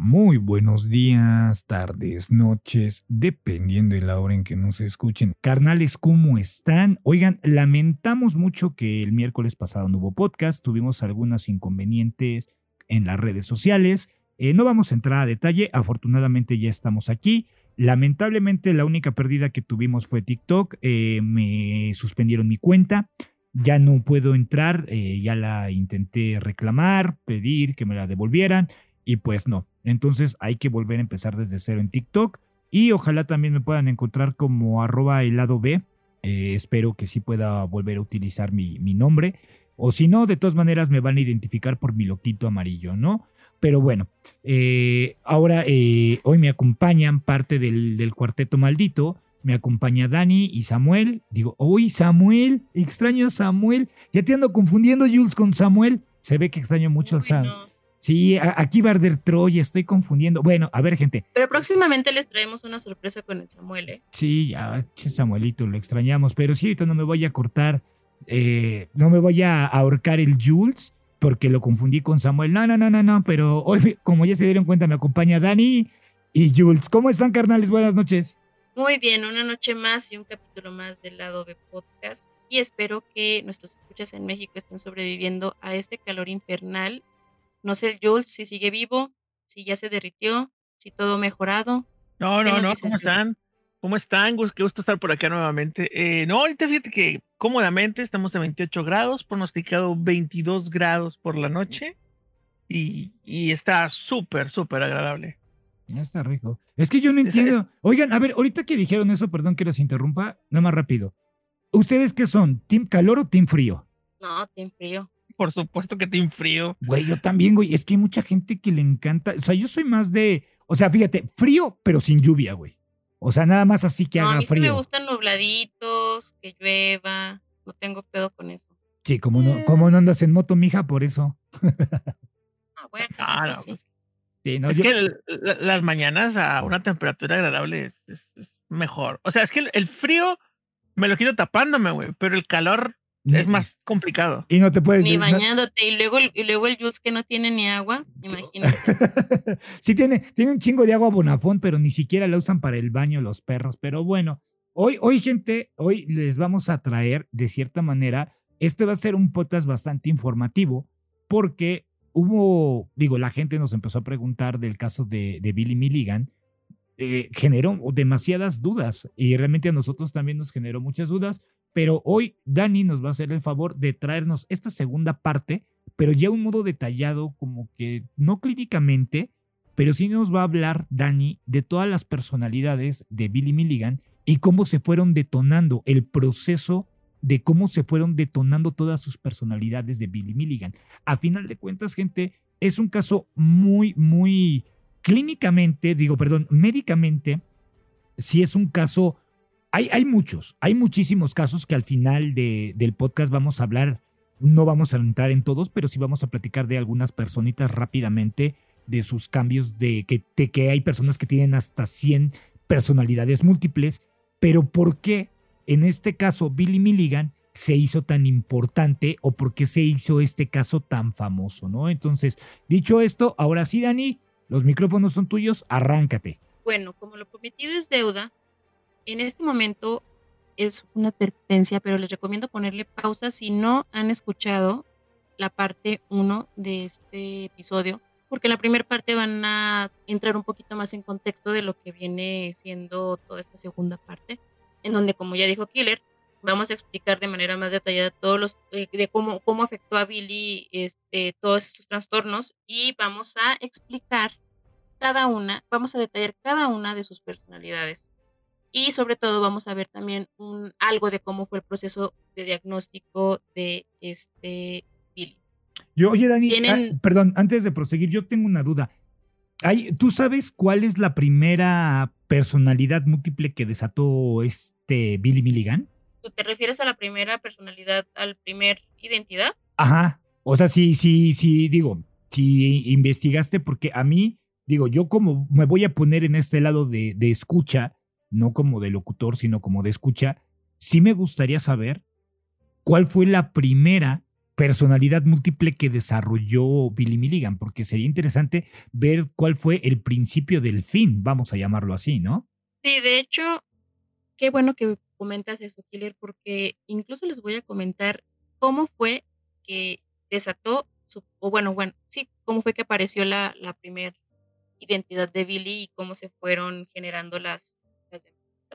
Muy buenos días, tardes, noches, dependiendo de la hora en que nos escuchen. Carnales, ¿cómo están? Oigan, lamentamos mucho que el miércoles pasado no hubo podcast, tuvimos algunos inconvenientes en las redes sociales. Eh, no vamos a entrar a detalle, afortunadamente ya estamos aquí. Lamentablemente la única pérdida que tuvimos fue TikTok, eh, me suspendieron mi cuenta, ya no puedo entrar, eh, ya la intenté reclamar, pedir que me la devolvieran y pues no. Entonces hay que volver a empezar desde cero en TikTok y ojalá también me puedan encontrar como arroba helado B. Eh, espero que sí pueda volver a utilizar mi, mi nombre. O si no, de todas maneras me van a identificar por mi loquito amarillo, ¿no? Pero bueno, eh, ahora eh, hoy me acompañan parte del, del, cuarteto maldito. Me acompaña Dani y Samuel. Digo, hoy Samuel, extraño a Samuel. Ya te ando confundiendo, Jules, con Samuel. Se ve que extraño mucho a Samuel. Sí, aquí Barder Troy, estoy confundiendo. Bueno, a ver, gente. Pero próximamente les traemos una sorpresa con el Samuel, ¿eh? Sí, ya, Samuelito, lo extrañamos. Pero sí, ahorita no me voy a cortar, eh, no me voy a ahorcar el Jules porque lo confundí con Samuel. No, no, no, no, no, pero hoy, como ya se dieron cuenta, me acompaña Dani y Jules. ¿Cómo están, carnales? Buenas noches. Muy bien, una noche más y un capítulo más del lado de podcast. Y espero que nuestros escuchas en México estén sobreviviendo a este calor infernal no sé el Jules si sigue vivo, si ya se derritió, si todo mejorado. No, no, no, ¿cómo están? ¿Cómo están? Qué gusto estar por acá nuevamente. Eh, no, ahorita fíjate que cómodamente estamos a 28 grados, pronosticado 22 grados por la noche y, y está súper, súper agradable. Ya está rico. Es que yo no entiendo. Oigan, a ver, ahorita que dijeron eso, perdón que los interrumpa, nada más rápido. ¿Ustedes qué son? ¿Team calor o team frío? No, team frío por supuesto que te frío. Güey, yo también, güey. Es que hay mucha gente que le encanta. O sea, yo soy más de. O sea, fíjate, frío, pero sin lluvia, güey. O sea, nada más así que haga a mí frío. me gustan nubladitos, que llueva. No tengo pedo con eso. Sí, como no, como no andas en moto, mija, por eso. ah, bueno. Ah, pues sí. no, es que las mañanas a una temperatura agradable es, mejor. O sea, es que el frío me lo quito tapándome, güey, pero el calor es más complicado. Y no te puedes. Ni bañándote. Y luego, y luego el Jules que no tiene ni agua. Imagínate. sí, tiene, tiene un chingo de agua Bonafón, pero ni siquiera la usan para el baño los perros. Pero bueno, hoy, hoy, gente, hoy les vamos a traer, de cierta manera, este va a ser un podcast bastante informativo, porque hubo, digo, la gente nos empezó a preguntar del caso de, de Billy Milligan. Eh, generó demasiadas dudas y realmente a nosotros también nos generó muchas dudas pero hoy Dani nos va a hacer el favor de traernos esta segunda parte, pero ya un modo detallado, como que no clínicamente, pero sí nos va a hablar Dani de todas las personalidades de Billy Milligan y cómo se fueron detonando el proceso de cómo se fueron detonando todas sus personalidades de Billy Milligan. A final de cuentas, gente, es un caso muy, muy clínicamente, digo, perdón, médicamente, sí es un caso hay, hay muchos, hay muchísimos casos que al final de, del podcast vamos a hablar, no vamos a entrar en todos, pero sí vamos a platicar de algunas personitas rápidamente, de sus cambios, de que, de que hay personas que tienen hasta 100 personalidades múltiples, pero ¿por qué en este caso Billy Milligan se hizo tan importante o por qué se hizo este caso tan famoso, ¿no? Entonces, dicho esto, ahora sí, Dani, los micrófonos son tuyos, arráncate. Bueno, como lo prometido es deuda, en este momento es una advertencia, pero les recomiendo ponerle pausa si no han escuchado la parte 1 de este episodio, porque en la primera parte van a entrar un poquito más en contexto de lo que viene siendo toda esta segunda parte, en donde, como ya dijo Killer, vamos a explicar de manera más detallada todos los, eh, de cómo, cómo afectó a Billy este, todos estos trastornos y vamos a explicar cada una, vamos a detallar cada una de sus personalidades y sobre todo vamos a ver también un, algo de cómo fue el proceso de diagnóstico de este Billy. Yo, oye, Dani, ah, perdón, antes de proseguir, yo tengo una duda. ¿Tú sabes cuál es la primera personalidad múltiple que desató este Billy Milligan? ¿Tú te refieres a la primera personalidad, al primer identidad? Ajá. O sea, sí, sí, sí, digo, si investigaste, porque a mí, digo, yo como me voy a poner en este lado de, de escucha, no como de locutor, sino como de escucha, sí me gustaría saber cuál fue la primera personalidad múltiple que desarrolló Billy Milligan, porque sería interesante ver cuál fue el principio del fin, vamos a llamarlo así, ¿no? Sí, de hecho, qué bueno que comentas eso, Killer, porque incluso les voy a comentar cómo fue que desató, su, o bueno, bueno, sí, cómo fue que apareció la, la primera identidad de Billy y cómo se fueron generando las,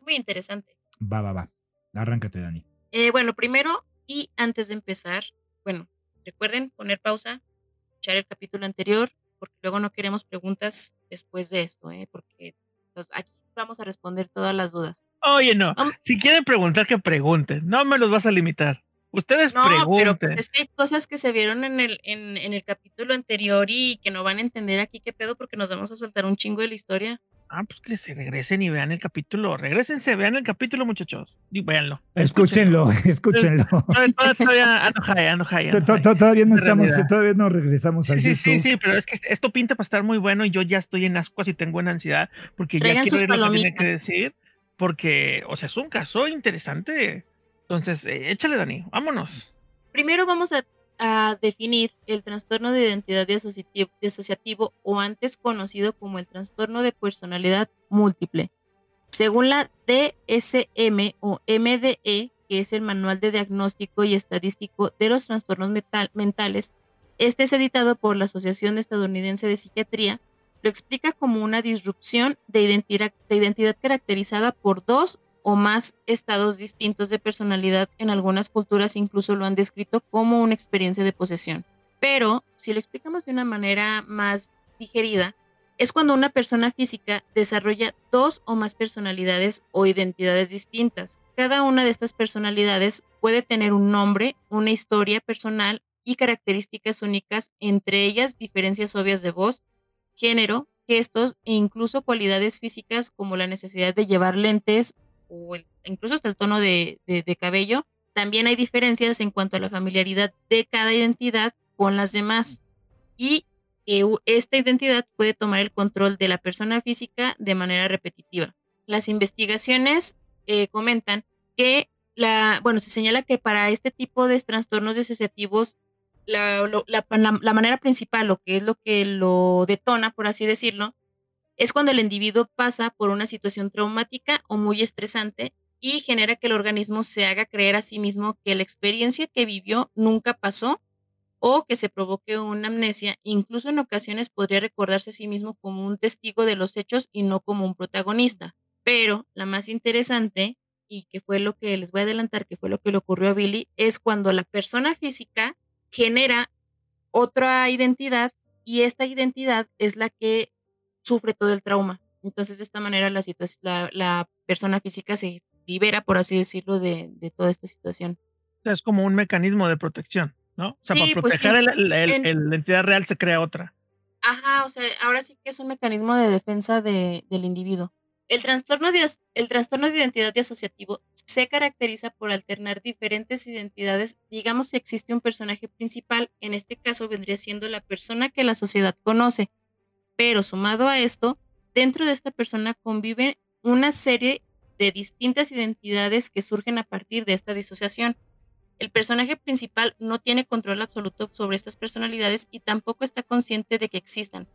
muy interesante. Va, va, va. Arráncate, Dani. Eh, bueno, primero y antes de empezar, bueno, recuerden poner pausa, escuchar el capítulo anterior, porque luego no queremos preguntas después de esto, ¿eh? porque aquí vamos a responder todas las dudas. Oye, no, si quieren preguntar, que pregunten, no me los vas a limitar. Ustedes no, pregunten. Pero pues es que hay cosas que se vieron en el, en, en el capítulo anterior y que no van a entender aquí qué pedo porque nos vamos a saltar un chingo de la historia. Ah, pues que se regresen y vean el capítulo. Regrésense, vean el capítulo, muchachos. Y véanlo. Escúchenlo, escúchenlo. Todavía, todavía no estamos, todavía no regresamos al sí, Sí, sí, pero es que esto pinta para estar muy bueno y yo ya estoy en ascuas y tengo en ansiedad porque ya quiero ver lo que tiene que decir. Porque, o sea, es un caso interesante. Entonces, eh, échale, Dani, vámonos. Primero vamos a a definir el trastorno de identidad disociativo, o antes conocido como el trastorno de personalidad múltiple. Según la DSM o MDE, que es el Manual de Diagnóstico y Estadístico de los Trastornos Mentales, este es editado por la Asociación Estadounidense de Psiquiatría, lo explica como una disrupción de identidad, de identidad caracterizada por dos o más estados distintos de personalidad, en algunas culturas incluso lo han descrito como una experiencia de posesión. Pero si lo explicamos de una manera más digerida, es cuando una persona física desarrolla dos o más personalidades o identidades distintas. Cada una de estas personalidades puede tener un nombre, una historia personal y características únicas, entre ellas diferencias obvias de voz, género, gestos e incluso cualidades físicas como la necesidad de llevar lentes o incluso hasta el tono de, cabello, también hay diferencias en cuanto a la familiaridad de cada identidad con las demás y esta identidad puede tomar el control de la persona física de manera repetitiva. Las investigaciones eh, comentan que la, bueno, se señala que para este tipo de trastornos disociativos, la, la, manera principal, lo que es lo que lo detona, por así decirlo, es cuando el individuo pasa por una situación traumática o muy estresante y genera que el organismo se haga creer a sí mismo que la experiencia que vivió nunca pasó o que se provoque una amnesia, incluso en ocasiones podría recordarse a sí mismo como un testigo de los hechos y no como un protagonista. Pero la más interesante, y que fue lo que les voy a adelantar, que fue lo que le ocurrió a Billy, es cuando la persona física genera otra identidad y esta identidad es la que sufre todo el trauma. Entonces, de esta manera, la, la, la persona física se libera, por así decirlo, de, de, toda esta situación. Es como un mecanismo de protección, ¿no? O sea, para pues proteger la entidad real se crea otra. Ajá, o sea, ahora sí que es un mecanismo de defensa de, del individuo. El trastorno, de, el trastorno de identidad disociativo se caracteriza por alternar diferentes identidades. Digamos que existe un personaje principal, en este caso vendría siendo la persona que la sociedad conoce, pero sumado a esto, dentro de esta persona conviven una serie de distintas identidades que surgen a partir de esta disociación. El personaje principal no tiene control absoluto sobre estas personalidades y tampoco está consciente de que existan.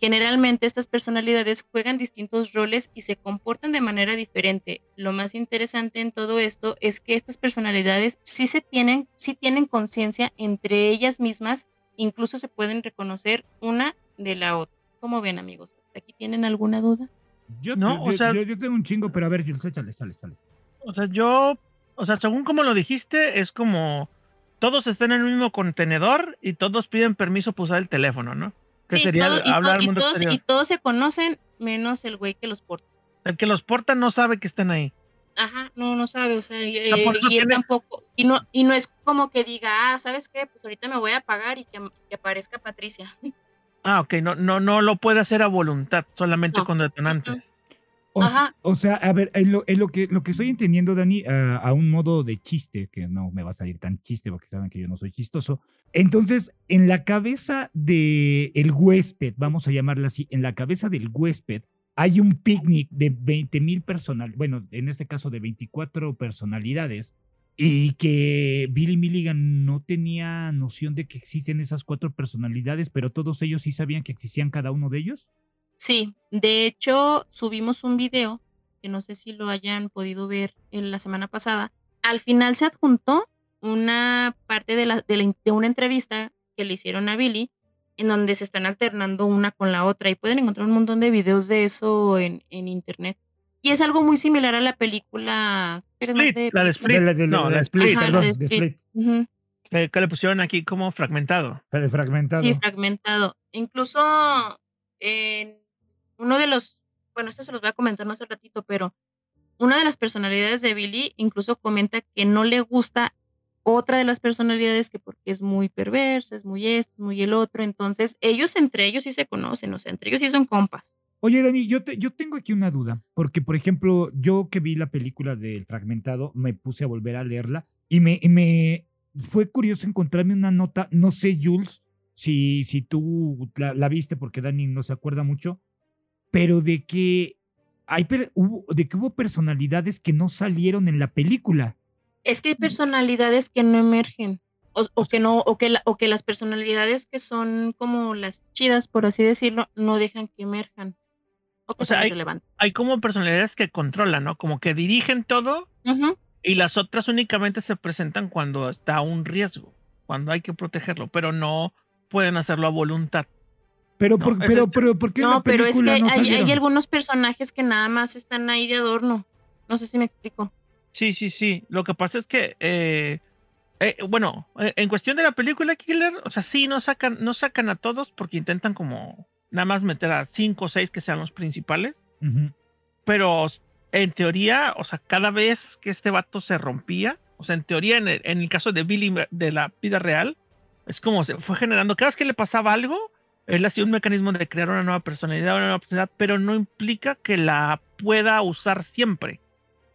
Generalmente estas personalidades juegan distintos roles y se comportan de manera diferente. Lo más interesante en todo esto es que estas personalidades sí se tienen, sí tienen conciencia entre ellas mismas, incluso se pueden reconocer una de la otra. ¿Cómo ven, amigos? aquí tienen alguna duda? Yo, no, o sea, yo, tengo un chingo, pero a ver, Jules, échale, échale, échale. O sea, yo, o sea, según como lo dijiste, es como todos están en el mismo contenedor y todos piden permiso para usar el teléfono, ¿no? Que sí, sería y, hablar y, todos, y todos se conocen, menos el güey que los porta. El que los porta no sabe que están ahí. Ajá, no, no sabe, o sea, y, eh, él tampoco, y no, y no es como que diga, ah, ¿sabes qué? Pues ahorita me voy a pagar y que, que aparezca Patricia. Ah, ok, no, no, no lo puede hacer a voluntad, solamente con detonantes. O, o, sea, a ver, en lo, lo, que, lo que estoy entendiendo, Dani, a un modo de chiste, que no me va a salir tan chiste porque saben que yo no soy chistoso. Entonces, en la cabeza del el huésped, vamos a llamarla así, en la cabeza del huésped, hay un picnic de 20 mil personal, bueno, en este caso de 24 personalidades, y que Billy Milligan no tenía noción de que existen esas cuatro personalidades, pero todos ellos sí sabían que existían cada uno de ellos. Sí, de hecho subimos un video que no sé si lo hayan podido ver en la semana pasada. Al final se adjuntó una parte de, la, una entrevista que le hicieron a Billy, en donde se están alternando una con la otra y pueden encontrar un montón de videos de eso en internet. Y es algo muy similar a la película. Split, la de Split. no, la, Split, perdón. Split. Que le pusieron aquí como fragmentado. Pero fragmentado. Sí, fragmentado. Incluso en uno de los, bueno, esto se los voy a comentar más al ratito, pero una de las personalidades de Billy incluso comenta que no le gusta otra de las personalidades que porque es muy perversa, es muy esto, es muy el otro. Entonces, ellos entre ellos sí se conocen, o sea, entre ellos sí son compas. Oye, Dani, yo, te, yo tengo aquí una duda, porque por ejemplo, yo que vi la película del fragmentado, me puse a volver a leerla y me, me fue curioso encontrarme una nota, no sé, Jules, si, si tú la, viste, porque Dani no se acuerda mucho, pero de que hay hubo, de que hubo personalidades que no salieron en la película. Es que hay personalidades que no emergen. O, que no, o que, o que las personalidades que son como las chidas, por así decirlo, no dejan que emerjan o sea, hay, como personalidades que controlan, ¿no? Como que dirigen todo y las otras únicamente se presentan cuando está un riesgo, cuando hay que protegerlo, pero no pueden hacerlo a voluntad. Pero, por, pero, pero, ¿por qué no, pero es que hay, algunos personajes que nada más están ahí de adorno. No sé si me explico. Sí, sí, sí. Lo que pasa es que, eh, eh, bueno, eh, en cuestión de la película Killer, o sea, sí, no sacan, no sacan a todos porque intentan como nada más meter a cinco o seis que sean los principales. Pero en teoría, o sea, cada vez que este vato se rompía, o sea, en teoría, en el, caso de Billy de la vida real, es como se fue generando, cada vez que le pasaba algo, él hacía un mecanismo de crear una nueva personalidad, una nueva personalidad, pero no implica que la pueda usar siempre.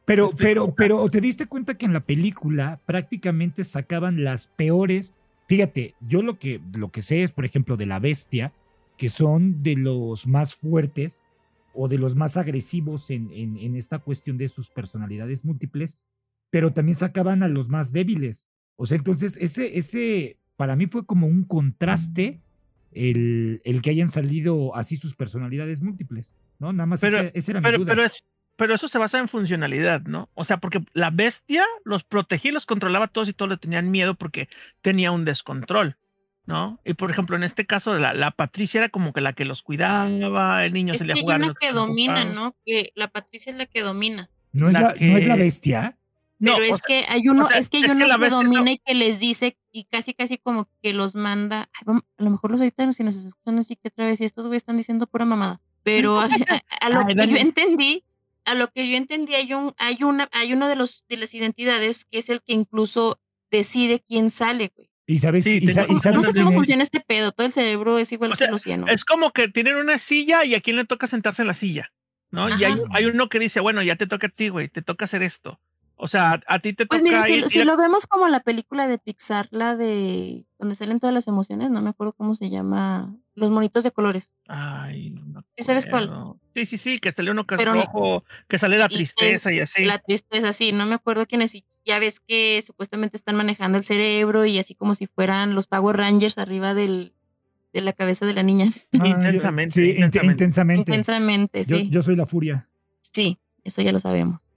Pero, pero, pero, ¿te diste cuenta que en la película prácticamente sacaban las peores? Fíjate, yo lo que, lo que sé es, por ejemplo, de la bestia, que son de los más fuertes o de los más agresivos en, en, esta cuestión de sus personalidades múltiples, pero también sacaban a los más débiles. O sea, entonces ese, ese para mí fue como un contraste el, el que hayan salido así sus personalidades múltiples, ¿no? Nada más pero, esa, era pero, mi duda. Pero, pero, eso se basa en funcionalidad, ¿no? O sea, porque la bestia los protegía y los controlaba todos y todos le tenían miedo porque tenía un descontrol. ¿No? Y por ejemplo, en este caso, la, la Patricia era como que la que los cuidaba, el niño se le a jugar. Es la que domina, ¿no? Que la Patricia es la que domina. ¿No es la, ¿no es la bestia? Pero es que hay uno, es que hay uno que, domina y que les dice y casi casi como que los manda. a lo mejor los editaron si nos escuchan así que otra vez y estos güeyes están diciendo pura mamada. Pero a, lo que yo entendí, a lo que yo entendí, hay un, hay una, hay uno de los de las identidades que es el que incluso decide quién sale, güey. Y sabes, y, no sé cómo funciona este pedo, todo el cerebro es igual que el océano. Es como que tienen una silla y a quién le toca sentarse en la silla, ¿no? Y hay, hay, uno que dice, bueno, ya te toca a ti, güey, te toca hacer esto. O sea, a ti te pues toca. Pues mira, si, lo vemos como la película de Pixar, la de donde salen todas las emociones, no me acuerdo cómo se llama, los monitos de colores. Ay, no ¿Sí sabes cuál? Sí, sí, sí, que salió uno que es rojo, que sale la tristeza y, así. La tristeza, sí, no me acuerdo quién es. Ya ves que supuestamente están manejando el cerebro y así como si fueran los Power Rangers arriba del, de la cabeza de la niña. Ah, intensamente, sí, intensamente. Intensamente, sí. yo soy la furia. Sí, eso ya lo sabemos.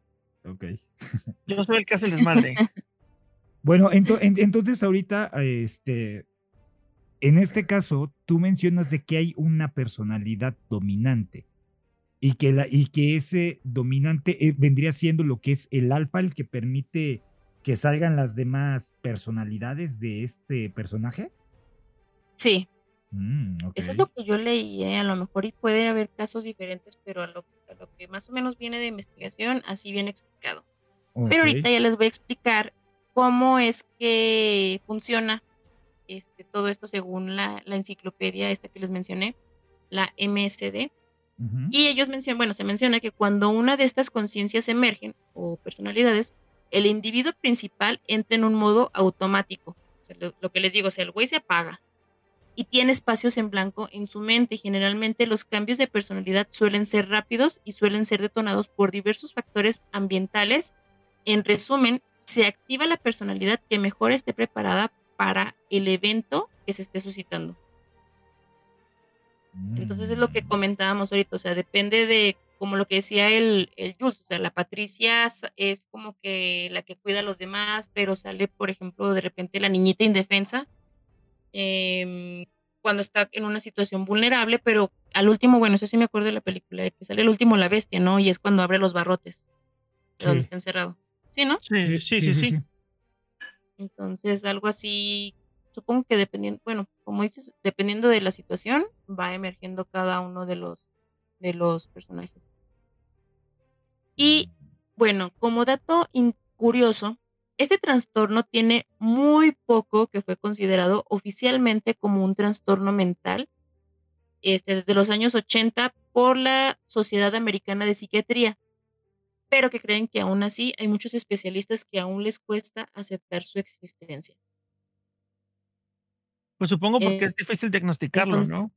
Ok. Yo soy el que hace el desmadre. bueno, entonces ahorita, este, en este caso, tú mencionas de que hay una personalidad dominante y que, la, y que ese dominante eh, vendría siendo lo que es el alfa, el que permite que salgan las demás personalidades de este personaje. Sí. Mm, Eso es lo que yo leí, ¿eh? a lo mejor y puede haber casos diferentes, pero a lo lo que más o menos viene de investigación, así bien explicado. Pero ahorita ya les voy a explicar cómo es que funciona este, todo esto según la, enciclopedia esta que les mencioné, la MSD. Y ellos mencionan, bueno, se menciona que cuando una de estas conciencias emergen o personalidades, el individuo principal entra en un modo automático. lo, que les digo, o el güey se apaga, y tiene espacios en blanco en su mente. Generalmente los cambios de personalidad suelen ser rápidos y suelen ser detonados por diversos factores ambientales. En resumen, se activa la personalidad que mejor esté preparada para el evento que se esté suscitando. Entonces es lo que Mm. comentábamos ahorita, o sea, depende de, como lo que decía el, el Jules, o sea, la Patricia es como que la que cuida a los demás, pero sale, por ejemplo, de repente la niñita indefensa, em, cuando está en una situación vulnerable, pero al último, bueno, eso sí me acuerdo de la película, de que sale el último la bestia, ¿no? Y es cuando abre los barrotes, de donde Sí. está encerrado. ¿Sí, no? Sí, sí, sí, sí. Entonces, algo así, supongo que dependiendo, bueno, como dices, dependiendo de la situación, va emergiendo cada uno de los, de los personajes. Y bueno, como dato curioso, este trastorno tiene muy poco que fue considerado oficialmente como un trastorno mental este, desde los años 80 por la Sociedad Americana de Psiquiatría, pero que creen que aún así hay muchos especialistas que aún les cuesta aceptar su existencia. Pues supongo porque Eh, es difícil diagnosticarlo, entonces- ¿no?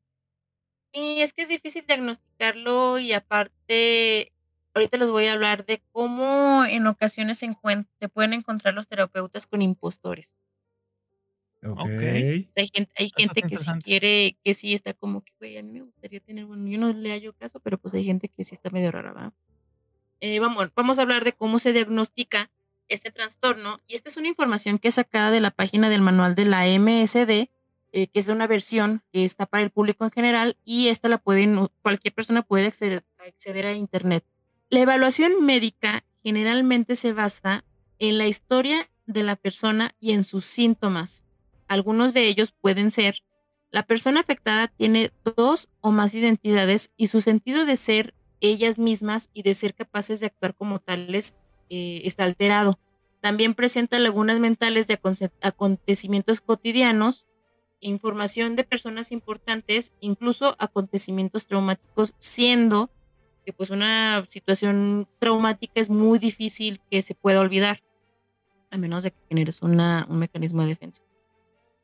Y es que es difícil diagnosticarlo y aparte, ahorita les voy a hablar de cómo en ocasiones se, encuent- se pueden encontrar los terapeutas con impostores. Ok. Hay gente, hay gente que sí quiere, que sí está como que, güey, a mí me gustaría tener, bueno, yo no le hallo caso, pero pues hay gente que sí está medio rara, ¿va? Eh, vamos, vamos a hablar de cómo se diagnostica este trastorno y esta es una información que es sacada de la página del manual de la MSD, eh, que es una versión que está para el público en general y esta la pueden, cualquier persona puede acceder, acceder a internet. La evaluación médica generalmente se basa en la historia de la persona y en sus síntomas. Algunos de ellos pueden ser, la persona afectada tiene dos o más identidades y su sentido de ser ellas mismas y de ser capaces de actuar como tales eh, está alterado. También presenta lagunas mentales de aconte- acontecimientos cotidianos, información de personas importantes, incluso acontecimientos traumáticos, siendo que pues una situación traumática es muy difícil que se pueda olvidar, a menos de que generes una, un mecanismo de defensa.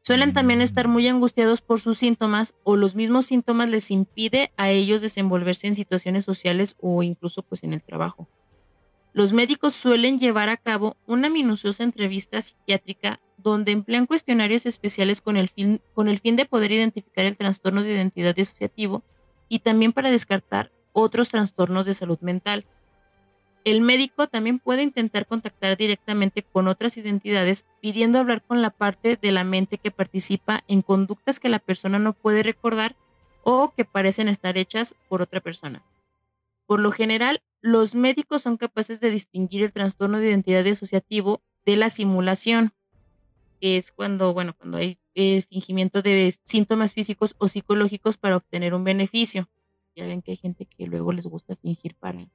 Suelen también estar muy angustiados por sus síntomas o los mismos síntomas les impide a ellos desenvolverse en situaciones sociales o incluso pues en el trabajo. Los médicos suelen llevar a cabo una minuciosa entrevista psiquiátrica donde emplean cuestionarios especiales con el fin, con el fin de poder identificar el trastorno de identidad disociativo y también para descartar otros trastornos de salud mental. El médico también puede intentar contactar directamente con otras identidades pidiendo hablar con la parte de la mente que participa en conductas que la persona no puede recordar o que parecen estar hechas por otra persona. Por lo general, los médicos son capaces de distinguir el trastorno de identidad disociativo de la simulación, que es cuando, bueno, cuando hay eh, fingimiento de síntomas físicos o psicológicos para obtener un beneficio. Ya ven que hay gente que luego les gusta fingir para,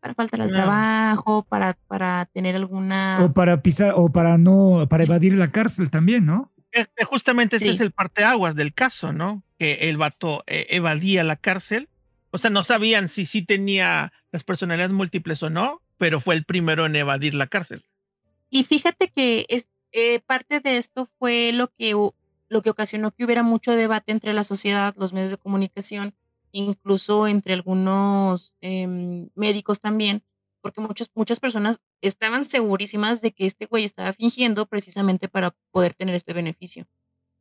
para faltar al Claro. trabajo, para, para tener alguna... O para pisar, o para no, para evadir la cárcel también, ¿no? Que- que justamente ese Sí. es el parteaguas del caso, ¿no? Que el vato eh, evadía la cárcel. O sea, no sabían si sí tenía las personalidades múltiples o no, pero fue el primero en evadir la cárcel. Y fíjate que es, eh, parte de esto fue lo que, lo que ocasionó que hubiera mucho debate entre la sociedad, los medios de comunicación, incluso entre algunos em, médicos también, porque muchos, muchas personas estaban segurísimas de que este güey estaba fingiendo precisamente para poder tener este beneficio.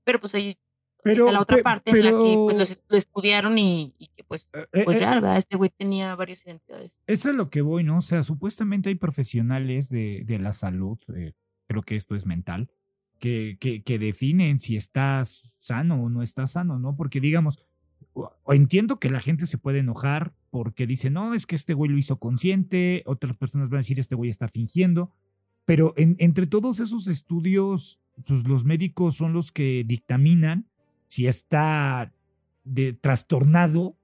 Pero pues ahí Pero, está la otra parte en la que pues, pero- lo, es- lo estudiaron y, y que pues, Eh, pues eh, real, ¿verdad? Este güey tenía varias identidades. Eso es lo que voy, ¿no? O sea, supuestamente hay profesionales de, de la salud, eh, creo que esto es mental, que, que, definen si estás sano o no estás sano, ¿no? Porque digamos, o entiendo que la gente se puede enojar porque dice, no, es que este güey lo hizo consciente, otras personas van a decir, este güey está fingiendo, pero en- entre todos esos estudios, pues los médicos son los que dictaminan si está de, trastornado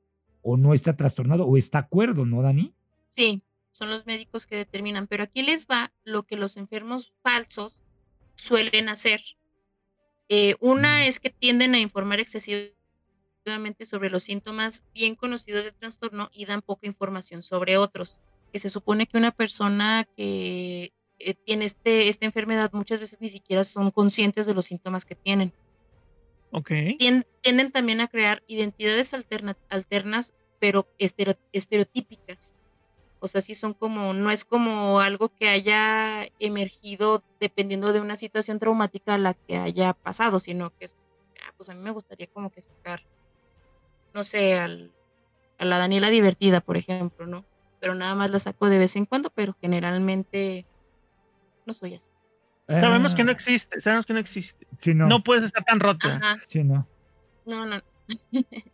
o no está trastornado o está acuerdo, ¿no, Dani? Sí, son los médicos que determinan, pero aquí les va lo que los enfermos falsos suelen hacer. Eh, una Mm. es que tienden a informar excesivamente sobre los síntomas bien conocidos del trastorno y dan poca información sobre otros. Que se supone que una persona que eh, tiene este, esta enfermedad muchas veces ni siquiera son conscientes de los síntomas que tienen Ok. tien- tienden también a crear identidades alterna- alternas, pero estereo- estereotípicas. O sea, sí son como, no es como algo que haya emergido dependiendo de una situación traumática a la que haya pasado, sino que es, ah, pues a mí me gustaría como que sacar, no sé, al, a la Daniela divertida, por ejemplo, ¿no? Pero nada más la saco de vez en cuando, pero generalmente no soy así. Sabemos que no ah. existe, sabemos que no existe. no. puedes estar tan rota. Sí, no. No, no.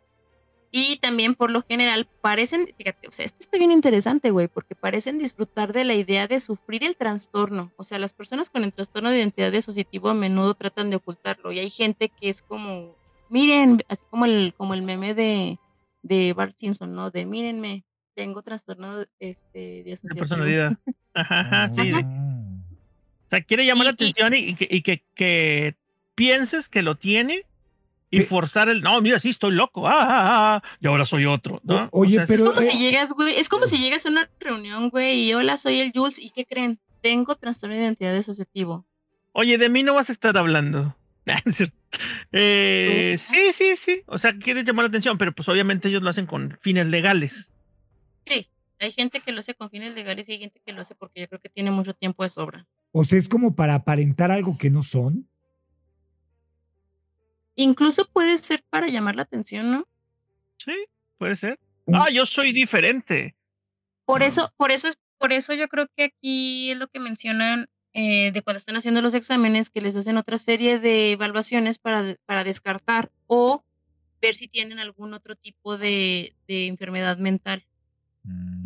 y también por lo general parecen, fíjate, o sea, este está bien interesante, güey, porque parecen disfrutar de la idea de sufrir el trastorno. O sea, las personas con el trastorno de identidad disociativo a menudo tratan de ocultarlo y hay gente que es como, miren, así como el, como el meme de, de Bart Simpson, ¿no? De mírenme, tengo trastorno este, de personalidad. Ajá, sí. O sea, quiere llamar la atención y, que, que, pienses que lo tiene y forzar el, no, mira, sí, estoy loco, ah, ah, ah, ah y ahora soy otro, ¿no? Oye, pero... Es como si llegas, güey, es como si llegas a una reunión, güey, y hola, soy el Jules, ¿y qué creen? Tengo trastorno de identidad asociativo. Oye, de mí no vas a estar hablando. eh, sí, sí, sí, o sea, quieres llamar la atención, pero pues obviamente ellos lo hacen con fines legales. Sí, hay gente que lo hace con fines legales y hay gente que lo hace porque yo creo que tiene mucho tiempo de sobra. O sea, es como para aparentar algo que no son. Incluso puede ser para llamar la atención, ¿no? Sí, puede ser. Ah, yo soy diferente. Por eso, por eso es, por eso yo creo que aquí es lo que mencionan eh, de cuando están haciendo los exámenes, que les hacen otra serie de evaluaciones para, para descartar o ver si tienen algún otro tipo de, de enfermedad mental.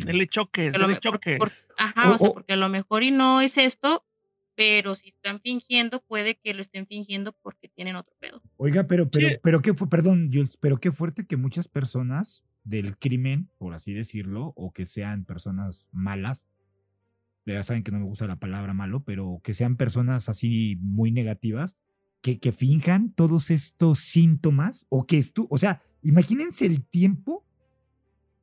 El choque, el choque. ajá, o, sea, porque a lo mejor y no es esto, pero si están fingiendo, puede que lo estén fingiendo porque tienen otro pedo. Oiga, pero, pero, pero qué fue, perdón, Jules, pero qué fuerte que muchas personas del crimen, por así decirlo, o que sean personas malas, ya saben que no me gusta la palabra malo, pero que sean personas así muy negativas, que, que finjan todos estos síntomas, o que esto, o sea, imagínense el tiempo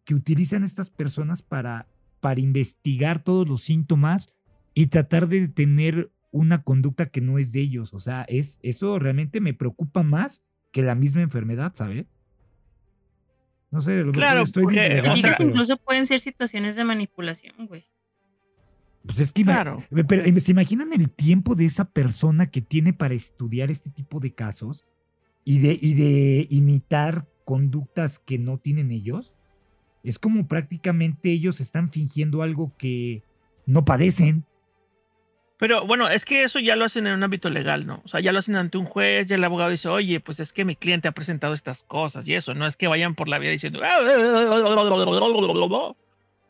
que utilizan estas personas para, para investigar todos los síntomas y tratar de tener una conducta que no es de ellos. O sea, es, eso realmente me preocupa más que la misma enfermedad, ¿sabes? No sé, lo claro, estoy porque, incluso pueden ser situaciones de manipulación, güey. Pues es que, claro. pero ¿se imaginan el tiempo de esa persona que tiene para estudiar este tipo de casos y de, y de imitar conductas que no tienen ellos? Es como prácticamente ellos están fingiendo algo que no padecen. Pero bueno, es que eso ya lo hacen en un ámbito legal, ¿no? O sea, ya lo hacen ante un juez, ya el abogado dice, oye, pues es que mi cliente ha presentado estas cosas y eso, no es que vayan por la vida diciendo,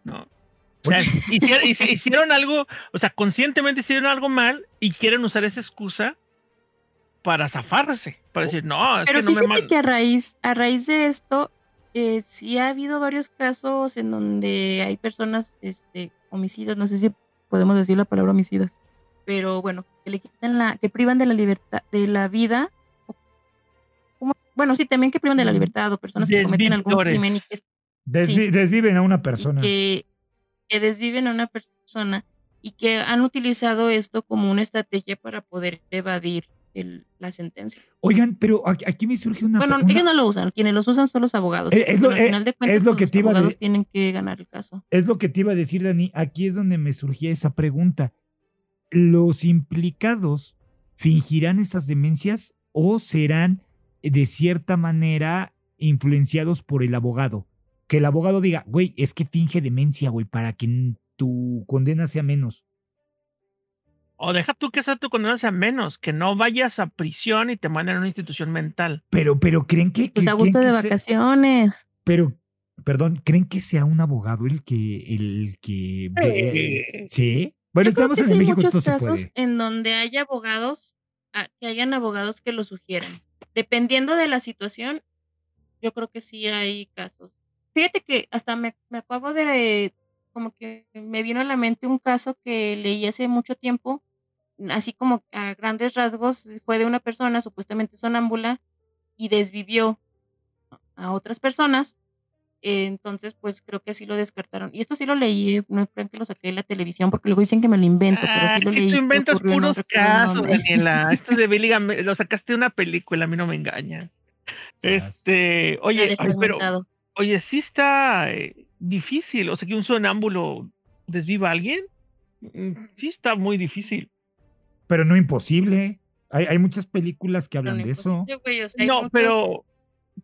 no. O sea, hicieron, algo, o sea, conscientemente hicieron algo mal y quieren usar esa excusa para zafarse, para decir, no, es que no me que a raíz, a raíz de esto, eh, sí ha habido varios casos en donde hay personas, este, homicidas, no sé si podemos decir la palabra homicidas, pero bueno, que le quitan la, que privan de la libertad, de la vida, bueno, sí, también que privan de la libertad o personas que cometen algún crimen y que desviven a una persona. Que, desviven a una persona y que han utilizado esto como una estrategia para poder evadir la sentencia. Oigan, pero aquí me surge una. Bueno, ellos no lo usan, quienes los usan son los abogados. Eh, es, lo, al eh, final de cuentas, lo que los abogados tienen que ganar el caso. Es lo que te iba a decir, Dani. Aquí es donde me surgía esa pregunta los implicados fingirán estas demencias o serán de cierta manera influenciados por el abogado. Que el abogado diga, güey, es que finge demencia, güey, para que tu condena sea menos. O deja tú que sea tu condena sea menos, que no vayas a prisión y te manden a una institución mental. Pero, pero creen que. Pues a gusto de vacaciones. pero, perdón, ¿creen que sea un abogado el que, el que. ¿Sí? Bueno, estamos en México. Hay muchos casos en donde hay abogados, ah, que hayan abogados que lo sugieran. Dependiendo de la situación, yo creo que sí hay casos. Fíjate que hasta me, me acabo de, como que me vino a la mente un caso que leí hace mucho tiempo, así como a grandes rasgos, fue de una persona supuestamente sonámbula y desvivió a otras personas entonces, pues creo que sí lo descartaron. Y esto sí lo leí, eh, no creo que lo saqué de la televisión, porque luego dicen que me lo invento, pero sí lo ah, leí. Tú inventas puros casos, Daniela. Esto de Billy lo sacaste de una película, a mí no me engaña. Este, oye, pero, oye, sí está eh, difícil. O sea, que un sonámbulo desviva a alguien, mm, sí está muy difícil. Pero no imposible. Hay, hay muchas películas que hablan de eso. no, pero,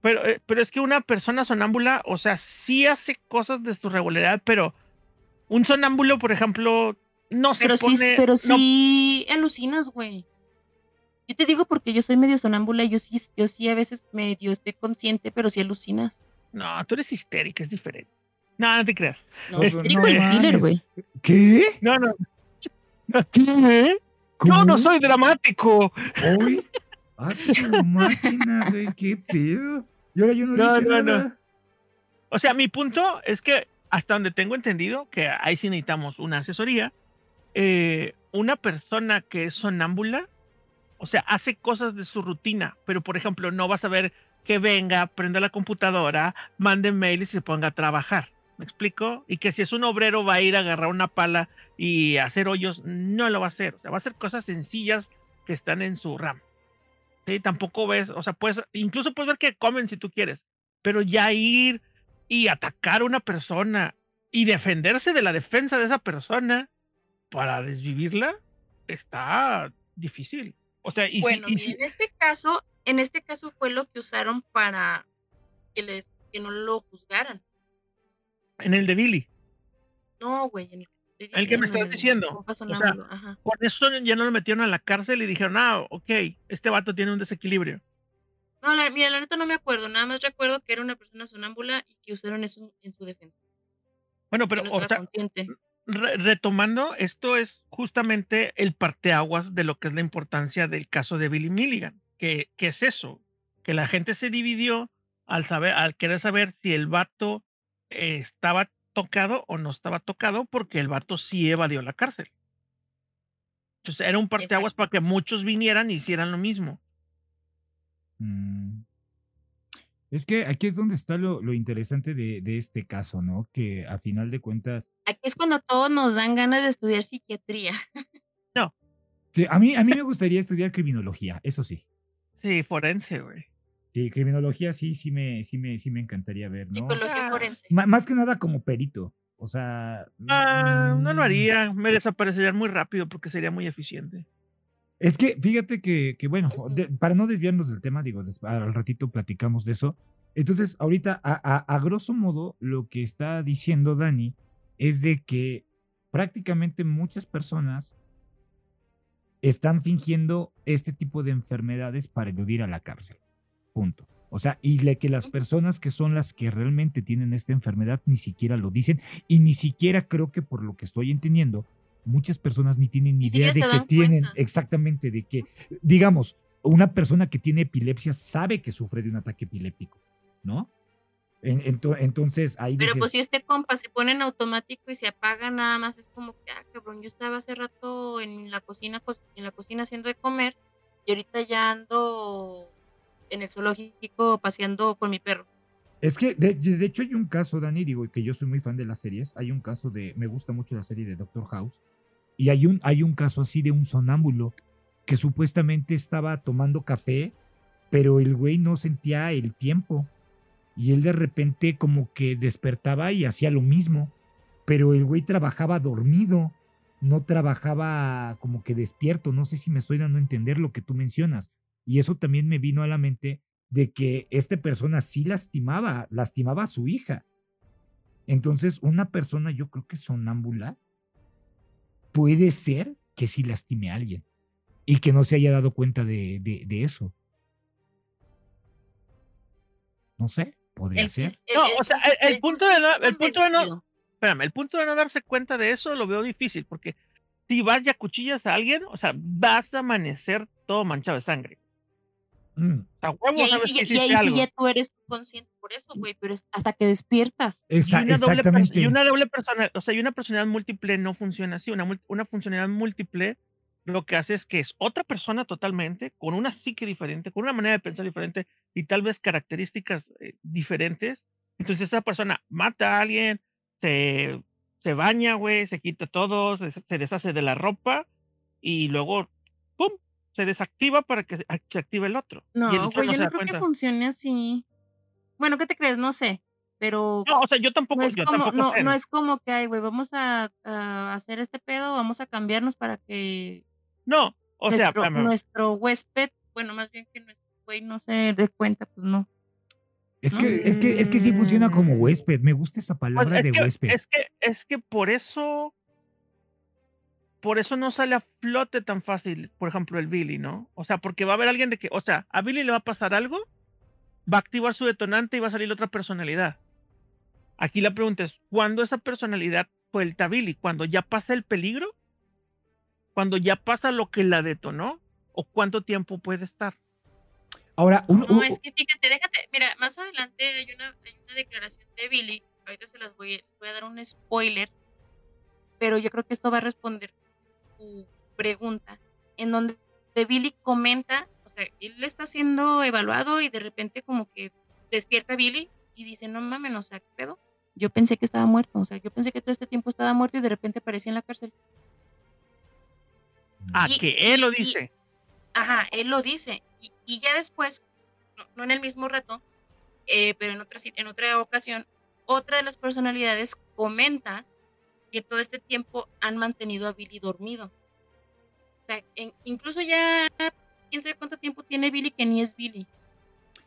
pero, eh, pero es que una persona sonámbula, o sea, sí hace cosas de su regularidad, pero un sonámbulo, por ejemplo, no se pero pone... Sí, pero sí alucinas, güey. Yo te digo porque yo soy medio sonámbula y yo sí, yo sí a veces medio estoy consciente, pero sí alucinas. No, tú eres histérica, es diferente. No, no te creas. No, es no, el killer, güey. ¿Qué? No, no. ¿Qué? Yo no soy dramático. Hoy. Ah, su máquina, güey, qué pedo. Y ahora yo no, no, dije no, nada. no. O sea, mi punto es que hasta donde tengo entendido, que ahí sí necesitamos una asesoría, eh, una persona que es sonámbula, o sea, hace cosas de su rutina, pero por ejemplo, no vas a ver que venga, prenda la computadora, mande mail y se ponga a trabajar. ¿Me explico? Y que si es un obrero va a ir a agarrar una pala y hacer hoyos, no lo va a hacer. O sea, va a hacer cosas sencillas que están en su RAM. ¿Sí? Tampoco ves, o sea, puedes, incluso puedes ver que comen si tú quieres, pero ya ir y atacar a una persona y defenderse de la defensa de esa persona, para desvivirla está difícil. O sea, y bueno, en este caso, en este caso fue lo que usaron para que les que no lo juzgaran. En el de Billy. No, güey, en el, el que me estás diciendo. O sea, por eso ya no lo metieron a la cárcel y dijeron, ah, ok, este vato tiene un desequilibrio. No, la, mira, la neta no me acuerdo, nada más recuerdo que era una persona sonámbula y que usaron eso en su defensa. Bueno, pero, o sea, retomando, esto es justamente el parteaguas de lo que es la importancia del caso de Billy Milligan. que, es eso? Que la gente se dividió al saber, al querer saber si el vato estaba tocado o no estaba tocado, porque el vato sí evadió la cárcel. Entonces era un parteaguas para que muchos vinieran y hicieran lo mismo. Mm. Es que aquí es donde está lo, lo interesante de, de, este caso, ¿no? Que a final de cuentas. Aquí es cuando todos nos dan ganas de estudiar psiquiatría. No. Sí, a mí, a mí me gustaría estudiar criminología, eso sí. Sí, forense, güey. Sí, criminología sí, sí me, sí me, sí me encantaría ver, ¿no? Psicología ah. forense. más que nada como perito. O sea. Ah, no lo mm. haría. Me desaparecería muy rápido porque sería muy eficiente. Es que fíjate que, que bueno, para no desviarnos del tema, digo, al ratito platicamos de eso. Entonces, ahorita, a, a, a, grosso modo, lo que está diciendo Dani es de que prácticamente muchas personas están fingiendo este tipo de enfermedades para eludir a la cárcel. Punto. O sea, y le, que las personas que son las que realmente tienen esta enfermedad ni siquiera lo dicen y ni siquiera creo que por lo que estoy entendiendo, muchas personas ni tienen ni idea de que tienen exactamente, de que, digamos, una persona que tiene epilepsia sabe que sufre de un ataque epiléptico, ¿no? entonces ahí Pero pues si este compa se pone en automático y se apaga nada más, es como que, ah, cabrón, yo estaba hace rato en la cocina, en la cocina haciendo de comer y ahorita ya ando en el zoológico paseando con mi perro. Es que, de, de, hecho, hay un caso, Dani, digo que yo soy muy fan de las series. Hay un caso de, me gusta mucho la serie de Doctor House, y hay un, hay un caso así de un sonámbulo que supuestamente estaba tomando café, pero el güey no sentía el tiempo. Y él de repente como que despertaba y hacía lo mismo, pero el güey trabajaba dormido, no trabajaba como que despierto. No sé si me estoy dando a entender lo que tú mencionas. Y eso también me vino a la mente de que esta persona sí lastimaba, lastimaba a su hija. Entonces, una persona, yo creo que sonámbula, puede ser que sí lastime a alguien y que no se haya dado cuenta de, de, eso. No sé, podría ser. no, o sea, el, punto de no, el punto de no, espérame, el punto de no darse cuenta de eso lo veo difícil, porque si vas y acuchillas a alguien, o sea, vas a amanecer todo manchado de sangre. Mm. y ahí, sí, ya tú eres consciente por eso, güey, pero es hasta que despiertas. y, una doble, y una doble personalidad, o sea, y una personalidad múltiple no funciona así. Una, una funcionalidad múltiple lo que hace es que es otra persona totalmente, con una psique diferente, con una manera de pensar diferente y tal vez características eh, diferentes. Entonces esa persona mata a alguien, se, se baña, güey, se quita todo, se, se deshace de la ropa y luego, se desactiva para que se active el otro. No, el otro no yo no creo que funcione así. Bueno, ¿qué te crees? No sé. pero No, o sea, yo tampoco, no es yo como, tampoco no, sé. no es como que, ay, güey, vamos a, a hacer este pedo, vamos a cambiarnos para que No, o sea, nuestro, espérame, nuestro huésped, bueno, más bien que nuestro güey no se dé cuenta, pues no. Es ¿no? que, es que, es que sí funciona como Mm. huésped. Me gusta esa Pues, palabra es, de que, huésped. es que es que por eso por eso no sale a flote tan fácil, por ejemplo, el Billy, ¿no? O sea, porque va a haber alguien de que, o sea, a Billy le va a pasar algo, va a activar su detonante y va a salir otra personalidad. Aquí la pregunta es, ¿cuándo esa personalidad suelta a Billy? ¿Cuando ya pasa el peligro? ¿Cuando ya pasa lo que la detonó? ¿O cuánto tiempo puede estar? Ahora, un, No, es que fíjate, déjate, mira, más adelante hay una, hay una declaración de Billy, ahorita se las voy, voy a dar un spoiler, pero yo creo que esto va a responder tu pregunta, en donde Billy comenta, o sea, él está siendo evaluado y de repente como que despierta Billy y dice, no mames, o sea, ¿qué pedo? Yo pensé que estaba muerto, o sea, yo pensé que todo este tiempo estaba muerto y de repente aparecía en la cárcel. Ah, Y- que él lo y- dice. Ajá, él lo dice. Y, y ya después, no, no en el mismo rato, eh, pero en otra, en otra ocasión, otra de las personalidades comenta que todo este tiempo han mantenido a Billy dormido. O sea, en- incluso ya, quién sabe cuánto tiempo tiene Billy que ni es Billy.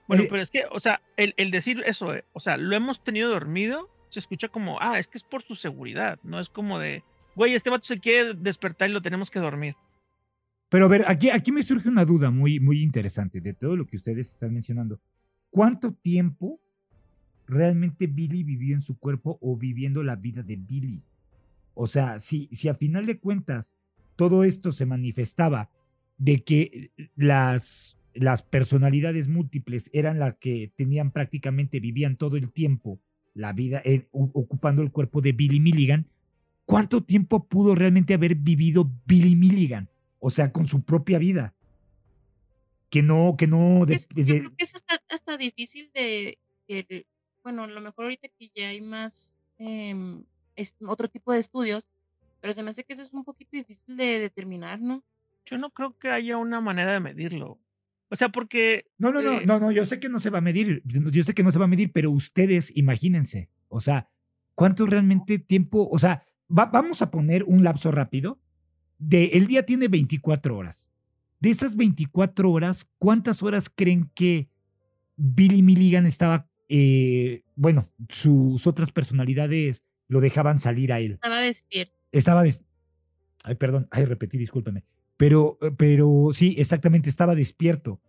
Bueno, Eh, pero es que, o sea, el, el decir eso, eh, o sea, lo hemos tenido dormido, se escucha como, ah, es que es por su seguridad, no es como de, güey, este vato se quiere despertar y lo tenemos que dormir. Pero a ver, aquí, aquí me surge una duda muy, muy interesante de todo lo que ustedes están mencionando. ¿Cuánto tiempo realmente Billy vivió en su cuerpo o viviendo la vida de Billy? O sea, si, si a final de cuentas todo esto se manifestaba de que las, las personalidades múltiples eran las que tenían prácticamente, vivían todo el tiempo la vida eh, ocupando el cuerpo de Billy Milligan, ¿cuánto tiempo pudo realmente haber vivido Billy Milligan? O sea, con su propia vida. Que no, que no. de- yo creo que eso está hasta difícil de, bueno, a lo mejor ahorita que ya hay más, em, es- otro tipo de estudios, pero se me hace que eso es un poquito difícil de determinar, ¿no? Yo no creo que haya una manera de medirlo. O sea, porque no, no, no, eh, no, no, yo sé que no se va a medir, yo sé que no se va a medir, pero ustedes imagínense, o sea, ¿cuánto realmente tiempo? O sea, va- vamos a poner un lapso rápido. De, el día tiene 24 horas. De esas 24 horas, ¿cuántas horas creen que Billy Milligan estaba, eh, bueno, sus otras personalidades lo dejaban salir a él? Estaba despierto. Estaba des- Ay, perdón, ay, repetí, discúlpeme. Pero, eh, pero sí, exactamente, estaba despierto.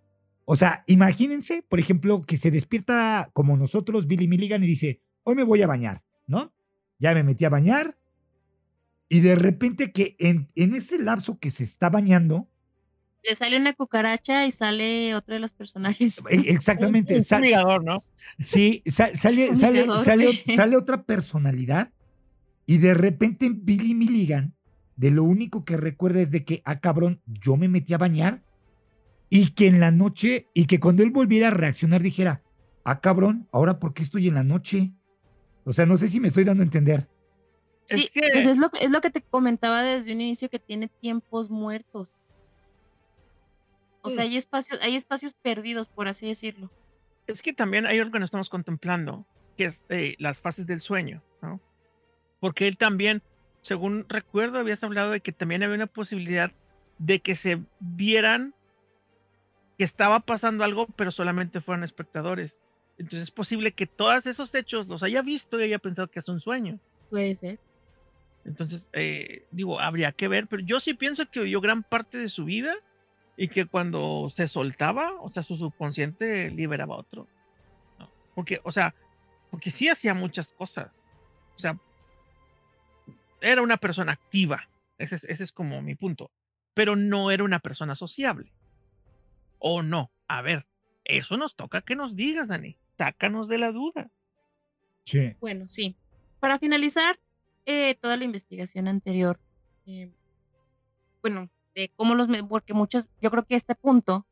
O sea, imagínense, por ejemplo, que se despierta como nosotros, Billy Milligan, y dice, hoy me voy a bañar, ¿no? Ya me metí a bañar. Y de repente que en, en ese lapso que se está bañando, Le sale una cucaracha y sale otro de los personajes. e- exactamente, un, un fumigador, ¿no? Sí, sa- sale, sale, sale, sale otra personalidad y de repente Billy Milligan, de lo único que recuerda es de que, ah, cabrón, yo me metí a bañar y que en la noche, y que cuando él volviera a reaccionar dijera, ah, cabrón, ahora por qué estoy en la noche. O sea, no sé si me estoy dando a entender. Sí, Es que- pues es lo, que- es lo que te comentaba desde un inicio que tiene tiempos muertos. O sea, hay espacios, hay espacios perdidos, por así decirlo. Es que también hay algo que no estamos contemplando, que es eh, las fases del sueño, ¿no? Porque él también, según recuerdo, habías hablado de que también había una posibilidad de que se vieran que estaba pasando algo, pero solamente fueran espectadores. Entonces es posible que todos esos hechos los haya visto y haya pensado que es un sueño. Puede ser. Entonces, eh, digo, habría que ver, pero yo sí pienso que vivió gran parte de su vida y que cuando se soltaba, o sea, su subconsciente liberaba otro. ¿no? Porque, o sea, porque sí hacía muchas cosas. O sea, era una persona activa. Ese es, ese es como mi punto. Pero no era una persona sociable. ¿O no? A ver, eso nos toca que nos digas, Dani. Sácanos de la duda. Sí. Bueno, sí. Para finalizar eh, toda la investigación anterior, eh, bueno, de cómo los, porque muchos, yo creo que a este punto,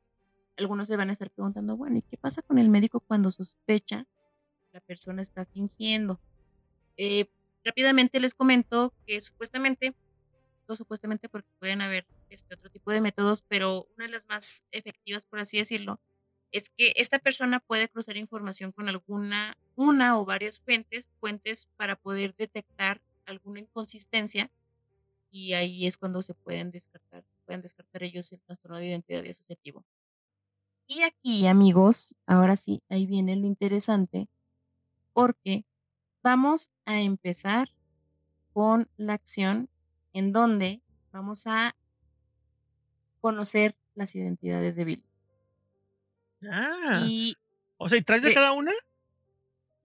algunos se van a estar preguntando, bueno, ¿y qué pasa con el médico cuando sospecha la persona está fingiendo? Eh, rápidamente les comento que supuestamente, supuestamente porque pueden haber este otro tipo de métodos, pero una de las más efectivas, por así decirlo, es que esta persona puede cruzar información con alguna, una o varias fuentes, fuentes para poder detectar alguna inconsistencia y ahí es cuando se pueden descartar, pueden descartar ellos el trastorno de identidad asociativo. Y aquí, amigos, ahora sí, ahí viene lo interesante, porque vamos a empezar con la acción en donde vamos a conocer las identidades de Billy. Ah. Y, o sea, ¿y traes de cada una?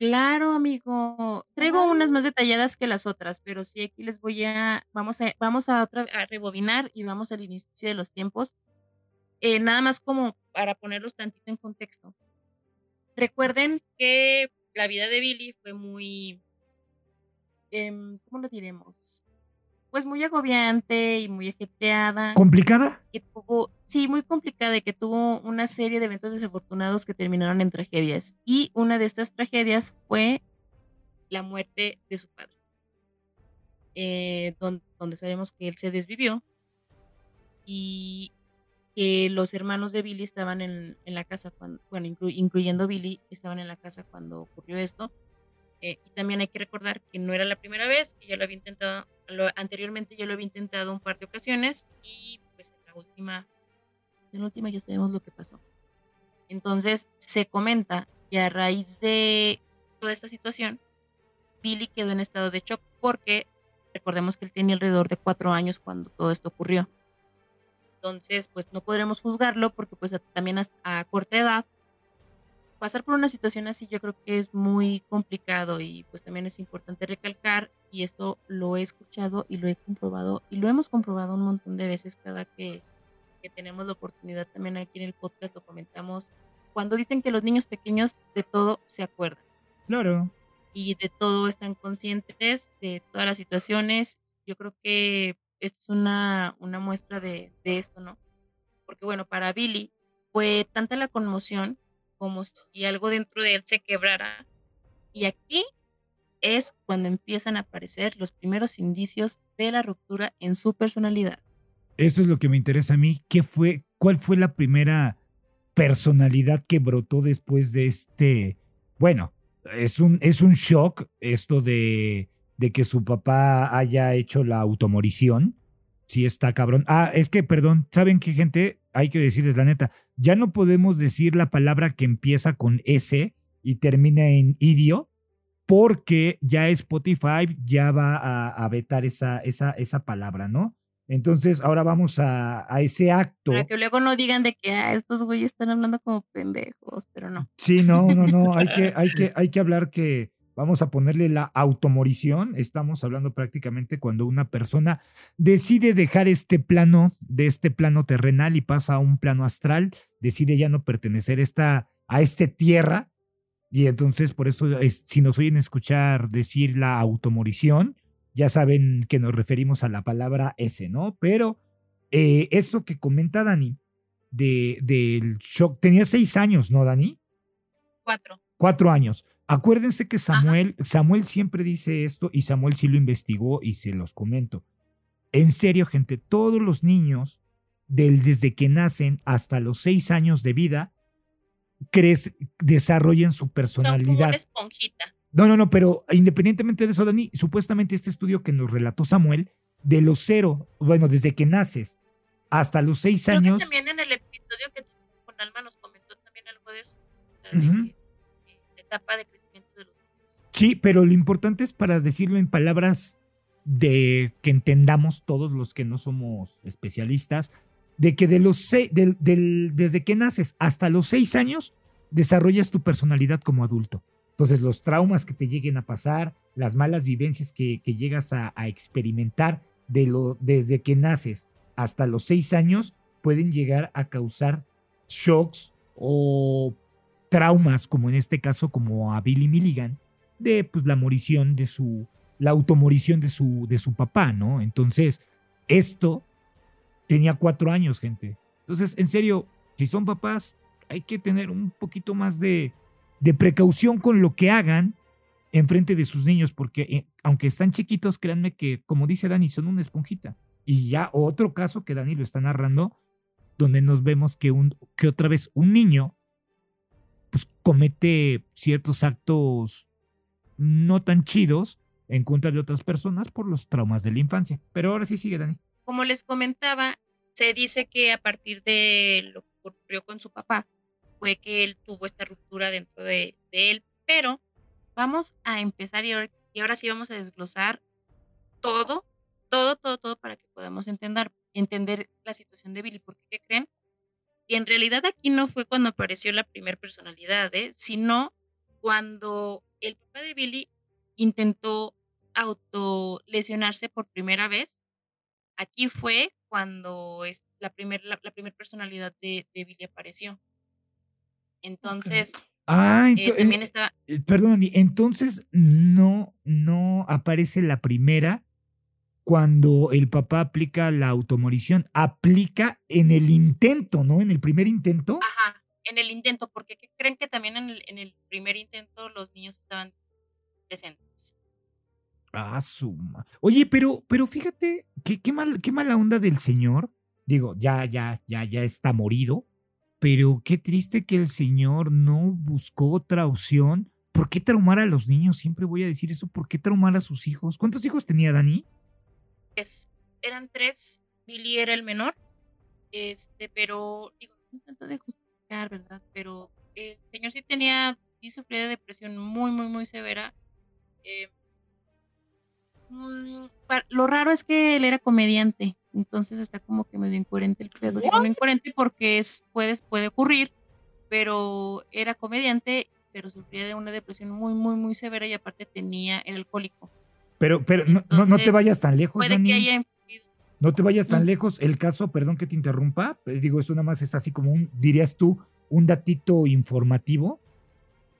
Claro, amigo. Traigo unas más detalladas que las otras, pero sí aquí les voy a, vamos a, vamos a, otra, a rebobinar y vamos al inicio de los tiempos. Eh, nada más como para ponerlos tantito en contexto. Recuerden que la vida de Billy fue muy, em, ¿cómo lo diremos? Pues muy agobiante y muy ajetreada. ¿Complicada? Que tuvo, sí, muy complicada y que tuvo una serie de eventos desafortunados que terminaron en tragedias. Y una de estas tragedias fue la muerte de su padre, eh, donde, sabemos que él se desvivió y que los hermanos de Billy estaban en, la casa, cuando, bueno, incluyendo Billy, estaban en la casa cuando ocurrió esto. Eh, y también hay que recordar que no era la primera vez, que ya lo había intentado anteriormente yo lo había intentado un par de ocasiones y pues en la última, en la última ya sabemos lo que pasó. Entonces se comenta que a raíz de toda esta situación, Billy quedó en estado de shock porque recordemos que él tenía alrededor de cuatro años cuando todo esto ocurrió. Entonces, pues no podremos juzgarlo porque pues también a corta edad pasar por una situación así yo creo que es muy complicado y pues también es importante recalcar y esto lo he escuchado y lo he comprobado y lo hemos comprobado un montón de veces cada que, que tenemos la oportunidad también aquí en el podcast lo comentamos cuando dicen que los niños pequeños de todo se acuerdan. Claro. Y de todo están conscientes de todas las situaciones. Yo creo que esta es una, una muestra de, de esto, ¿no? Porque bueno, para Billy fue tanta la conmoción como si algo dentro de él se quebrara. Y aquí es cuando empiezan a aparecer los primeros indicios de la ruptura en su personalidad. Eso es lo que me interesa a mí. ¿Qué fue, ¿Cuál fue la primera personalidad que brotó después de este? Bueno, es un, es un shock esto de, de que su papá haya hecho la automorición. Sí, está cabrón. Ah, es que, perdón, ¿saben qué, gente? Hay que decirles la neta. Ya no podemos decir la palabra que empieza con S y termina en idio, porque ya Spotify ya va a, vetar esa, esa, esa palabra, ¿no? Entonces, ahora vamos a, a, ese acto. Para que luego no digan de que ah, estos güeyes están hablando como pendejos, pero no. Sí, no, no, no. Hay que, hay que, hay que hablar que Vamos a ponerle la automorición. Estamos hablando prácticamente cuando una persona decide dejar este plano, de este plano terrenal y pasa a un plano astral, decide ya no pertenecer esta, a esta tierra. Y entonces, por eso, si nos oyen escuchar decir la automorición, ya saben que nos referimos a la palabra ese, ¿no? Pero eh, eso que comenta Dani, de, del shock, tenía seis años, ¿no, Dani? Cuatro. Cuatro años. Acuérdense que Samuel, Samuel siempre dice esto y Samuel sí lo investigó y se los comento. En serio, gente, todos los niños, del, desde que nacen hasta los seis años de vida, desarrollan su personalidad. esponjita. No, no, no, pero independientemente de eso, Dani, supuestamente este estudio que nos relató Samuel, de los cero, bueno, desde que naces hasta los seis años. también en el episodio que con Alma nos comentó también algo de eso. de, etapa de Sí, pero lo importante es para decirlo en palabras de que entendamos todos los que no somos especialistas, de que de los desde que naces hasta los seis años desarrollas tu personalidad como adulto. Entonces los traumas que te lleguen a pasar, las malas vivencias que, llegas a, experimentar de lo, desde que naces hasta los seis años pueden llegar a causar shocks o traumas, como en este caso como a Billy Milligan, de pues la morición de su, la automorición de su, de su papá, ¿no? Entonces, esto tenía cuatro años, gente. Entonces, en serio, si son papás, hay que tener un poquito más de, de precaución con lo que hagan en frente de sus niños, porque eh, aunque están chiquitos, créanme que, como dice Dani, son una esponjita. Y ya otro caso que Dani lo está narrando, donde nos vemos que, un, que otra vez un niño pues comete ciertos actos no tan chidos en contra de otras personas por los traumas de la infancia. Pero ahora sí sigue, Dani. Como les comentaba, se dice que a partir de lo que ocurrió con su papá, fue que él tuvo esta ruptura dentro de, él. Pero vamos a empezar y ahora, y ahora sí vamos a desglosar todo, todo, todo, todo para que podamos entender, entender la situación de Billy. Porque, ¿qué creen? Y en realidad aquí no fue cuando apareció la primera personalidad, ¿eh? sino cuando el papá de Billy intentó autolesionarse por primera vez. Aquí fue cuando es la primera la, primer personalidad de, de, Billy apareció. Entonces, ah, eh, también estaba... Eh, perdón, entonces no, no aparece la primera cuando el papá aplica la automorición, aplica en el intento, ¿no? En el primer intento. Ajá, en el intento, porque creen que también en el, en el primer intento los niños estaban presentes. Ah, suma. Oye, pero, pero fíjate, qué, qué, mal, qué mala onda del señor. Digo, ya, ya, ya, ya está morido. Pero qué triste que el señor no buscó otra opción. ¿Por qué traumar a los niños? Siempre voy a decir eso. ¿Por qué traumar a sus hijos? ¿Cuántos hijos tenía Dani? eran tres, Billy era el menor, este, pero digo, no tanto de ¿verdad? Pero el señor sí tenía, sí sufría de depresión muy, muy, muy severa. Eh, mm, lo raro es que él era comediante, entonces está como que medio incoherente el pedo. Digo, no incoherente porque es, puede, puede ocurrir, pero era comediante, pero sufría de una depresión muy, muy, muy severa y aparte tenía el alcohólico. Pero, pero no, no, te vayas tan lejos. Puede que haya no te vayas tan lejos. El caso, perdón que te interrumpa, eh, digo, eso nada más es así como un, dirías tú, un datito informativo,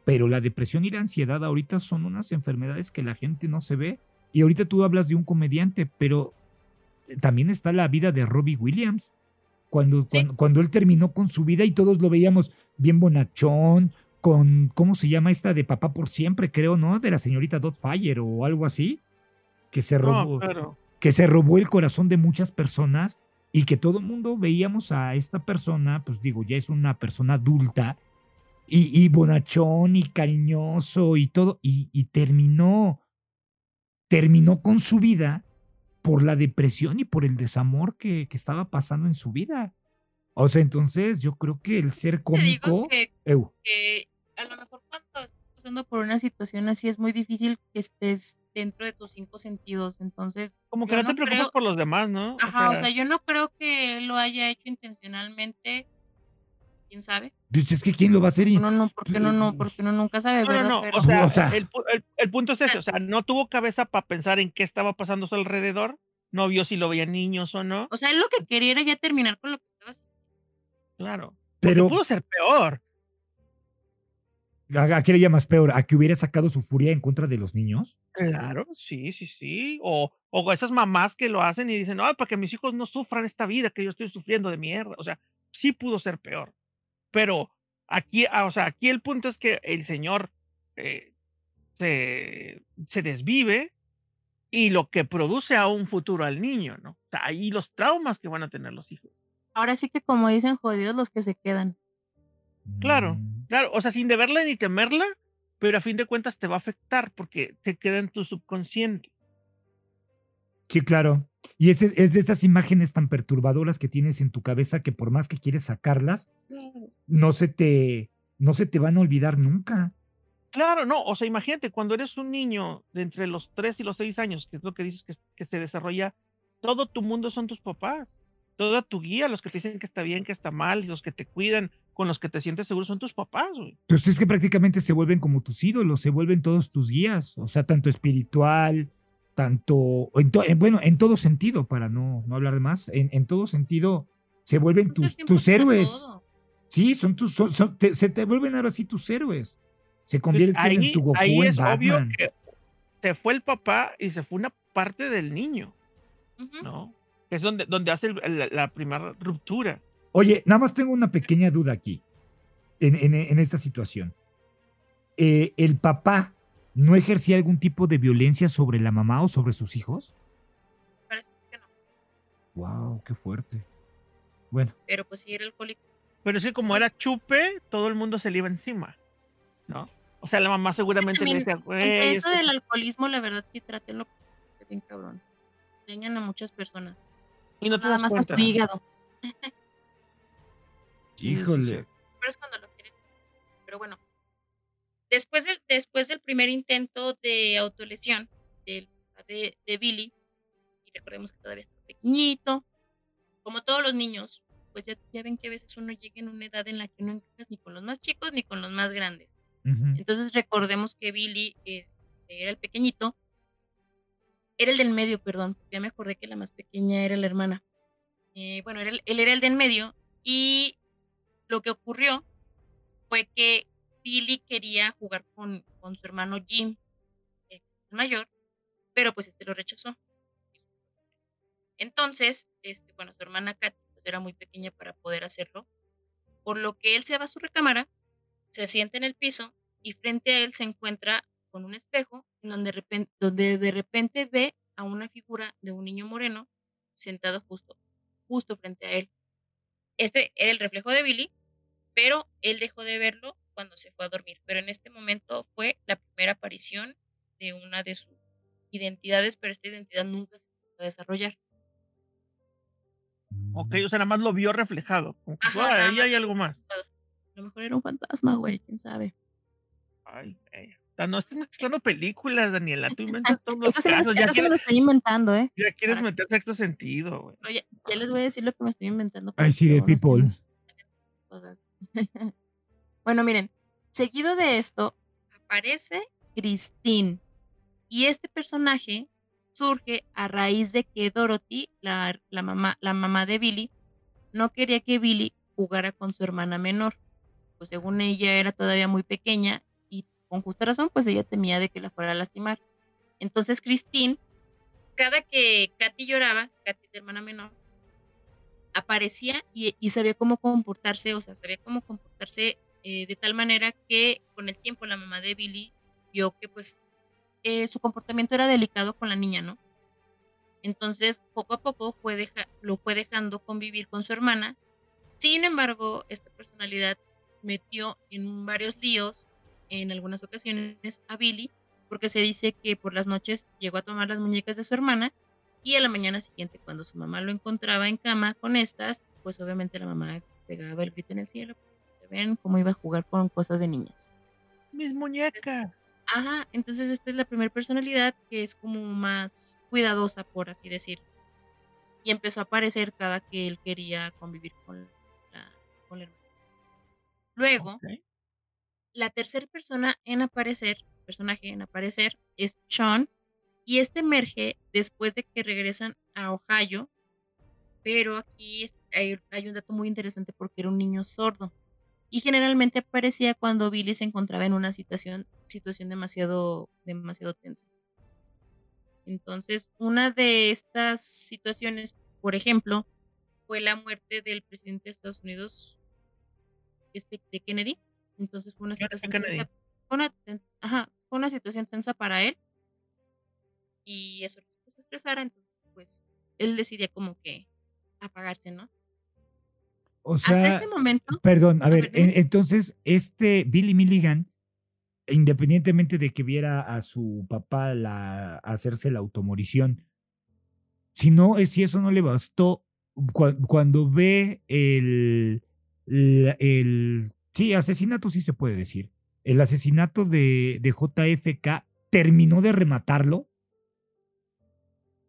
pero la depresión y la ansiedad ahorita son unas enfermedades que la gente no se ve. Y ahorita tú hablas de un comediante, pero también está la vida de Robbie Williams. Cuando, cuando, cuando, él terminó con su vida y todos lo veíamos bien bonachón, con, ¿cómo se llama esta de papá por siempre, creo, ¿no? De la señorita Fire o algo así que se robó, que se robó el corazón de muchas personas y que todo el mundo veíamos a esta persona, pues digo, ya es una persona adulta y, bonachón y cariñoso y todo, y, y terminó, terminó con su vida por la depresión y por el desamor que, que, estaba pasando en su vida. O sea, entonces yo creo que el ser cómico... que, a lo mejor cuando pasando por una situación así es muy difícil que estés dentro de tus cinco sentidos. Entonces. Como que no te preocupas por los demás, ¿no? Ajá, o sea, yo no creo que lo haya hecho intencionalmente. ¿Quién sabe? Es que quién lo va a hacer. No, no, porque no, no, porque uno nunca sabe, ¿verdad? No, o sea, o sea el, el, punto es ese, o sea, no tuvo cabeza para pensar en qué estaba pasando a su alrededor, no vio si lo veían niños o no. O sea, él lo que quería era ya terminar con lo que estaba haciendo. Claro. Pero pudo ser peor. ¿A, qué le llamas peor? ¿A que hubiera sacado su furia en contra de los niños? Claro, sí, sí, sí. O, o esas mamás que lo hacen y dicen, no, para que mis hijos no sufran esta vida que yo estoy sufriendo de mierda. O sea, sí pudo ser peor. Pero aquí, ah, o sea, aquí el punto es que el señor eh, se, se desvive y lo que produce a un futuro al niño, ¿no? O sea, ahí los traumas que van a tener los hijos. Ahora sí que como dicen jodidos los que se quedan. Claro, mm. Claro, o sea, sin deberla ni temerla, pero a fin de cuentas te va a afectar porque te queda en tu subconsciente. Sí, claro. Y es, es de esas imágenes tan perturbadoras que tienes en tu cabeza que por más que quieres sacarlas, no se te, no se te van a olvidar nunca. Claro, no, o sea, imagínate, cuando eres un niño de entre los 3 y los 6 años, que es lo que dices que, que se desarrolla, todo tu mundo son tus papás, toda tu guía, los que te dicen que está bien, que está mal, los que te cuidan, con los que te sientes seguro son tus papás, güey. Entonces es que prácticamente se vuelven como tus ídolos, se vuelven todos tus guías, o sea, tanto espiritual, tanto, en bueno, en todo sentido, para no, no hablar de más, en, en todo sentido se vuelven tus, tus héroes. Sí, son tus, se te vuelven ahora sí tus héroes. Se convierten en tu Goku, ahí es obvio que se fue el papá y se fue una parte del niño, ¿no? Es donde, donde hace la primera ruptura. Oye, nada más tengo una pequeña duda aquí, en, esta situación. Eh, ¿El papá no ejercía algún tipo de violencia sobre la mamá o sobre sus hijos? Parece que no. Wow, qué fuerte. Bueno. Pero pues sí era alcohólico. Pero es que como era chupe, todo el mundo se le iba encima. ¿no? O sea, la mamá seguramente le decía. Eso del alcoholismo, la verdad, sí, trátenlo bien cabrón. Dañan a muchas personas. Y no te Nada más a su hígado. Híjole. Pero es cuando lo quieren. Pero bueno. Después del, después del primer intento de autolesión de, de, de Billy, y recordemos que todavía está pequeñito, como todos los niños, pues ya, ya, ven que a veces uno llega en una edad en la que no encajas ni con los más chicos ni con los más grandes. Entonces recordemos que Billy eh, era el pequeñito, era el del medio, perdón, ya me acordé que la más pequeña era la hermana. Eh, bueno, él era el del medio y lo que ocurrió fue que Billy quería jugar con, con su hermano Jim, el mayor, pero pues este lo rechazó. Entonces, este, bueno, su hermana Kat pues, era muy pequeña para poder hacerlo, por lo que él se va a su recámara, se sienta en el piso y frente a él se encuentra con un espejo donde, de repente, donde de repente ve a una figura de un niño moreno sentado justo, justo frente a él. Este era el reflejo de Billy, pero él dejó de verlo cuando se fue a dormir. Pero en este momento fue la primera aparición de una de sus identidades, pero esta identidad nunca se pudo desarrollar. Ok, o sea, nada más lo vio reflejado. ahí hay algo más. A lo mejor era un fantasma, güey, quién sabe. Ay, No estás mezclando películas, Daniela. Tú inventas todos los casos. Me, ya se me lo estoy inventando, ¿eh? Ya quieres meter sexto sentido, güey. Oye, ya les voy a decir lo que me estoy inventando. Ay, sí, de people. bueno, miren. Seguido de esto, aparece Christine. Y este personaje surge a raíz de que Dorothy, la, mamá, la mamá de Billy, no quería que Billy jugara con su hermana menor. Pues según ella era todavía muy pequeña y con justa razón, pues ella temía de que la fuera a lastimar. Entonces Christine, cada que Katy lloraba, Katy hermana menor, aparecía y, sabía cómo comportarse, o sea, sabía cómo comportarse eh, de tal manera que con el tiempo la mamá de Billy vio que pues eh, su comportamiento era delicado con la niña, ¿no? Entonces, poco a poco fue lo fue dejando convivir con su hermana. Sin embargo, esta personalidad metió en varios líos en algunas ocasiones a Billy, porque se dice que por las noches llegó a tomar las muñecas de su hermana y a la mañana siguiente, cuando su mamá lo encontraba en cama con estas, pues obviamente la mamá pegaba el grito en el cielo. Ven cómo iba a jugar con cosas de niñas. Mis muñecas. Ajá, entonces esta es la primera personalidad que es como más cuidadosa, por así decir. Y empezó a aparecer cada que él quería convivir con la, con hermana. Luego, la tercera persona en aparecer, personaje en aparecer, es Sean, y este emerge después de que regresan a Ohio, pero aquí hay, hay un dato muy interesante porque era un niño sordo y generalmente aparecía cuando Billy se encontraba en una situación, situación demasiado, demasiado tensa. Entonces, una de estas situaciones, por ejemplo, fue la muerte del presidente de Estados Unidos, este, de Kennedy. Entonces fue una situación tensa. Fue una, situación tensa para él. Y eso se estresara, entonces pues él decidía como que apagarse, ¿no? O sea, hasta este momento. Perdón, a, ver, entonces, este Billy Milligan, independientemente de que viera a su papá la, hacerse la automorición, si no, si eso no le bastó, cuando ve el, el, sí, asesinato sí se puede decir, el asesinato de, de JFK, terminó de rematarlo.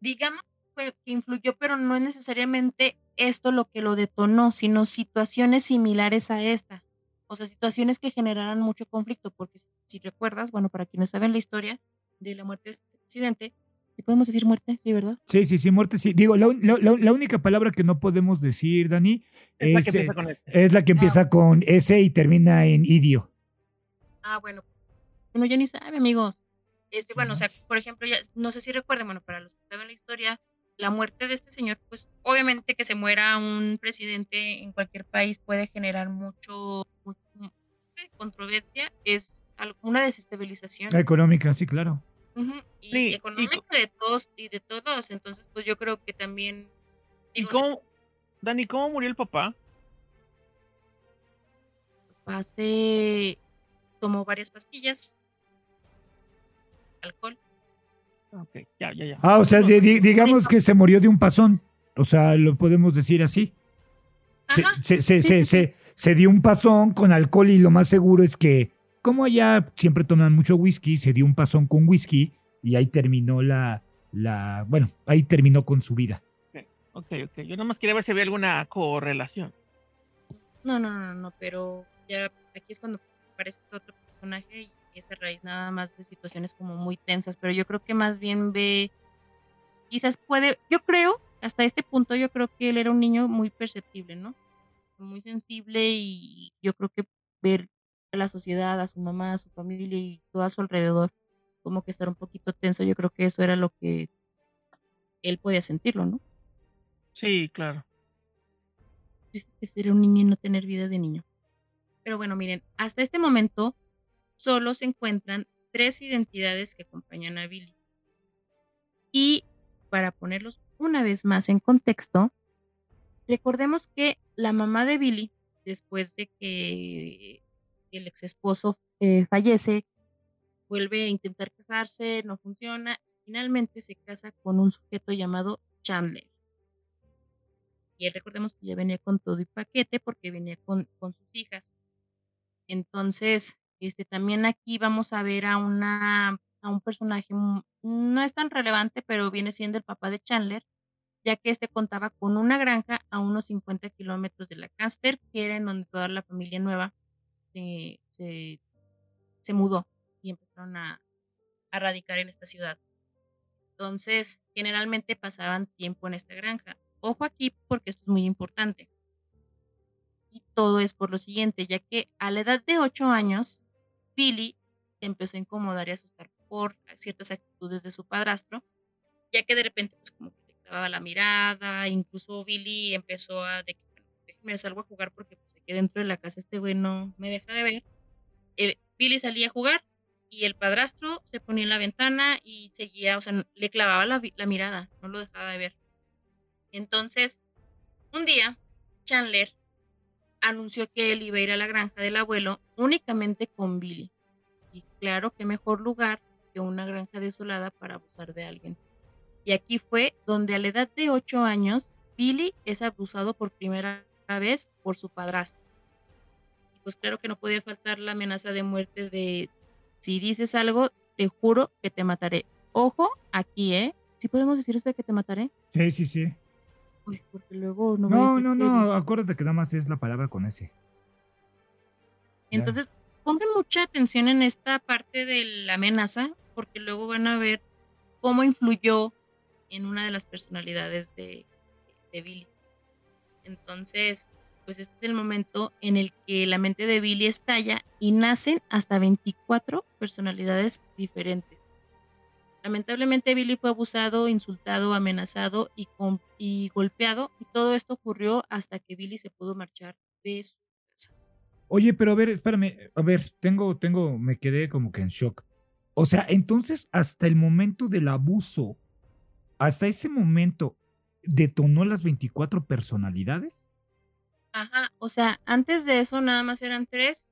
Digamos que influyó, pero no es necesariamente esto lo que lo detonó, sino situaciones similares a esta. O sea, situaciones que generaran mucho conflicto, porque si recuerdas, bueno, para quienes saben la historia de la muerte de este presidente, podemos decir muerte? Sí, ¿verdad? Sí, sí, sí, muerte, sí. Digo, la, única palabra que no podemos decir, Dani, es, la que empieza con, es la que empieza ah, con S y termina en idio. Ah, bueno. Uno ya ni sabe, amigos. Este, bueno, o sea, por ejemplo, ya, no sé si recuerden, bueno, para los que saben la historia, la muerte de este señor, pues obviamente que se muera un presidente en cualquier país puede generar mucho, controversia, es una desestabilización. Económica, sí, claro. y económica de todos y de todos, entonces pues yo creo que también... ¿Y cómo, Dani, cómo murió el papá? Hace tomó varias pastillas, alcohol. Ok, ya, ya, ya. Ah, o sea, de- digamos que se murió de un pasón. O sea, lo podemos decir así. Se, Ajá, se, se, sí, se, sí, se- se dio un pasón con alcohol y lo más seguro es que, como allá siempre toman mucho whisky, se dio un pasón con whisky y ahí terminó la, la, bueno, ahí terminó con su vida. Ok, ok. Yo nada más quería ver si había alguna correlación. No, no, no, no, pero ya aquí es cuando aparece otro personaje y es a raíz nada más de situaciones como muy tensas, pero yo creo que más bien ve, quizás puede, yo creo, hasta este punto yo creo que él era un niño muy perceptible, ¿no? Muy sensible y yo creo que ver a la sociedad, a su mamá, a su familia y todo a su alrededor, como que estar un poquito tenso, yo creo que eso era lo que él podía sentirlo, ¿no? Sí, claro. triste que ser un niño y no tener vida de niño. Pero bueno, miren, hasta este momento solo se encuentran tres identidades que acompañan a Billy. Y para ponerlos una vez más en contexto, recordemos que la mamá de Billy, después de que el ex esposo eh, fallece, vuelve a intentar casarse, no funciona, finalmente se casa con un sujeto llamado Chandler. Y recordemos que ya venía con todo y paquete porque venía con sus hijas. Entonces, este, también aquí vamos a ver a, una, a un personaje, no es tan relevante, pero viene siendo el papá de Chandler, ya que este contaba con una granja a unos 50 kilómetros de la Caster, que era en donde toda la familia nueva se, se, se mudó y empezaron a, a radicar en esta ciudad. Entonces, generalmente pasaban tiempo en esta granja. Ojo aquí porque esto es muy importante. Y todo es por lo siguiente, ya que a la edad de 8 años, Billy se empezó a incomodar y asustar por ciertas actitudes de su padrastro, ya que de repente pues como que le clavaba la mirada, incluso Billy empezó a de déjeme salgo a jugar porque pues aquí dentro de la casa este güey no me deja de ver. El, Billy salía a jugar y el padrastro se ponía en la ventana y seguía, o sea, le clavaba la, la mirada, no lo dejaba de ver. Entonces, un día, Chandler anunció que él iba a ir a la granja del abuelo únicamente con Billy. Y claro, qué mejor lugar que una granja desolada para abusar de alguien. Y aquí fue donde a la edad de 8 años, Billy es abusado por primera vez por su padrastro. Y pues claro que no podía faltar la amenaza de muerte de si dices algo, te juro que te mataré. Ojo, aquí, ¿eh? ¿Sí podemos decir esto de que te mataré? Sí, sí, sí. Uy, porque luego no No, no, que- no, acuérdate que nada más es la palabra con ese. Ya. Entonces, pongan mucha atención en esta parte de la amenaza, porque luego van a ver cómo influyó en una de las personalidades de, de Billy. Entonces, pues este es el momento en el que la mente de Billy estalla y nacen hasta 24 personalidades diferentes. Lamentablemente Billy fue abusado, insultado, amenazado y, golpeado y todo esto ocurrió hasta que Billy se pudo marchar de su casa. Oye, pero a ver, espérame, a ver, tengo, tengo, me quedé como que en shock. O sea, entonces hasta el momento del abuso, hasta ese momento, detonó las 24 personalidades. Ajá, o sea, antes de eso nada más eran tres.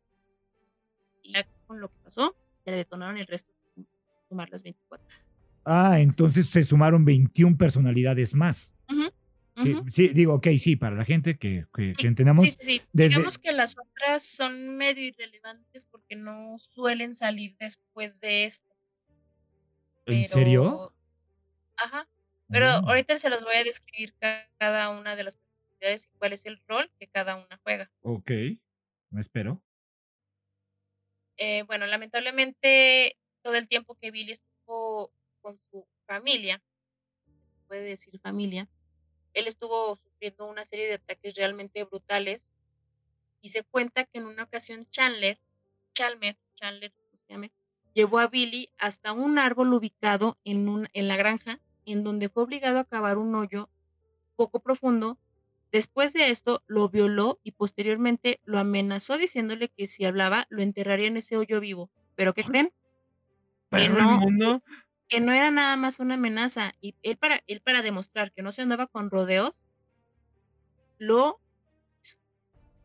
Y ya con lo que pasó, se le detonaron el resto, sumar las 24. Ah, entonces se sumaron 21 personalidades más. Sí, sí, digo, ok, sí, para la gente que, que, que Sí, entendamos. Sí, sí, desde- Digamos que las otras son medio irrelevantes porque no suelen salir después de esto. ¿En serio? Ajá. Pero Mm. ahorita se los voy a describir ca- cada una de las personalidades y cuál es el rol que cada una juega. Ok, me espero. Eh, bueno, lamentablemente todo el tiempo que Billy estuvo con su familia, puede decir familia, él estuvo sufriendo una serie de ataques realmente brutales y se cuenta que en una ocasión Chandler, Chalmer, Chandler, ¿cómo se llame? llevó a Billy hasta un árbol ubicado en, un, en la granja, en donde fue obligado a cavar un hoyo poco profundo. Después de esto, lo violó y posteriormente lo amenazó diciéndole que si hablaba, lo enterraría en ese hoyo vivo. ¿Pero qué creen? El no. mundo. que no era nada más una amenaza. Y él para, él para demostrar que no se andaba con rodeos, lo...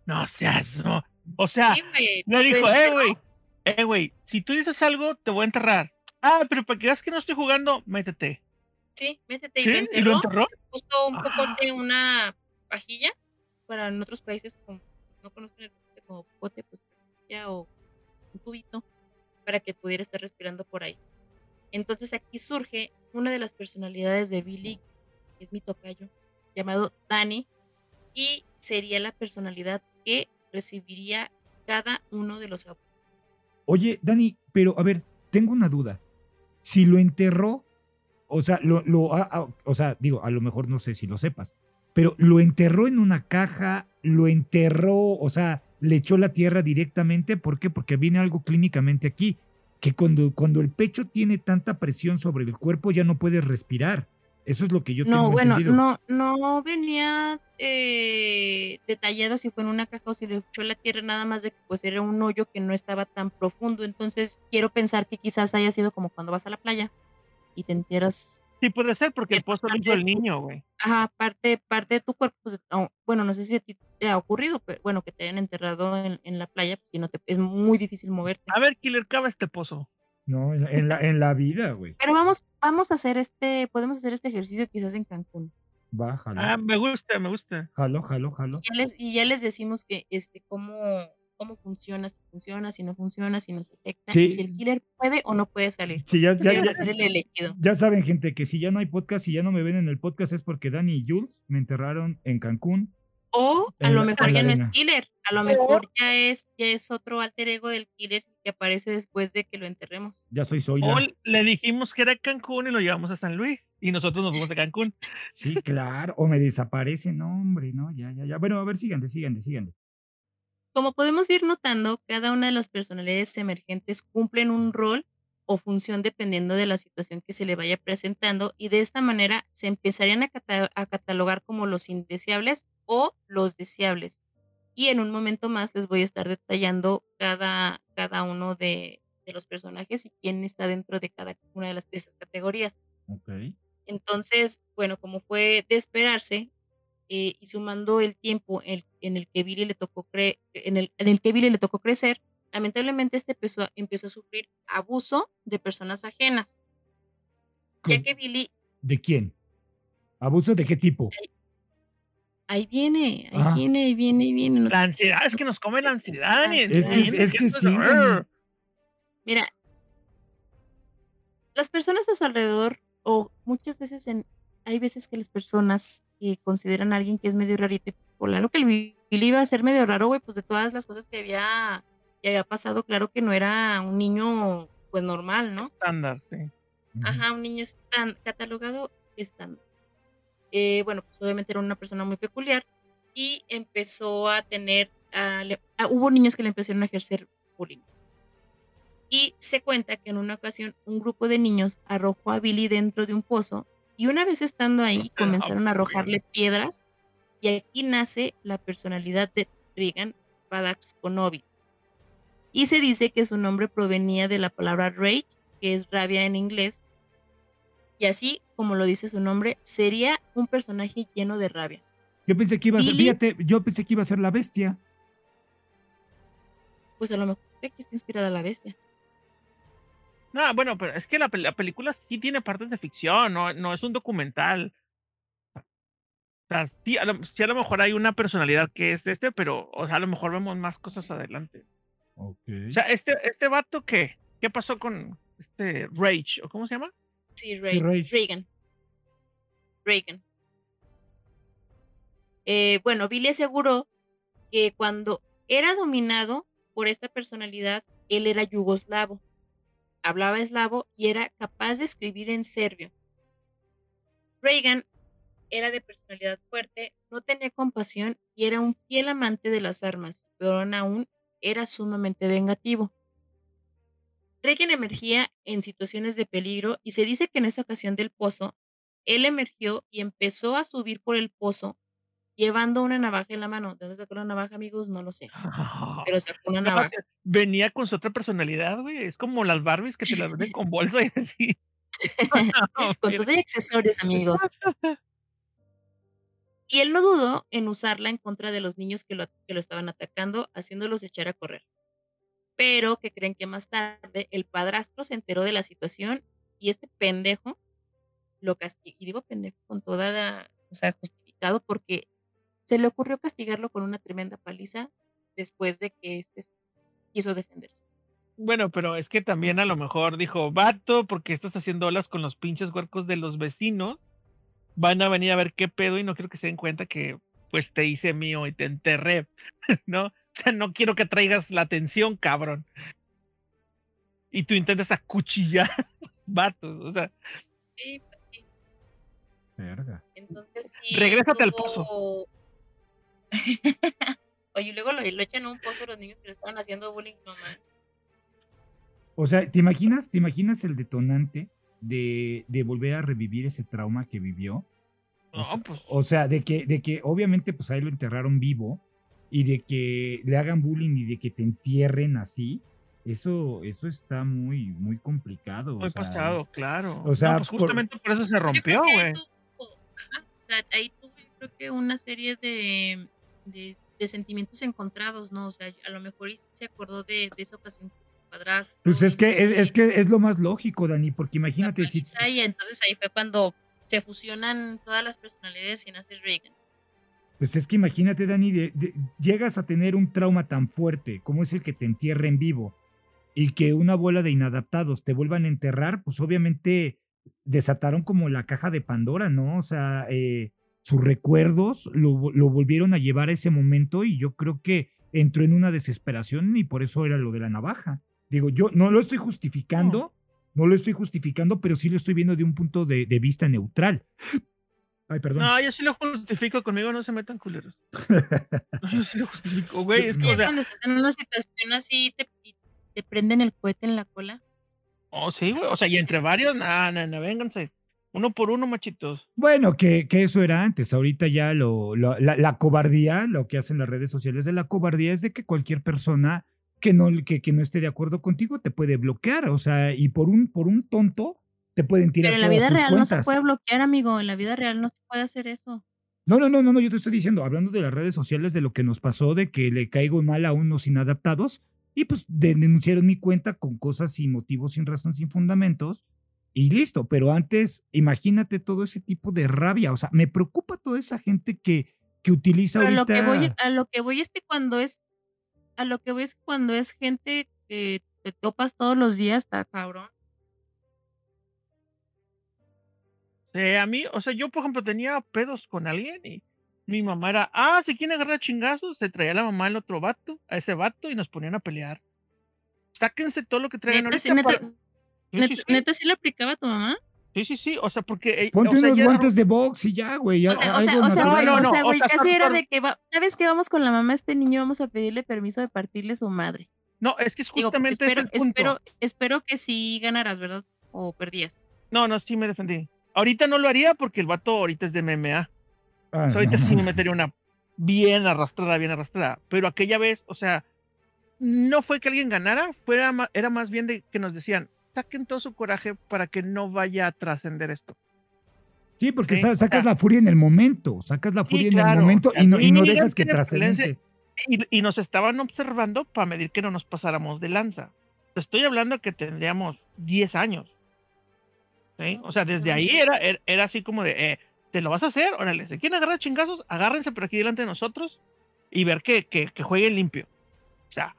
No seas. no. O sea, Sí, le lo dijo, eh, güey, Eh, güey, si tú dices algo, te voy a enterrar. Ah, pero para que veas que no estoy jugando, métete. Sí, métete y lo ¿Y enterró. lo enterró? Puso un Ah. una pajilla, para en otros países como no conocen el popote como popote, pues pajilla o un tubito, para que pudiera estar respirando por ahí. Entonces aquí surge una de las personalidades de Billy, que es mi tocayo, llamado Danny, y sería la personalidad que recibiría cada uno de los abusos. Oye, Dani, pero a ver, tengo una duda. Si lo enterró, o sea, lo, ah, ah, o sea, digo, a lo mejor no sé si lo sepas, pero lo enterró en una caja, lo enterró, o sea, le echó la tierra directamente. ¿Por qué? Porque viene algo clínicamente aquí, que cuando, cuando el pecho tiene tanta presión sobre el cuerpo ya no puedes respirar. Eso es lo que yo No, tengo bueno, entendido. no, no venía eh, detallado si fue en una caja o si le echó la tierra, nada más de que pues era un hoyo que no estaba tan profundo. Entonces quiero pensar que quizás haya sido como cuando vas a la playa y te entieras, Sí, puede ser porque el pozo lo hizo el niño, güey. ajá, parte, parte de tu cuerpo, pues, oh, bueno, no sé si a ti te ha ocurrido, pero bueno, que te hayan enterrado en, en la playa, pues, si no te, es muy difícil moverte. A ver, Killer, cava este pozo. No, en la, en la, en la vida, güey. Pero vamos, vamos a hacer este, podemos hacer este ejercicio quizás en Cancún. Va, jalo. Ah, me gusta, me gusta. Jalo, jalo, jalo. ya les, y ya les decimos que este cómo, cómo funciona, si funciona, si no funciona, si nos afecta, y Sí. si el killer puede o no puede salir. Sí, ya, ya, ya, ser el elegido. Ya saben, gente, que si ya no hay podcast, si ya no me ven en el podcast, es porque Dani y Jules me enterraron en Cancún. O a En lo mejor ya no es killer, a lo mejor ya es, ya es otro alter ego del killer que aparece después de que lo enterremos. Ya soy O Zoila. le dijimos que era Cancún y lo llevamos a San Luis. Y nosotros nos fuimos a Cancún. Sí, claro. O me desaparece, no, hombre, no, ya, ya, ya. Bueno, a ver, síganle, síganle, síganle. Como podemos ir notando, cada una de las personalidades emergentes cumplen un rol o función dependiendo de la situación que se le vaya presentando y de esta manera se empezarían a, cata- a catalogar como los indeseables o los deseables. Y en un momento más les voy a estar detallando cada, cada uno de, de los personajes y quién está dentro de cada una de, las, de esas categorías. Entonces, bueno, como fue de esperarse, eh, y sumando el tiempo en, en el que Billy le tocó cre- en el, en el que Billy le tocó crecer, lamentablemente este empezó a, empezó a sufrir abuso de personas ajenas, ya ¿Con- que Billy, ¿De quién? ¿Abuso de qué tipo? ahí viene, ahí Ah. viene, ahí viene, ahí viene. no La ansiedad, es que nos come la ansiedad. Es que- es que sí. Mira, las personas a su alrededor, o muchas veces en, hay veces que las personas que consideran a alguien que es medio rarito, y por lo que el Billy iba a ser medio raro, güey, pues de todas las cosas que había, que había pasado, claro que no era un niño, pues normal, ¿no? Estándar, sí. Ajá, un niño estan- catalogado estándar. Eh, bueno, pues obviamente era una persona muy peculiar y empezó a tener, a a- hubo niños que le empezaron a ejercer bullying. Y se cuenta que en una ocasión un grupo de niños arrojó a Billy dentro de un pozo y una vez estando ahí la comenzaron a arrojarle piedras y aquí nace la personalidad de Regan Padaxkonovi. Y se dice que su nombre provenía de la palabra rage, que es rabia en inglés, y así, como lo dice su nombre, sería un personaje lleno de rabia. Yo pensé que iba a ser, Billy- fíjate, yo pensé que iba a ser la bestia. Pues a lo mejor aquí está inspirada la bestia. No, bueno, pero es que la, pel- la película sí tiene partes de ficción, no, no es un documental. O sea, sí a, lo, sí a lo mejor hay una personalidad que es de este, pero o sea, a lo mejor vemos más cosas adelante. O sea, este, este vato, ¿qué? ¿Qué pasó con este Rage? ¿O cómo se llama? Sí, Rage. Reagan. Reagan. Eh, bueno, Billy aseguró que cuando era dominado por esta personalidad, él era yugoslavo, hablaba eslavo y era capaz de escribir en serbio. Reagan era de personalidad fuerte, no tenía compasión y era un fiel amante de las armas, pero aún era sumamente vengativo. Reagan emergía en situaciones de peligro y se dice que en esa ocasión del pozo, él emergió y empezó a subir por el pozo llevando una navaja en la mano. ¿De dónde sacó la navaja, amigos? No lo sé, pero sacó una navaja. Venía con su otra personalidad, güey. Es como las Barbies que te las venden con bolsa y así. Con todo y accesorios, amigos. Y él no dudó en usarla en contra de los niños que lo, que lo estaban atacando, haciéndolos echar a correr. pero que creen que más tarde el padrastro se enteró de la situación y este pendejo lo castigó, y digo pendejo con toda o sea, justificado porque se le ocurrió castigarlo con una tremenda paliza después de que este quiso defenderse. Bueno, pero es que también a lo mejor dijo, vato, porque estás haciendo olas con los pinches huercos de los vecinos. Van a venir a ver qué pedo y no quiero que se den cuenta que pues te hice mío y te enterré, ¿no? O sea, no quiero que traigas la atención, cabrón. Y tú intentas acuchillar vatos, o sea. Sí, pues sí. Verga. Entonces sí. Regrésate al pozo. Oye, y luego lo, lo echan a un pozo los niños que le estaban haciendo bullying, no man. O sea, ¿te imaginas, te imaginas el detonante de, de volver a revivir ese trauma que vivió? O sea, pues. o sea, de que, de que obviamente pues ahí lo enterraron vivo y de que le hagan bullying y de que te entierren así, eso, eso está muy, muy complicado. o Muy sea, pasado, es- claro. o sea, no, pues justamente por, eso se rompió, güey. o ahí tuvo yo creo que una serie de, de, de sentimientos encontrados, ¿no? O sea, a lo mejor se acordó de, de esa ocasión padrastro. Pues es que, es, es que es lo más lógico, Dani, porque imagínate si... y entonces ahí fue cuando se fusionan todas las personalidades y nace Reagan. Pues es que imagínate, Dani, de- de- llegas a tener un trauma tan fuerte como es el que te entierra en vivo y que una bola de inadaptados te vuelvan a enterrar, pues obviamente desataron como la caja de Pandora, ¿no? O sea, eh, sus recuerdos lo, lo volvieron a llevar a ese momento y yo creo que entró en una desesperación y por eso era lo de la navaja. Digo, yo no lo estoy justificando, no lo estoy justificando, pero sí lo estoy viendo de un punto de, de vista neutral. Ay, perdón. No, yo sí lo justifico, conmigo no se metan culeros. Yo sí lo justifico, güey. Es que, Y o sea, cuando estás en una situación así te, y te prenden el cohete en la cola. oh, sí, güey. O sea, y entre varios, no, no, no, vénganse. Uno por uno, machitos. Bueno, que, que eso era antes. Ahorita ya lo, lo- la, la cobardía, lo que hacen las redes sociales de la cobardía es de que cualquier persona que no, que, que no esté de acuerdo contigo te puede bloquear. O sea, y por un, por un tonto te pueden tirar Pero en la vida real no se cuentas. puede bloquear, amigo. En la vida real no se puede hacer eso. No, no, no, no, no, yo te estoy diciendo, hablando de las redes sociales, de lo que nos pasó, de que le caigo mal a unos inadaptados, y pues de- denunciaron mi cuenta con cosas sin motivos, sin razón, sin fundamentos, y listo. Pero antes, imagínate todo ese tipo de rabia. O sea, me preocupa toda esa gente que, que utiliza Pero a lo ahorita. que voy, a lo que voy es que cuando es, a lo que voy es que cuando es gente que te topas todos los días, está cabrón. Eh, a mí, o sea, yo, por ejemplo, tenía pedos con alguien y mi mamá era, ah, si quieren agarrar chingazos, se traía la mamá al otro vato, a ese vato, y nos ponían a pelear. Sáquense todo lo que traigan Neta, sí, ahorita neta, para- Sí, neta, sí, sí. neta, ¿sí le aplicaba a tu mamá? Sí, sí, sí, o sea, porque... eh, Ponte o sea, unos guantes de box y ya, güey. O sea, o sea, o sea, no, güey, no, o no, sea, güey, casi era de que va, ¿sabes qué? Vamos con la mamá este niño, vamos a pedirle permiso de partirle su madre. No, es que es Digo, justamente ese espero, el punto. espero, espero que sí ganaras, ¿verdad? O perdías. No, no, sí me defendí. Ahorita no lo haría porque el vato ahorita es de MMA. Ah, O sea, ahorita no, sí me metería una bien arrastrada, bien arrastrada. Pero aquella vez, o sea, no fue que alguien ganara, fue era más bien de que nos decían, saquen todo su coraje para que no vaya a trascender esto. Sí, porque Sí, sa- o sacas sea- la furia en el momento, sacas la furia en el momento y no, y no dejas que trascende. Y, y nos estaban observando para medir que no nos pasáramos de lanza. Estoy hablando que tendríamos 10 años. ¿sí? O sea, desde ahí era, era, era así como de, eh, ¿te lo vas a hacer? Órale, si quieren agarrar chingazos, agárrense por aquí delante de nosotros y ver que, que, que jueguen limpio. O sea,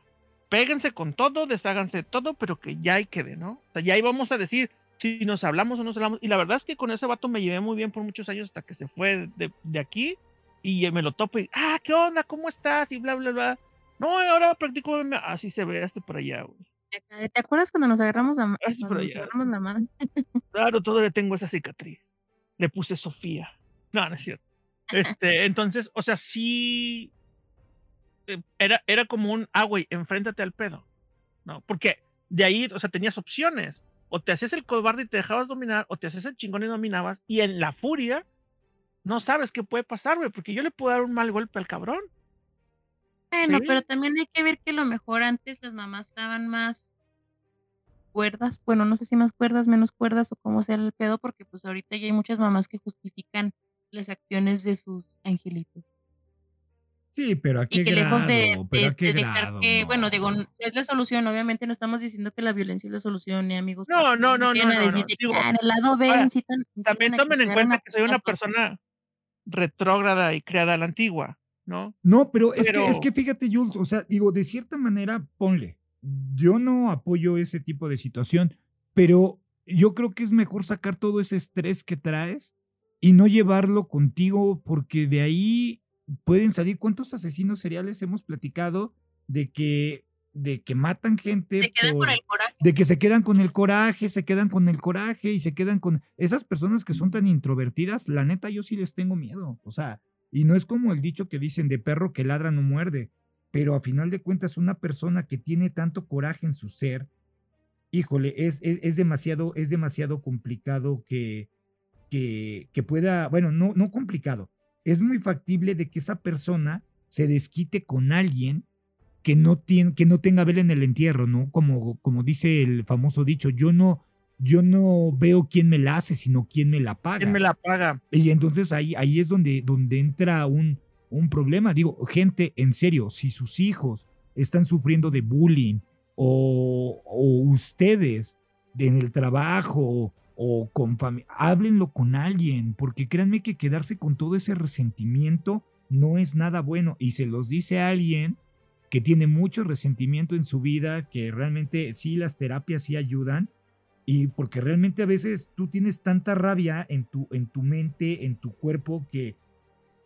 péguense con todo, desháganse todo, pero que ya ahí quede, ¿no? O sea, ya ahí vamos a decir si nos hablamos o no nos hablamos. Y la verdad es que con ese vato me llevé muy bien por muchos años hasta que se fue de, de aquí y me lo topo y, ah, ¿qué onda? ¿Cómo estás? Y bla, bla, bla. No, ahora practico. Así se ve este por allá, güey. ¿Te acuerdas cuando nos agarramos la, cuando nos agarramos la madre? Claro, todavía tengo esa cicatriz. Le puse Sofía. No, no es cierto. Este, entonces, o sea, sí. Eh, Era, era como un, ah, güey, enfréntate al pedo. ¿No? Porque de ahí, o sea, tenías opciones. O te hacías el cobarde y te dejabas dominar, o te hacías el chingón y dominabas. Y en la furia, no sabes qué puede pasar, güey, porque yo le puedo dar un mal golpe al cabrón. Bueno, Sí. pero también hay que ver que a lo mejor antes las mamás estaban más cuerdas, bueno, no sé si más cuerdas, menos cuerdas o cómo sea el pedo, porque pues ahorita ya hay muchas mamás que justifican las acciones de sus angelitos. Sí, pero a qué y que grado, lejos de, pero de, de dejar grado, que, bueno, digo, no. no es la solución, obviamente no estamos diciendo que la violencia es la solución, ni amigos, No, porque no, no no, no, no, no. decir de que Digo, "Ah, en el lado B ahora, incitan, también incitan tomen en cuenta que soy una persona retrógrada y creada a la antigua, ¿no? No, pero es que, es Pero que fíjate, Jules, o sea, digo, de cierta manera, ponle. Yo no apoyo ese tipo de situación, pero yo creo que es mejor sacar todo ese estrés que traes y no llevarlo contigo, porque de ahí pueden salir. ¿Cuántos asesinos seriales hemos platicado de que, de que matan gente Se quedan con el coraje. de que se quedan con el coraje, se quedan con el coraje y se quedan con esas personas que son tan introvertidas, la neta yo sí les tengo miedo, o sea, y no es como el dicho que dicen de perro que ladra no muerde, pero a final de cuentas una persona que tiene tanto coraje en su ser, híjole, es, es, es demasiado, es demasiado complicado que, que, que pueda, bueno, no, no complicado, es muy factible de que esa persona se desquite con alguien que no, tiene, que no tenga vela en el entierro, ¿no? Como, como dice el famoso dicho, yo no, yo no veo quién me la hace, sino quién me la paga. ¿quién me la paga? Y entonces ahí, ahí es donde, donde entra un, un problema. Digo, gente, en serio, si sus hijos están sufriendo de bullying o, o ustedes en el trabajo o con familia, háblenlo con alguien, porque créanme que quedarse con todo ese resentimiento no es nada bueno. Y se los dice a alguien que tiene mucho resentimiento en su vida, que realmente sí las terapias sí ayudan, y porque realmente a veces tú tienes tanta rabia en tu, en tu mente, en tu cuerpo, que,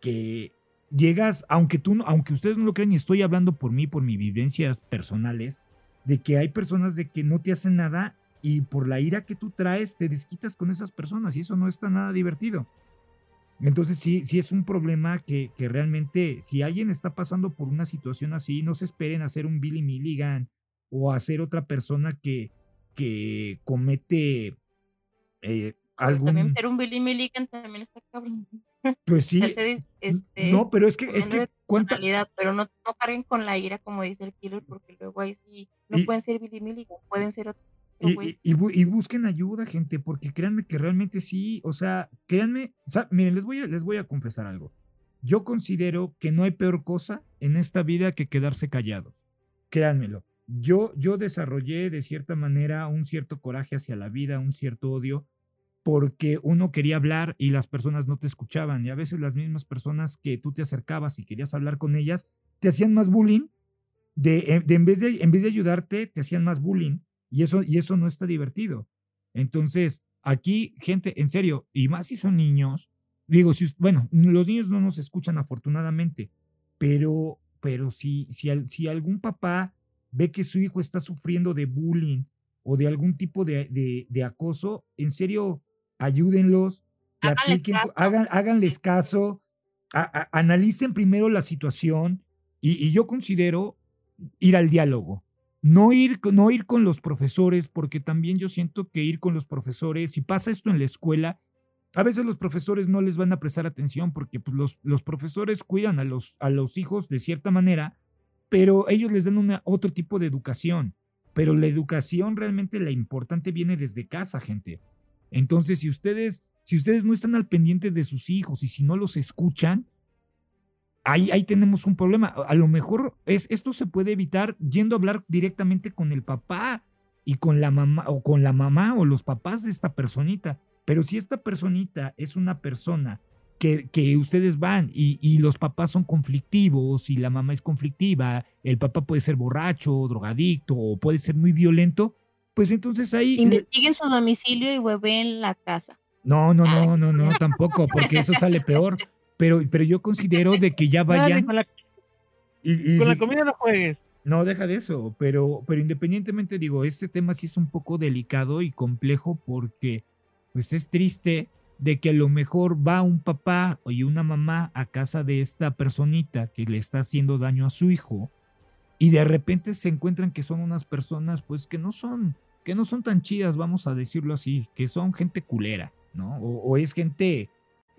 que llegas, aunque tú, aunque ustedes no lo crean, y estoy hablando por mí, por mis vivencias personales, de que hay personas de que no te hacen nada y por la ira que tú traes te desquitas con esas personas y eso no está nada divertido. Entonces sí, sí es un problema que, que realmente si alguien está pasando por una situación así, no se esperen a ser un Billy Milligan o a ser otra persona que, que comete eh, También ser un Billy Milligan también está cabrón. Pues sí, este, no, pero es que, es que cuánta... pero no, no carguen con la ira, como dice el killer, porque luego ahí sí, no Y- pueden ser Billy Milligan, pueden ser otro Y, busquen ayuda, gente, porque créanme que realmente sí, o sea, créanme, sa- miren, les voy, a, les voy a confesar algo. Yo considero que no hay peor cosa en esta vida que quedarse callados. Créanmelo. Yo, yo desarrollé de cierta manera un cierto coraje hacia la vida, un cierto odio, porque uno quería hablar y las personas no te escuchaban. Y a veces las mismas personas que tú te acercabas y querías hablar con ellas, te hacían más bullying. De, eh, de en, vez de, en vez de ayudarte, te hacían más bullying. Y eso, y eso no está divertido. Entonces, aquí, gente, en serio, y más si son niños, digo, si, bueno, los niños no nos escuchan afortunadamente, pero, pero si, si, si algún papá ve que su hijo está sufriendo de bullying o de algún tipo de, de- de acoso, en serio, ayúdenlos, Háganles caso. hagan, háganles caso, a- a- analicen primero la situación y, y yo considero ir al diálogo. No ir, no ir con los profesores, porque también yo siento que ir con los profesores, si pasa esto en la escuela, a veces los profesores no les van a prestar atención porque pues, los, los profesores cuidan a los, a los hijos de cierta manera, pero ellos les dan una, otro tipo de educación. Pero la educación realmente la importante viene desde casa, gente. Entonces, si ustedes, si ustedes no están al pendiente de sus hijos y si no los escuchan, ahí, ahí tenemos un problema. A lo mejor es, esto se puede evitar yendo a hablar directamente con el papá y con la mamá o con la mamá o los papás de esta personita. Pero si esta personita es una persona que, que ustedes van y, y los papás son conflictivos y la mamá es conflictiva, el papá puede ser borracho, drogadicto o puede ser muy violento, pues entonces ahí... Investiguen su domicilio y hueven la casa. No, no, Ah, no, no, no, tampoco, porque eso sale peor. Pero, pero yo considero de que ya Dale, vayan con la, y, y- con la comida no juegues. no, deja de eso, pero, pero independientemente digo, este tema sí es un poco delicado y complejo porque pues es triste de que a lo mejor va un papá y una mamá a casa de esta personita que le está haciendo daño a su hijo y de repente se encuentran que son unas personas pues que no son que no son tan chidas, vamos a decirlo así, que son gente culera, ¿no? O, o es gente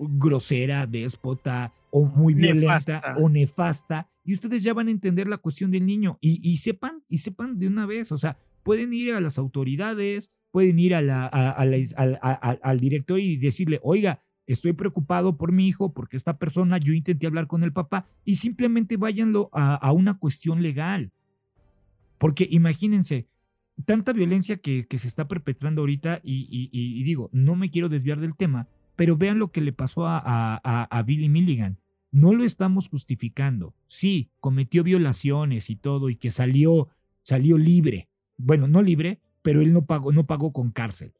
grosera, déspota o muy violenta Nefasta. o nefasta y ustedes ya van a entender la cuestión del niño y, y sepan y sepan de una vez, o sea, pueden ir a las autoridades, pueden ir a la, a- a la- al, director y decirle, oiga, estoy preocupado por mi hijo, porque esta persona, yo intenté hablar con el papá y simplemente váyanlo a, una cuestión legal. Porque imagínense, tanta violencia que, se está perpetrando ahorita y, digo, no me quiero desviar del tema, pero vean lo que le pasó a, a Billy Milligan. No lo estamos justificando. Sí, cometió violaciones y todo y que salió, salió libre. Bueno, no libre, pero él no pagó, no pagó con cárcel.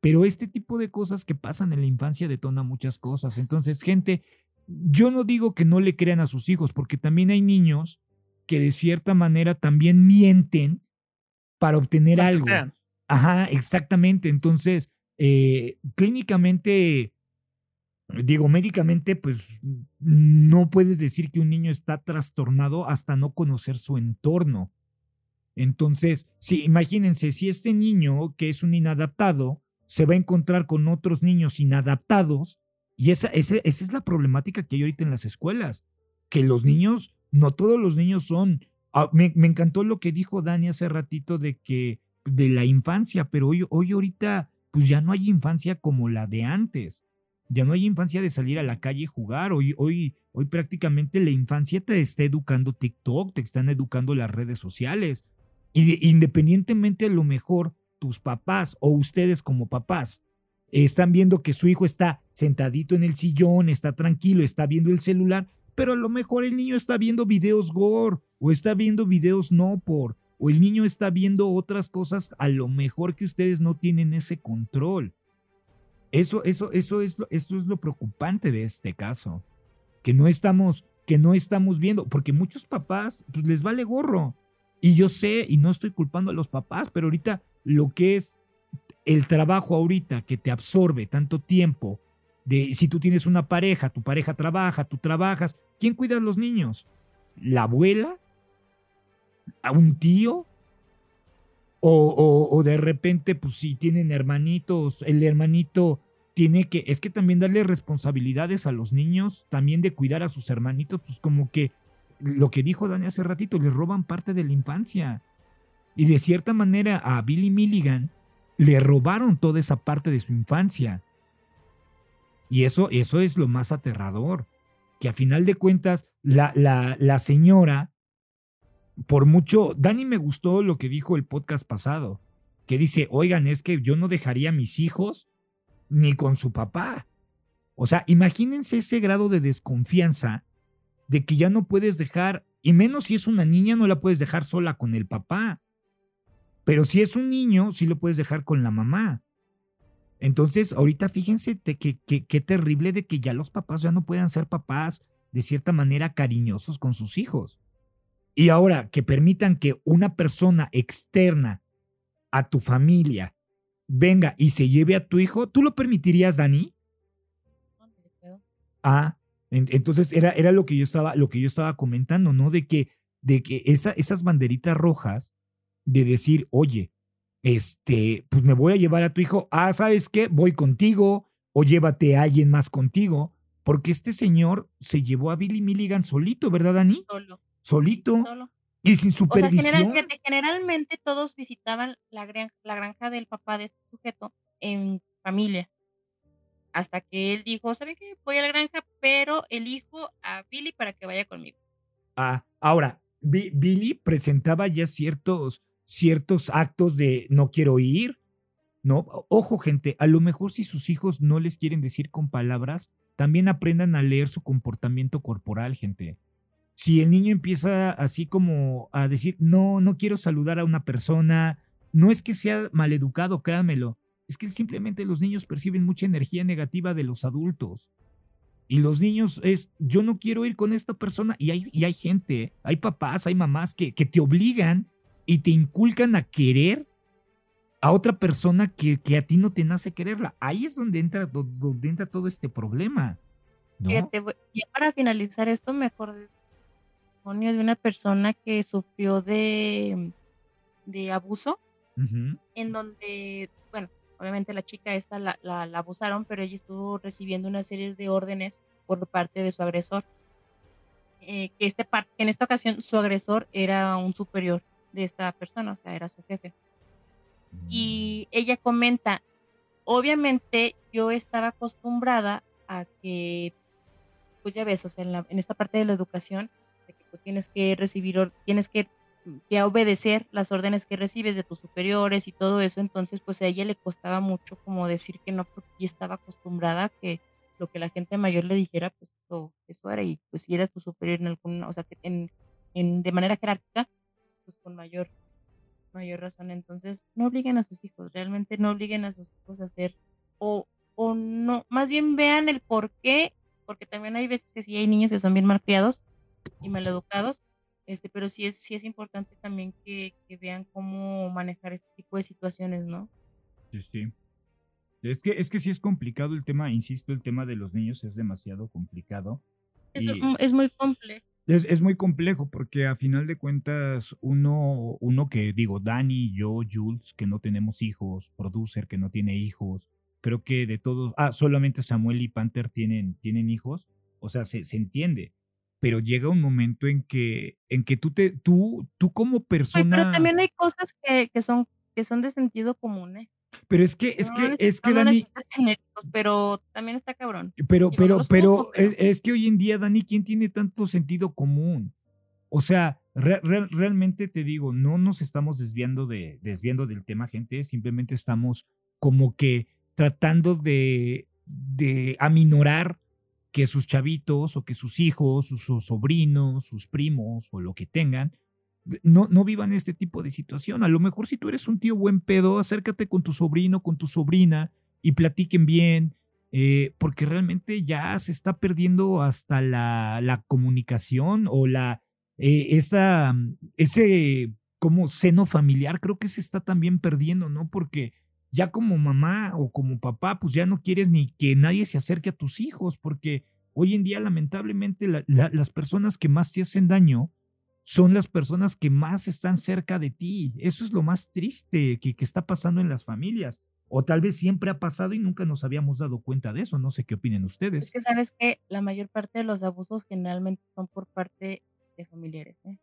Pero este tipo de cosas que pasan en la infancia detona muchas cosas. Entonces, gente, yo no digo que no le crean a sus hijos, porque también hay niños que de cierta manera también mienten para obtener algo. Ajá, exactamente. Entonces, eh, clínicamente, digo, médicamente, pues no puedes decir que un niño está trastornado hasta no conocer su entorno. Entonces, sí, imagínense, si este niño que es un inadaptado se va a encontrar con otros niños inadaptados, y esa, esa, esa es la problemática que hay ahorita en las escuelas, que los niños, no todos los niños son, ah, me, me, encantó lo que dijo Dani hace ratito de que, de la infancia, pero hoy, hoy ahorita, pues ya no hay infancia como la de antes. Ya no hay infancia de salir a la calle y jugar. Hoy, hoy, hoy prácticamente la infancia te está educando TikTok, te están educando las redes sociales. Y independientemente a lo mejor tus papás o ustedes como papás están viendo que su hijo está sentadito en el sillón, está tranquilo, está viendo el celular, pero a lo mejor el niño está viendo videos gore o está viendo videos no por o el niño está viendo otras cosas a lo mejor que ustedes no tienen ese control. Eso, eso, eso es lo, eso es lo preocupante de este caso. Que no estamos, que no estamos viendo, porque muchos papás pues, les vale gorro. Y yo sé, y no estoy culpando a los papás, pero ahorita lo que es el trabajo ahorita que te absorbe tanto tiempo, de si tú tienes una pareja, tu pareja trabaja, tú trabajas, ¿quién cuida a los niños? ¿La abuela? ¿A un tío? O, o, de repente, pues si tienen hermanitos, el hermanito tiene que, es que también darle responsabilidades a los niños, también de cuidar a sus hermanitos, pues como que lo que dijo Dani hace ratito, le roban parte de la infancia. Y de cierta manera a Billy Milligan le robaron toda esa parte de su infancia. Y eso, eso es lo más aterrador, que a final de cuentas la, la señora, por mucho, Dani me gustó lo que dijo el podcast pasado, que dice, oigan, es que yo no dejaría a mis hijos ni con su papá. O sea, imagínense ese grado de desconfianza de que ya no puedes dejar, y menos si es una niña, no la puedes dejar sola con el papá. Pero si es un niño, sí lo puedes dejar con la mamá. Entonces, ahorita fíjense que qué terrible de que ya los papás ya no puedan ser papás de cierta manera cariñosos con sus hijos. Y ahora que permitan que una persona externa a tu familia venga y se lleve a tu hijo, ¿tú lo permitirías, Dani? Ah, entonces era, era lo, que yo estaba, lo que yo estaba comentando, ¿no? De que, de que esa, esas banderitas rojas, de decir, oye, este, pues me voy a llevar a tu hijo, ah, ¿sabes qué? Voy contigo, o llévate a alguien más contigo, porque este señor se llevó a Billy Milligan solito, ¿verdad, Dani? Solo. Solito. Y sin supervisión. generalmente todos visitaban la la granja del papá de este sujeto en familia hasta que él dijo, ¿sabe qué? Voy a la granja, pero elijo a Billy para que vaya conmigo. Ah, ahora, Billy presentaba ya ciertos, ciertos actos de no quiero ir, ¿no? Ojo, gente, a lo mejor si sus hijos no les quieren decir con palabras, también aprendan a leer su comportamiento corporal, gente. Si el niño empieza así como a decir, no, no quiero saludar a una persona, no es que sea maleducado, créanmelo, es que simplemente los niños perciben mucha energía negativa de los adultos. Y los niños es, yo no quiero ir con esta persona. Y hay, y hay gente, hay papás, hay mamás que, que te obligan y te inculcan a querer a otra persona que, que, a ti no te nace quererla. Ahí es donde entra, donde entra todo este problema. ¿no? para finalizar esto, me testimonio de una persona que sufrió de, de abuso, en donde Obviamente la chica esta la, la, abusaron, pero ella estuvo recibiendo una serie de órdenes por parte de su agresor. Eh, que, este, en esta ocasión su agresor era un superior de esta persona, o sea, era su jefe. Y mm. ella comenta, obviamente yo estaba acostumbrada a que, pues ya ves, o sea, en, la- en esta parte de la educación, pues tienes que recibir, tienes que, que obedecer las órdenes que recibes de tus superiores y todo eso, entonces pues a ella le costaba mucho como decir que no, porque estaba acostumbrada que lo que la gente mayor le dijera, pues eso, eso era, y pues si eras tu superior en alguna, o sea, que en, en, de manera jerárquica, pues con mayor, mayor razón. Entonces, no obliguen a sus hijos, realmente no obliguen a sus hijos a hacer, o, o no, más bien vean el por qué, porque también hay veces que sí hay niños que son bien malcriados y maleducados, este, pero sí es, sí es importante también que, que vean cómo manejar este tipo de situaciones, ¿no? Sí, sí. Es que, es que sí es complicado el tema, insisto, el tema de los niños es demasiado complicado. Es, muy complejo. Es, es muy complejo porque a final de cuentas uno, uno que digo, Dani, yo, Jules, que no tenemos hijos, producer que no tiene hijos, creo que de todos, ah, solamente Samuel y Panther tienen, tienen hijos, o sea, se, se entiende, pero llega un momento en que, en que tú, te, tú, tú como Oye, persona... pero también hay cosas que, que son que son de sentido común, ¿eh? Pero es que, es No que, es que no Dani, pero también está cabrón. Pero, pero, pero, pero- es, es que hoy en día, Dani, ¿quién tiene tanto sentido común? O sea, re- re- realmente te digo, no nos estamos desviando, de, desviando del tema, gente, simplemente estamos como que tratando de, de aminorar que sus chavitos o que sus hijos, sus, sobrinos, sus primos o lo que tengan, no, no vivan este tipo de situación. A lo mejor si tú eres un tío buen pedo, acércate con tu sobrino, con tu sobrina y platiquen bien, eh, porque realmente ya se está perdiendo hasta la, la comunicación o la, eh, esa, mm, ese como seno familiar, creo que se está también perdiendo, ¿no? Porque ya como mamá o como papá, pues ya no quieres ni que nadie se acerque a tus hijos, porque hoy en día lamentablemente la- la- las personas que más te hacen daño son las personas que más están cerca de ti. Eso es lo más triste que, que está pasando en las familias. O tal vez siempre ha pasado y nunca nos habíamos dado cuenta de eso. No sé qué opinen Es ustedes. que sabes que la mayor parte de los abusos generalmente son por parte de familiares, ¿eh?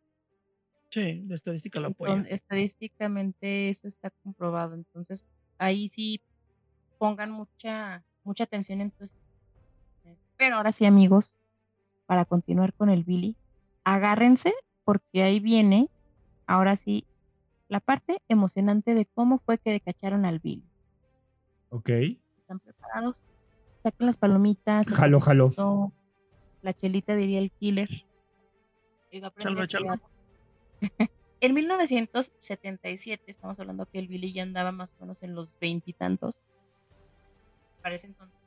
Sí, la estadística lo apoya. Entonces, estadísticamente eso está comprobado. Entonces, ahí sí pongan mucha, mucha atención en tus Pero ahora sí, amigos, para continuar con el Billy, agárrense porque ahí viene, ahora sí, la parte emocionante de cómo fue que cacharon al Billy. Ok. ¿Están preparados? Saquen las palomitas. Jalo, jalo. La chelita diría el killer. Y va a prender Chalo, chalo. En 1977, estamos hablando que el Billy ya andaba más o menos en los veintitantos. Parece entonces.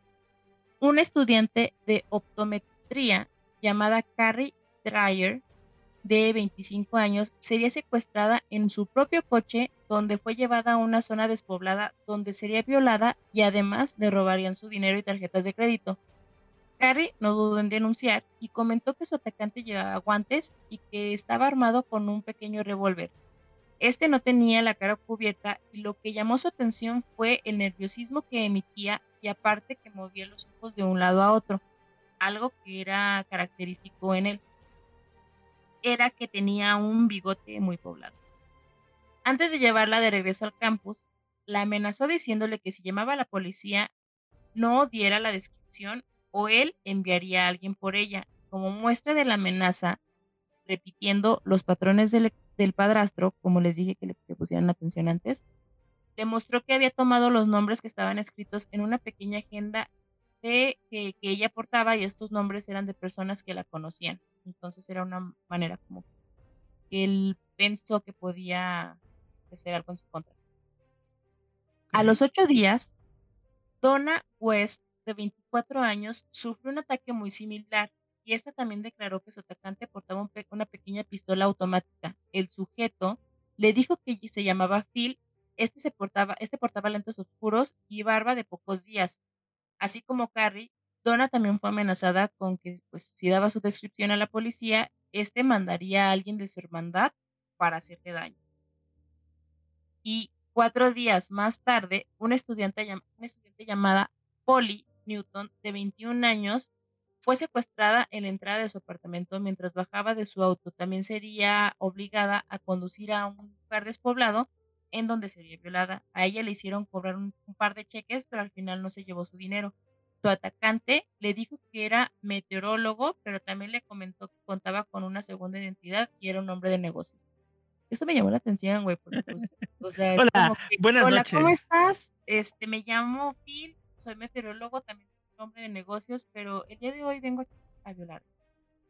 Un estudiante de optometría llamada Carrie Dreyer, de 25 años, sería secuestrada en su propio coche, donde fue llevada a una zona despoblada, donde sería violada y además le robarían su dinero y tarjetas de crédito. Carrie no dudó en denunciar y comentó que su atacante llevaba guantes y que estaba armado con un pequeño revólver. Este no tenía la cara cubierta y lo que llamó su atención fue el nerviosismo que emitía y aparte que movía los ojos de un lado a otro, algo que era característico en él. Era que tenía un bigote muy poblado. Antes de llevarla de regreso al campus, la amenazó diciéndole que si llamaba a la policía no diera la descripción o él enviaría a alguien por ella. Como muestra de la amenaza, repitiendo los patrones del, del padrastro, como les dije que le que pusieran atención antes, demostró que había tomado los nombres que estaban escritos en una pequeña agenda de, que, que ella portaba y estos nombres eran de personas que la conocían. Entonces era una manera como que él pensó que podía hacer algo en su contra. A los ocho días, Donna West, de 24 años, sufrió un ataque muy similar y esta también declaró que su atacante portaba un una pequeña pistola automática. El sujeto le dijo que se llamaba Phil, este, se portaba, este portaba lentes oscuros y barba de pocos días. Así como Carrie, Donna también fue amenazada con que pues, si daba su descripción a la policía, este mandaría a alguien de su hermandad para hacerle daño. Y cuatro días más tarde, estudiante, una estudiante llamada Polly Newton, de 21 años, fue secuestrada en la entrada de su apartamento mientras bajaba de su auto. También sería obligada a conducir a un lugar despoblado en donde sería violada. A ella le hicieron cobrar un, un par de cheques, pero al final no se llevó su dinero. su atacante le dijo que era meteorólogo, pero también le comentó que contaba con una segunda identidad y era un hombre de negocios. Eso me llamó la atención, güey, porque pues, o sea, es Hola, como que, buenas hola, ¿cómo estás? Este, me llamo Phil, soy meteorólogo, también soy un hombre de negocios, pero el día de hoy vengo aquí a violar.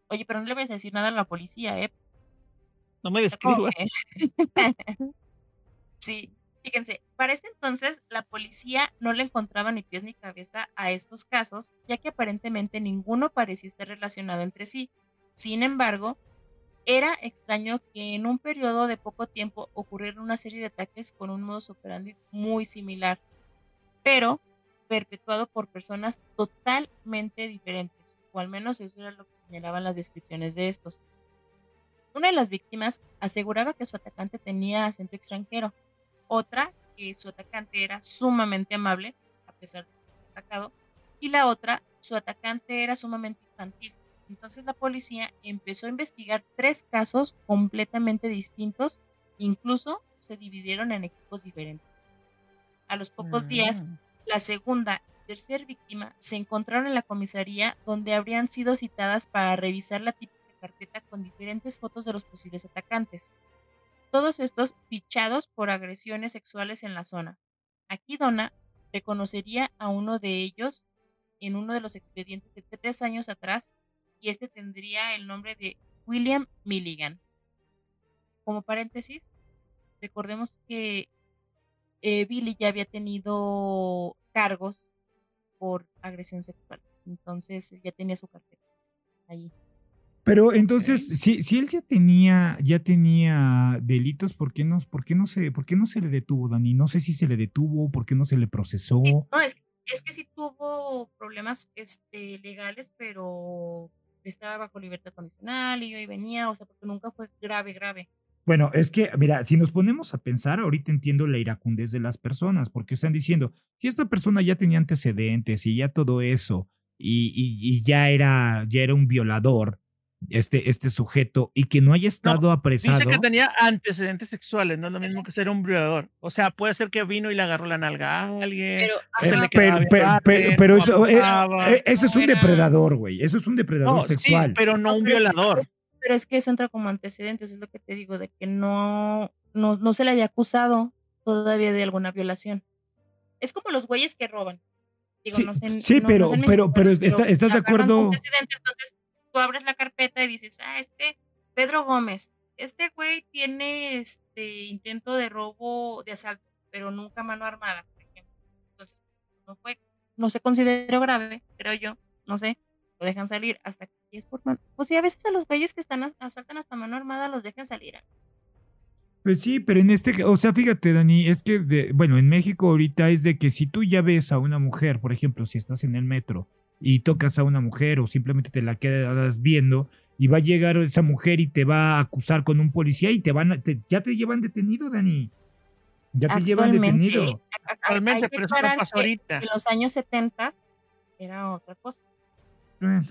Oye, pero no le voy a decir nada a la policía, ¿eh? No me describas. Sí, fíjense, para este entonces la policía no le encontraba ni pies ni cabeza a estos casos, ya que aparentemente ninguno parecía estar relacionado entre sí. Sin embargo, era extraño que en un periodo de poco tiempo ocurrieran una serie de ataques con un modus operandi muy similar, pero perpetuado por personas totalmente diferentes, o al menos eso era lo que señalaban las descripciones de estos. Una de las víctimas aseguraba que su atacante tenía acento extranjero, otra que su atacante era sumamente amable, a pesar de ser atacado, y la otra, su atacante era sumamente infantil. Entonces la policía empezó a investigar tres casos completamente distintos, incluso se dividieron en equipos diferentes. A los pocos días, Mm. La segunda y tercera víctima se encontraron en la comisaría donde habrían sido citadas para revisar la típica carpeta con diferentes fotos de los posibles atacantes. Todos estos fichados por agresiones sexuales en la zona. Aquí Donna reconocería a uno de ellos en uno de los expedientes de tres años atrás y este tendría el nombre de William Milligan. Como paréntesis, recordemos que eh, Billy ya había tenido cargos por agresión sexual. Entonces ya tenía su carpeta ahí. Pero entonces, si, si él ya tenía, ya tenía delitos, ¿por qué, no, por, qué no se, ¿por qué no se le detuvo, Dani? No sé si se le detuvo, ¿por qué no se le procesó? Sí, no, es, es que sí tuvo problemas este, legales, pero estaba bajo libertad condicional y yo y venía, o sea, porque nunca fue grave, grave. Bueno, es que, mira, si nos ponemos a pensar, ahorita entiendo la iracundez de las personas, porque están diciendo, si esta persona ya tenía antecedentes y ya todo eso, y, y- y ya, era, ya era un violador, este, este sujeto, y que no haya estado apresado. Dice que tenía antecedentes sexuales, no es lo mismo que ser un violador. O sea, puede ser que vino y le agarró la nalga a alguien. Pero, se Eh, pero, pero, pero, pero no eso, eh, eh, eso es No un depredador, güey. Eso es un depredador No, sí, sexual. pero no un violador. Pero es que eso entra como antecedentes, es lo que te digo, de que no, no, no se le había acusado todavía de alguna violación. Es como los güeyes que roban. Digo, Sí, no sé, sí, no- pero- no sé en pero- pero ¿estás de acuerdo? entonces tú abres la carpeta y dices, ah, este Pedro Gómez, este güey tiene este intento de robo, de asalto, pero nunca mano armada, por ejemplo. Entonces, no fue, no se consideró grave, creo yo, no sé, lo dejan salir hasta que es por mano. Pues sí, a veces a los güeyes que están as- asaltan hasta mano armada los dejan salir. ¿eh? Pues sí, pero en este, o sea, fíjate, Dani, es que, de- bueno, en México ahorita es de que si tú ya ves a una mujer, por ejemplo, si estás en el metro y tocas a una mujer o simplemente te la quedas viendo y va a llegar esa mujer y te va a acusar con un policía y te van a, te- ya te llevan detenido, Dani. Ya te llevan Actualmente, detenido. a- Actualmente, pero eso no que ahorita. En los años 70 era otra cosa. Bueno,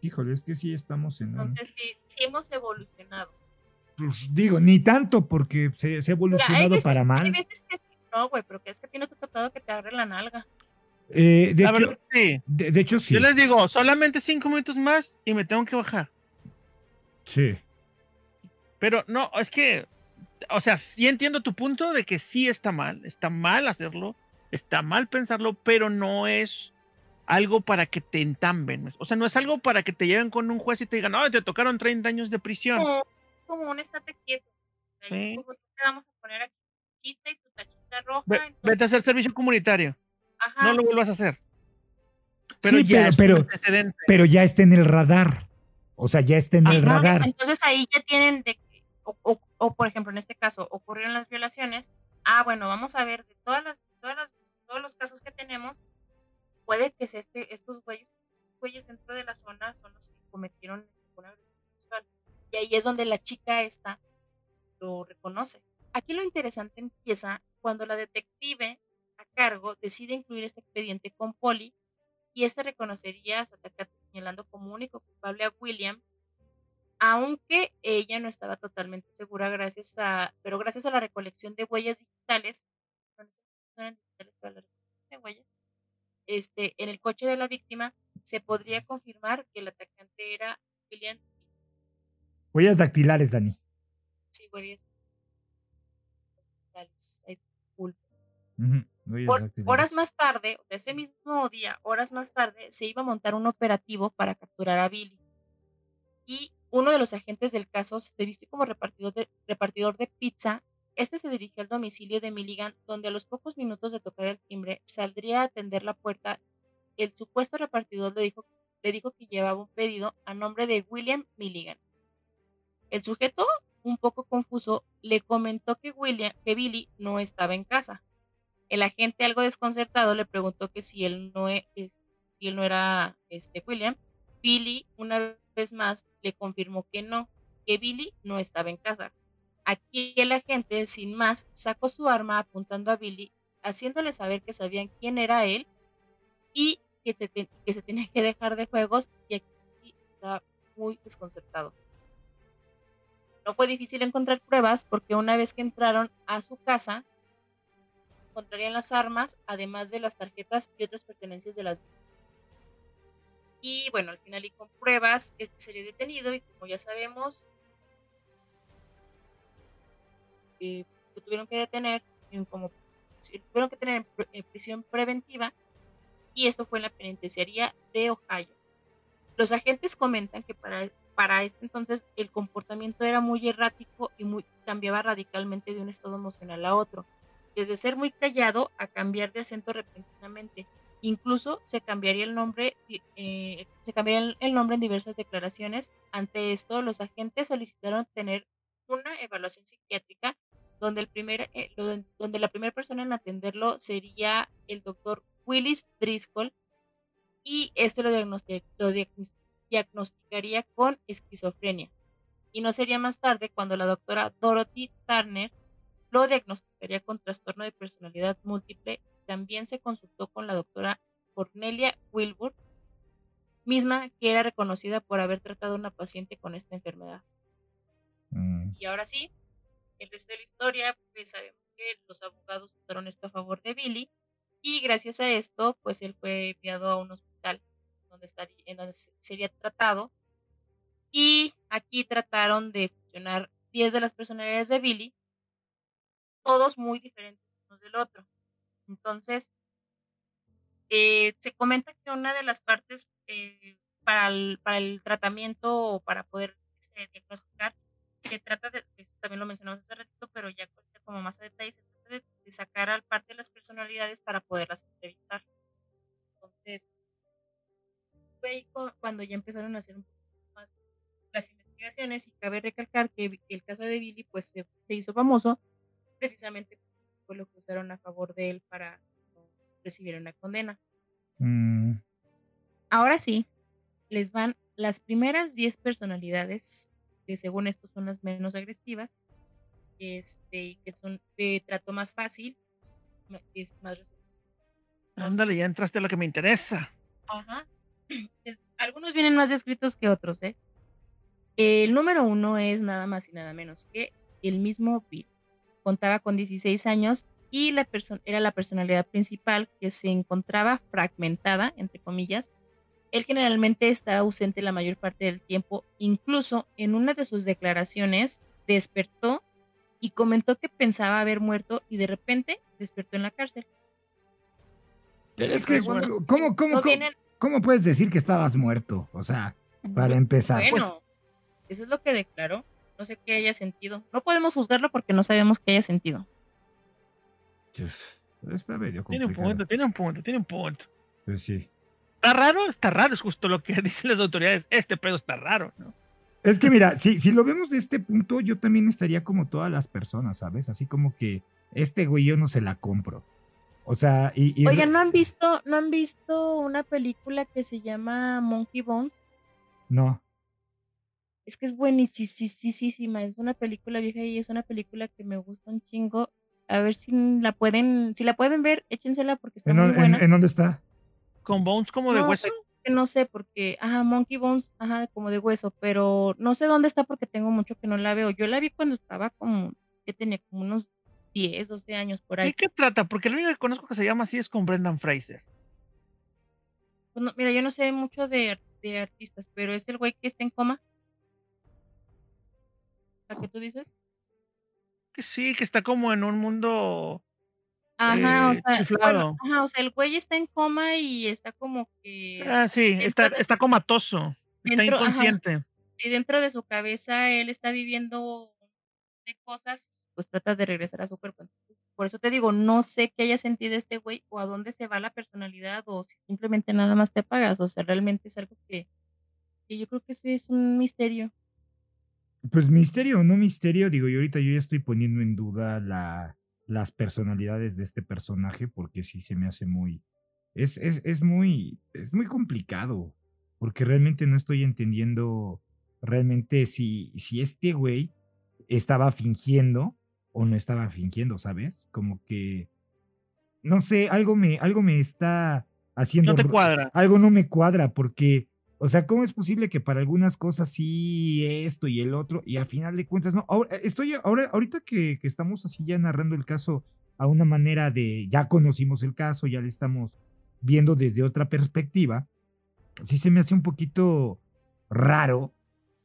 híjole, es que sí estamos en un... Entonces sí, sí hemos evolucionado. Pues, digo, ni tanto porque se, se ha Mira, evolucionado veces, para hay mal. veces que sí, no, güey, pero que es que a ti no te ha tocado que te agarre la nalga. Eh, de, La hecho, verdad, sí. de, de hecho, sí. Yo les digo, solamente cinco minutos más y me tengo que bajar. Sí. Pero no, es que, o sea, sí entiendo tu punto de que sí está mal, está mal hacerlo, está mal pensarlo, pero no es algo para que te entamben. O sea, no es algo para que te lleven con un juez y te digan, no, te tocaron 30 años de prisión. Como, como un estate quieto. Ahí es Sí. como tú te vamos a poner aquí tu tachita y tu tachita roja. Ve- entonces, vete a hacer servicio comunitario, ajá, no lo vuelvas a hacer. Pero Sí, ya pero- pero-. Pero ya está en el radar. O sea, ya está en el radar. Entonces ahí ya tienen de que, o, o- o, por ejemplo, en este caso, ocurrieron las violaciones. Ah, bueno, vamos a ver de todas las, todas las, todos los casos que tenemos, puede que sea este, estos güeyes, güeyes dentro de la zona son los que cometieron una agresión sexual. Y ahí es donde la chica esta lo reconoce. Aquí lo interesante empieza cuando la detective a cargo decide incluir este expediente con Polly y este reconocería a su atacante señalando como único culpable a William, aunque ella no estaba totalmente segura gracias a, pero gracias a la recolección de huellas digitales, de huellas, este, en el coche de la víctima se podría confirmar que el atacante era William. Huellas dactilares, Dani. Sí, huellas dactilares. Disculpe. Horas más tarde, ese mismo día, horas más tarde, se iba a montar un operativo para capturar a Billy. Y uno de los agentes del caso se vistió como repartidor de, repartidor de pizza. Este se dirigió al domicilio de Milligan, donde a los pocos minutos de tocar el timbre saldría a atender la puerta. El supuesto repartidor le dijo, que llevaba un pedido a nombre de William Milligan. El sujeto, un poco confuso, le comentó que, William, que Billy no estaba en casa. El agente, algo desconcertado, le preguntó que si él no, e- no era este, William. Billy, una vez más, le confirmó que no, que Billy no estaba en casa. Aquí el agente, sin más, sacó su arma apuntando a Billy, haciéndole saber que sabían quién era él y que se, que se tenía que dejar de juegos y aquí estaba muy desconcertado. No fue difícil encontrar pruebas porque una vez que entraron a su casa, encontrarían las armas, además de las tarjetas y otras pertenencias de las y bueno, al final y con pruebas, este sería detenido y como ya sabemos, eh, tuvieron que detener en como tuvieron que tener en, pr- en prisión preventiva y esto fue en la penitenciaría de Ohio. Los agentes comentan que para, para este entonces el comportamiento era muy errático y muy, cambiaba radicalmente de un estado emocional a otro, desde ser muy callado a cambiar de acento repentinamente. Incluso se cambiaría el nombre, eh, se cambiaría el nombre en diversas declaraciones. Ante esto, los agentes solicitaron tener una evaluación psiquiátrica donde, el primer, eh, donde la primera persona en atenderlo sería el doctor Willis Driscoll y este lo, diagnosti- lo diagnos- diagnosticaría con esquizofrenia. Y no sería más tarde cuando la doctora Dorothy Turner lo diagnosticaría con trastorno de personalidad múltiple. También se consultó con la doctora Cornelia Wilbur, misma que era reconocida por haber tratado a una paciente con esta enfermedad. Mm, Y ahora sí, el resto de la historia, pues sabemos que los abogados votaron esto a favor de Billy y gracias a esto, pues él fue enviado a un hospital donde estaría, en donde se- sería tratado y aquí trataron de fusionar 10 de las personalidades de Billy, todos muy diferentes unos del otro. Entonces, eh, se comenta que una de las partes eh, para, el, para el tratamiento o para poder este, diagnosticar se trata de, eso también lo mencionamos hace ratito, pero ya como más a detalle, se trata de, de sacar al parte de las personalidades para poderlas entrevistar. Entonces, fue ahí cu- cuando ya empezaron a hacer un poco más las investigaciones y cabe recalcar que el caso de Billy pues se, se hizo famoso precisamente porque fue lo que usaron a favor de él para recibir una condena. mm, Ahora sí, les van las primeras 10 personalidades que según esto son las menos agresivas, este, y que son de trato más fácil, es más. Ándale, ya entraste a lo que me interesa. Ajá. Algunos vienen más descritos que otros, ¿eh? El número uno es nada más y nada menos que el mismo Bill. Contaba con 16 años y la era la personalidad principal que se encontraba fragmentada, entre comillas. Él generalmente está ausente la mayor parte del tiempo, incluso en una de sus declaraciones despertó y comentó que pensaba haber muerto y de repente despertó en la cárcel. Pero es que, ¿cómo, cómo, no cómo, vienen- cómo puedes decir que estabas muerto? O sea, para empezar. Bueno, eso es lo que declaró. No sé qué haya sentido. No podemos juzgarlo porque no sabemos qué haya sentido. Uf, Está medio Tiene un punto, tiene un punto, tiene un punto. Pues sí. Está raro, está raro, es justo lo que dicen las autoridades. Este pedo está raro, ¿no? Es que mira, si, si lo vemos de este punto, yo también estaría como todas las personas, ¿sabes? Así como que este güey yo no se la compro. O sea, y... y Oigan, ¿no han visto, no han visto una película que se llama Monkey Bones? No. Es que es buenísima, es una película vieja y es una película que me gusta un chingo. A ver si la pueden, si la pueden ver, échensela porque está ¿En, muy en- buena. en dónde está? Con bones como de No, hueso. que no sé porque, ajá, Monkey Bones, ajá, como de hueso, pero no sé dónde está porque tengo mucho que no la veo. Yo la vi cuando estaba como, que tenía como unos 10, 12 años por ¿De ahí. qué trata? Porque lo único que conozco que se llama así es con Brendan Fraser. Pues no, mira, yo no sé mucho de, de artistas, pero es el güey que está en coma. ¿La que tú dices? Que sí, que está como en un mundo Ajá, o eh, sea, bueno, ajá, o sea, el güey está en coma y está como que Ah, sí, está, de está comatoso, está dentro ajá, inconsciente. sí, dentro de su cabeza él está viviendo de cosas, pues trata de regresar a su cuerpo. Entonces, por eso te digo, no sé qué haya sentido este güey o a dónde se va la personalidad o si simplemente nada más te apagas, o sea, realmente es algo que que yo creo que sí es un misterio. Pues misterio o no misterio, digo, yo ahorita yo ya estoy poniendo en duda la, las personalidades de este personaje porque sí se me hace muy, es, es, es muy, es muy complicado porque realmente no estoy entendiendo realmente si, si este güey estaba fingiendo o no estaba fingiendo, ¿sabes? Como que, no sé, algo me, algo me está haciendo, No te cuadra. algo no me cuadra porque, o sea, ¿cómo es posible que para algunas cosas sí esto y el otro y a final de cuentas no? Ahora, estoy, ahora, ahorita que, que estamos así ya narrando el caso a una manera de, ya conocimos el caso, ya le estamos viendo desde otra perspectiva, sí se me hace un poquito raro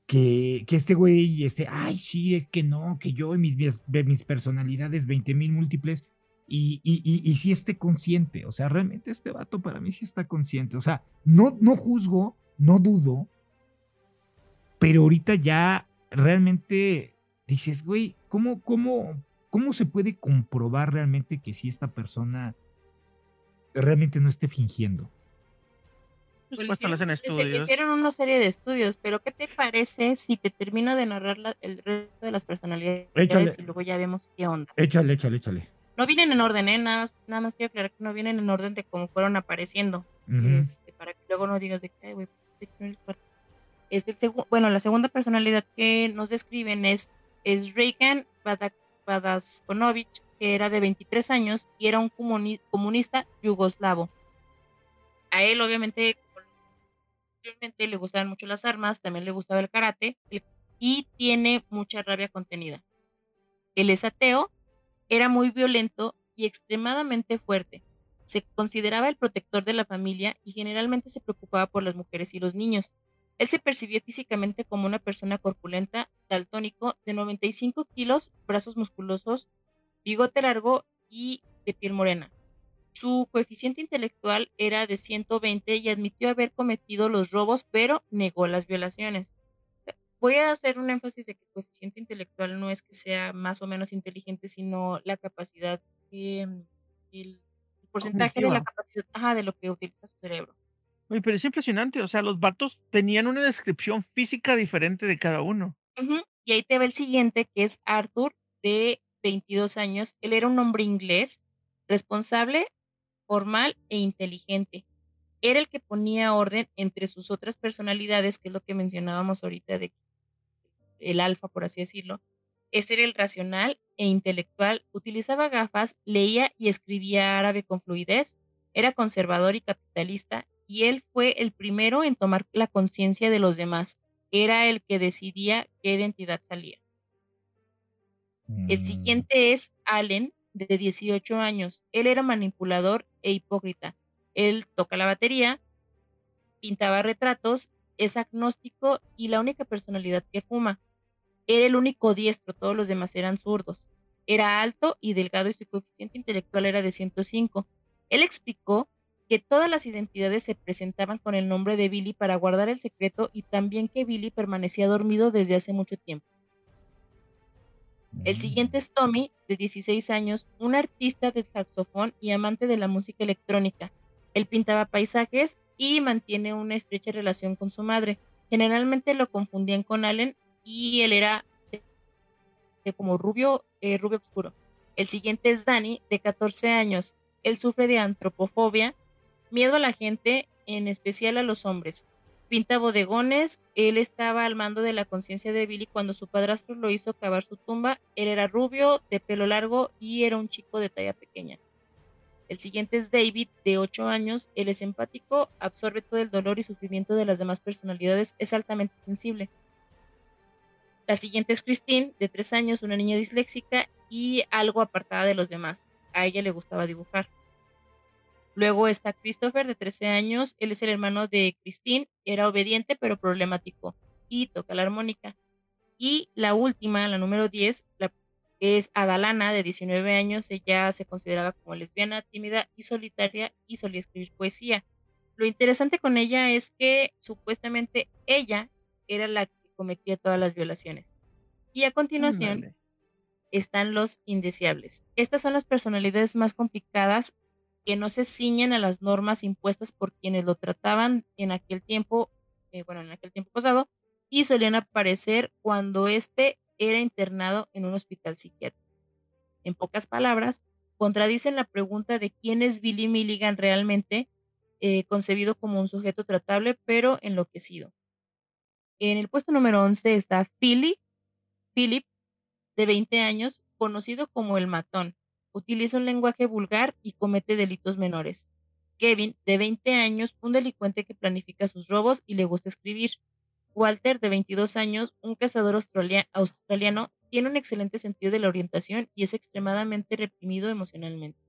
que, que este güey esté, ay, sí, es que no, que yo y mis, mis, mis personalidades 20 mil múltiples, y, y, y, y sí esté consciente, o sea, realmente este vato para mí sí está consciente, o sea, no, no juzgo, no dudo, pero ahorita ya realmente dices, güey, ¿cómo, cómo, ¿cómo se puede comprobar realmente que si esta persona realmente no esté fingiendo? Pues Pues hicieron, hacen estudios. hicieron una serie de estudios, pero ¿qué te parece si te termino de narrar la- el resto de las personalidades Échale, y luego ya vemos qué onda? échale, échale, échale. No vienen en orden, ¿eh? Nada más, nada más quiero aclarar que no vienen en orden de cómo fueron apareciendo, este, para que luego no digas de que, "Ay, güey, ¿por qué no el cuarto?". Este, el bueno, la segunda personalidad que nos describen es, es Reagan Badaskonovich, que era de 23 años y era un comuni- comunista yugoslavo. A él, obviamente, anteriormente, le gustaban mucho las armas, también le gustaba el karate y tiene mucha rabia contenida. Él es ateo, era muy violento y extremadamente fuerte. Se consideraba el protector de la familia y generalmente se preocupaba por las mujeres y los niños. Él se percibía físicamente como una persona corpulenta, daltónico, de 95 kilos, brazos musculosos, bigote largo y de piel morena. Su coeficiente intelectual era de 120 y admitió haber cometido los robos, pero negó las violaciones. Voy a hacer un énfasis de que el coeficiente intelectual no es que sea más o menos inteligente, sino la capacidad, em, el, porcentaje de la capacidad, ajá, de lo que utiliza su cerebro. Oye, pero es impresionante, o sea, los vatos tenían una descripción física diferente de cada uno. Y ahí te va el siguiente, que es Arthur, de 22 años. Él era un hombre inglés, responsable, formal e inteligente. Era el que ponía orden entre sus otras personalidades, que es lo que mencionábamos ahorita de el alfa, por así decirlo. Este era el racional e intelectual, utilizaba gafas, leía y escribía árabe con fluidez, era conservador y capitalista, y él fue el primero en tomar la conciencia de los demás. Era el que decidía qué identidad salía. El Mm, siguiente es Allen, de 18 años. Él era manipulador e hipócrita. Él toca la batería, pintaba retratos, es agnóstico y la única personalidad que fuma. Era el único diestro, todos los demás eran zurdos. Era alto y delgado y su coeficiente intelectual era de 105. Él explicó que todas las identidades se presentaban con el nombre de Billy para guardar el secreto y también que Billy permanecía dormido desde hace mucho tiempo. El siguiente es Tommy, de 16 años, un artista de saxofón y amante de la música electrónica. Él pintaba paisajes y mantiene una estrecha relación con su madre. Generalmente lo confundían con Allen y él era como rubio, eh, rubio oscuro. El siguiente es Danny, de 14 años. Él sufre de antropofobia, miedo a la gente, en especial a los hombres. Pinta bodegones, él estaba al mando de la conciencia de Billy cuando su padrastro lo hizo cavar su tumba. Él era rubio, de pelo largo y era un chico de talla pequeña. El siguiente es David, de 8 años. Él es empático, absorbe todo el dolor y sufrimiento de las demás personalidades, es altamente sensible. La siguiente es Christine, de 3 años, una niña disléxica y algo apartada de los demás. A ella le gustaba dibujar. Luego está Christopher, de 13 años. Él es el hermano de Christine. Era obediente, pero problemático. Y toca la armónica. Y la última, la número 10, es Adalana, de 19 años. Ella se consideraba como lesbiana, tímida y solitaria y solía escribir poesía. Lo interesante con ella es que supuestamente ella era la cometía todas las violaciones. Y a continuación están los indeseables. Estas son las personalidades más complicadas que no se ciñen a las normas impuestas por quienes lo trataban en aquel tiempo, eh, bueno, en aquel tiempo pasado, y solían aparecer cuando éste era internado en un hospital psiquiátrico. En pocas palabras, contradicen la pregunta de quién es Billy Milligan realmente, eh, concebido como un sujeto tratable, pero enloquecido. En el puesto número 11 está Philip, Philip, de 20 años, conocido como el matón, utiliza un lenguaje vulgar y comete delitos menores. Kevin, de 20 años, un delincuente que planifica sus robos y le gusta escribir. Walter, de 22 años, un cazador australiano, tiene un excelente sentido de la orientación y es extremadamente reprimido emocionalmente.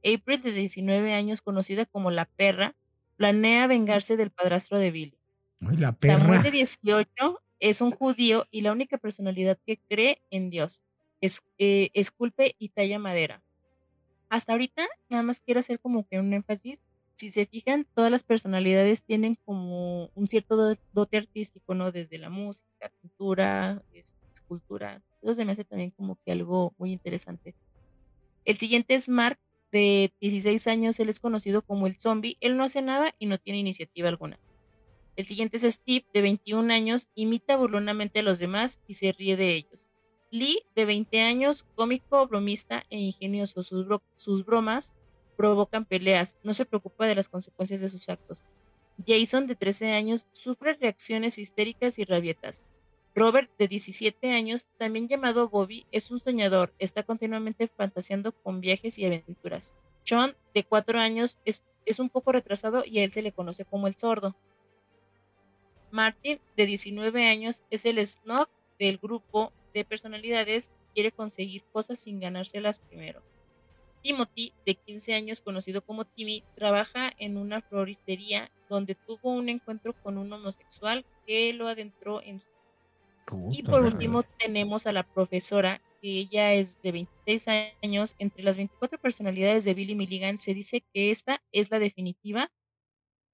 April, de 19 años, conocida como la perra, planea vengarse del padrastro de Billy. La perra. Samuel, de 18, es un judío y la única personalidad que cree en Dios es, eh, esculpe y talla madera. Hasta ahorita, nada más quiero hacer como que un énfasis. Si se fijan, todas las personalidades tienen como un cierto dote artístico, ¿no? Desde la música, pintura, escultura. Eso se me hace también como que algo muy interesante. El siguiente es Mark, de 16 años. Él es conocido como el zombie. Él no hace nada y no tiene iniciativa alguna. El siguiente es Steve, de 21 años. Imita burlonamente a los demás y se ríe de ellos. Lee, de 20 años, cómico, bromista e ingenioso. Sus, bromas provocan peleas, no se preocupa de las consecuencias de sus actos. Jason, de 13 años, sufre reacciones histéricas y rabietas. Robert, de 17 años, también llamado Bobby, es un soñador, está continuamente fantaseando con viajes y aventuras. Sean, de 4 años, es, es un poco retrasado y a él se le conoce como el sordo. Martin, de 19 años, es el snob del grupo de personalidades quiere conseguir cosas sin ganárselas primero. Timothy, de 15 años, conocido como Timmy, trabaja en una floristería donde tuvo un encuentro con un homosexual que lo adentró en su... y por último tenemos a la profesora, que ella es de 26 años. Entre las 24 personalidades de Billy Milligan se dice que esta es la definitiva.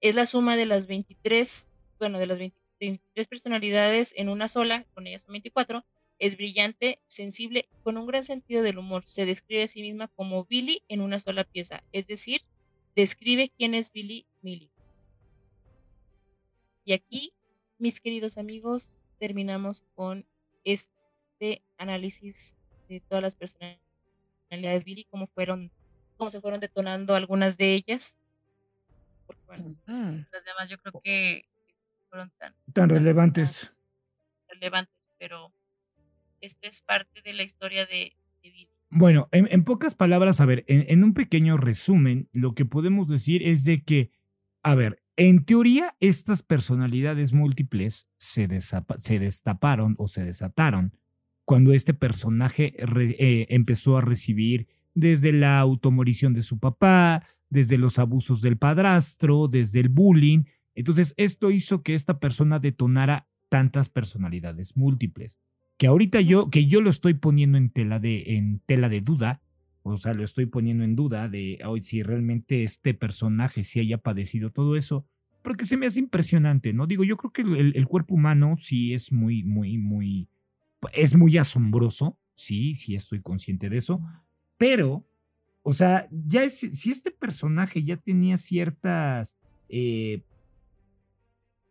Es la suma de las 23, bueno, de las 23 personalidades en una sola, con ellas son 24, es brillante, sensible, con un gran sentido del humor. Se describe a sí misma como Billy en una sola pieza, es decir, describe quién es Billy Millie. Y aquí, mis queridos amigos, terminamos con este análisis de todas las personalidades Billy, cómo fueron, cómo se fueron detonando algunas de ellas. Porque, bueno, las demás yo creo que fueron tan, tan relevantes. relevantes, pero esta es parte de la historia de, Bueno, en, pocas palabras, a ver, en, un pequeño resumen, lo que podemos decir es de que, a ver, en teoría, estas personalidades múltiples se, se destaparon o se desataron cuando este personaje eh, empezó a recibir desde la automorición de su papá, desde los abusos del padrastro, desde el bullying. Entonces, esto hizo que esta persona detonara tantas personalidades múltiples que ahorita yo, que yo lo estoy poniendo en tela de, en tela de duda, o sea, lo estoy poniendo en duda de hoy si realmente este personaje sí haya padecido todo eso, porque se me hace impresionante, ¿no? Digo, yo creo que el, cuerpo humano sí es muy, muy, muy, es muy asombroso, sí, sí estoy consciente de eso, pero, o sea, ya es, si este personaje ya tenía ciertas eh,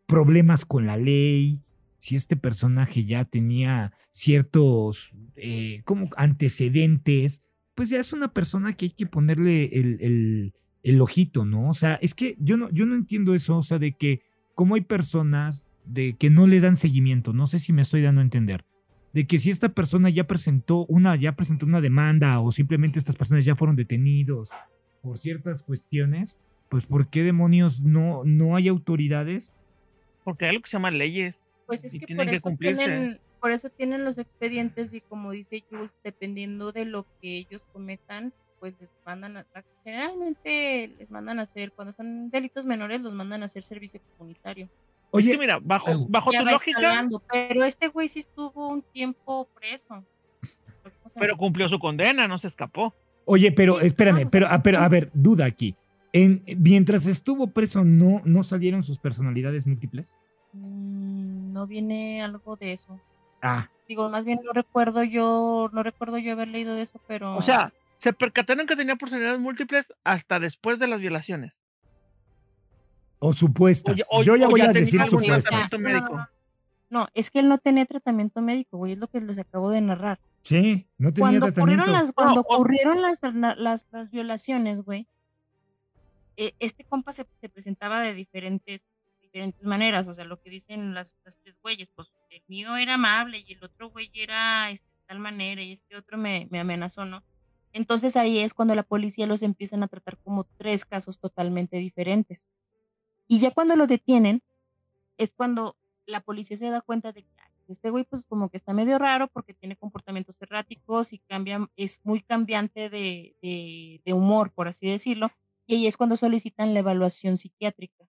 problemas con la ley, si este personaje ya tenía ciertos eh, como antecedentes, pues ya es una persona que hay que ponerle el, ojito, ¿no? O sea, es que yo no, yo no entiendo eso, o sea, de que como hay personas de que no le dan seguimiento, no sé si me estoy dando a entender, de que si esta persona ya presentó una, ya presentó una demanda o simplemente estas personas ya fueron detenidos por ciertas cuestiones, pues ¿por qué demonios no, no hay autoridades? Porque hay algo que se llama leyes. Pues es que por eso, tienen, por eso tienen los expedientes y como dice Jules, dependiendo de lo que ellos cometan, pues les mandan, a, generalmente les mandan a hacer, cuando son delitos menores, los mandan a hacer servicio comunitario. Oye, es que mira, bajo, bajo tu lógica. Pero este güey sí estuvo un tiempo preso. Pero cumplió su condena, no se escapó. Oye, pero espérame, pero, ah, pero a ver, duda aquí. En, mientras estuvo preso, ¿no, ¿no salieron sus personalidades múltiples? Mm, no viene algo de eso. Ah. Digo, más bien no recuerdo yo, no recuerdo yo haber leído de eso, pero. O sea, se percataron que tenía personalidades múltiples hasta después de las violaciones. O supuestas. yo ya voy a decir supuestas. No, es que él no tenía tratamiento médico, güey, es lo que les acabo de narrar. Sí, no tenía cuando tratamiento. Ocurrieron las, cuando ocurrieron las, las, violaciones, güey, este compa se, presentaba de diferentes, diferentes maneras, o sea, lo que dicen las, tres güeyes, pues el mío era amable y el otro güey era este, de tal manera y este otro me, me amenazó, ¿no? Entonces ahí es cuando la policía los empiezan a tratar como tres casos totalmente diferentes. Y ya cuando lo detienen, es cuando la policía se da cuenta de que este güey pues como que está medio raro porque tiene comportamientos erráticos y cambia, es muy cambiante de, de, humor, por así decirlo, y ahí es cuando solicitan la evaluación psiquiátrica.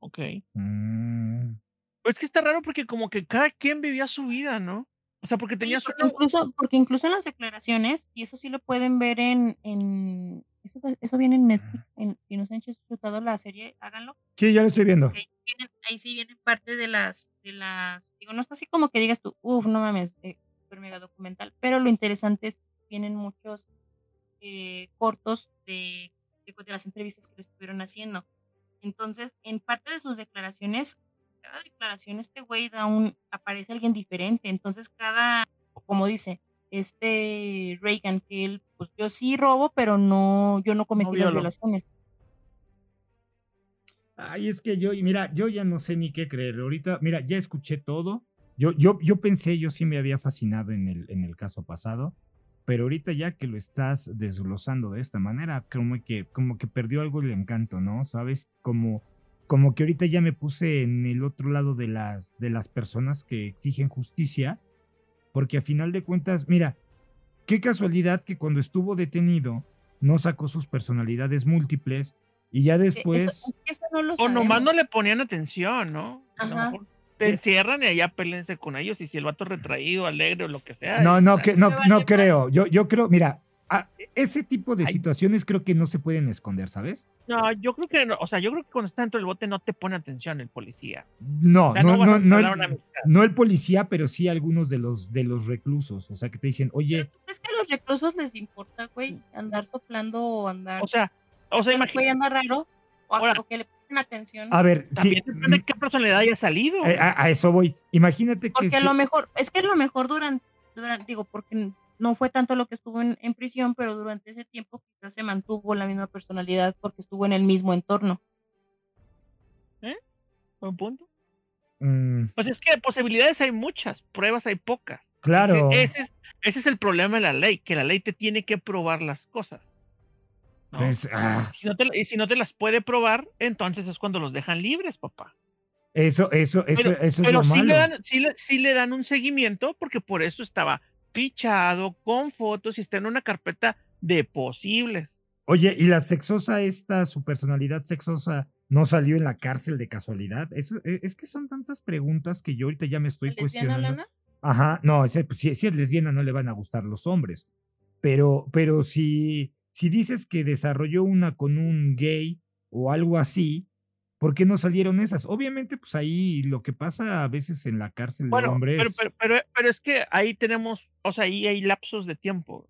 Ok. Mm. Pues que está raro porque como que cada quien vivía su vida, ¿no? O sea, porque tenía porque incluso, porque incluso en las declaraciones, y eso sí lo pueden ver en, en eso, eso viene en Netflix, en, si no se han disfrutado la serie, háganlo. Sí, ya lo estoy viendo ahí sí vienen parte de las, de las, digo, no está así como que digas tú, uff, no mames, eh, super mega documental, pero lo interesante es que vienen muchos eh, cortos de, de, las entrevistas que lo estuvieron haciendo. Entonces, en parte de sus declaraciones, cada declaración este güey da un, aparece alguien diferente, entonces cada, como dice, este Reagan, que él, pues yo sí robo, pero no, yo no cometí las violaciones. Ay, es que yo, mira, yo ya no sé ni qué creer. Ahorita, mira, ya escuché todo. Yo, yo, yo pensé, yo sí me había fascinado en el, en el caso pasado, pero ahorita ya que lo estás desglosando de esta manera, como que, como que perdió algo el encanto, ¿no? ¿Sabes? Como, como que ahorita ya me puse en el otro lado de las, de las personas que exigen justicia, porque a final de cuentas, mira, qué casualidad que cuando estuvo detenido no sacó sus personalidades múltiples y ya después. o nomás no le ponían atención, ¿no? Ajá. Te encierran y allá pélense con ellos. Y si el vato retraído, alegre o lo que sea. No, no, que, no, no creo. Yo, yo creo, mira, ese tipo de situaciones creo que no se pueden esconder, ¿sabes? No, yo creo que no, o sea, yo creo que cuando está dentro del bote no te pone atención el policía. No, no, no, no, el, no, el, policía, pero sí algunos de los de los reclusos, o sea, que te dicen, oye. ¿Tú crees que a los reclusos les importa, güey, andar soplando o andar? O sea, o sea, imagínate. raro o, que le ponen atención. A ver, También sí. depende de qué personalidad haya salido. Eh, a, eso voy. Imagínate que. Porque a lo mejor, es que a lo mejor durante, durante, digo, porque no fue tanto lo que estuvo en, en, prisión, pero durante ese tiempo quizás se mantuvo la misma personalidad porque estuvo en el mismo entorno. ¿Eh? ¿Buen punto? Mm. Pues es que posibilidades hay muchas, pruebas hay pocas. Claro. ese, es, ese es el problema de la ley, que la ley te tiene que probar las cosas. Pues, ah. si no te, y si no te las puede probar, entonces es cuando los dejan libres, papá. Eso, eso, eso, eso es lo sí malo. Le dan, sí, le, sí le dan un seguimiento porque por eso estaba fichado con fotos y está en una carpeta de posibles. Oye, ¿y la sexosa esta, su personalidad sexosa, no salió en la cárcel de casualidad? Eso, e, es que son tantas preguntas que yo ahorita ya me estoy cuestionando. Lana? Ajá, no, si, si, es lesbiana no le van a gustar los hombres. Pero, pero si si dices que desarrolló una con un gay o algo así, ¿por qué no salieron esas? Obviamente, pues ahí lo que pasa a veces en la cárcel de hombres. Pero, pero, pero, es que ahí tenemos, o sea, ahí hay lapsos de tiempo.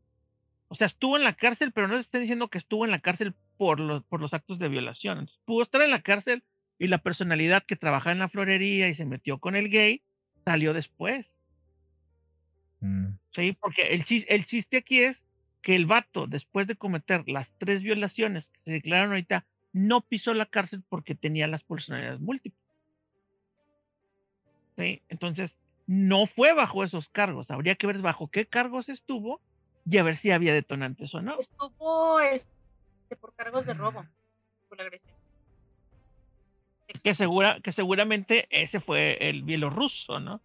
O sea, estuvo en la cárcel, pero no le estén diciendo que estuvo en la cárcel por los, por los actos de violación. pudo estar en la cárcel y la personalidad que trabajaba en la florería y se metió con el gay salió después. Mm. Sí, porque el el chiste aquí es que el vato, después de cometer las tres violaciones que se declararon ahorita, no pisó la cárcel porque tenía las personalidades múltiples. ¿Sí? Entonces, no fue bajo esos cargos. Habría que ver bajo qué cargos estuvo y a ver si había detonantes o no. Estuvo este, por cargos de robo, por agresión. Que, segura, que seguramente ese fue el bielorruso, ¿no?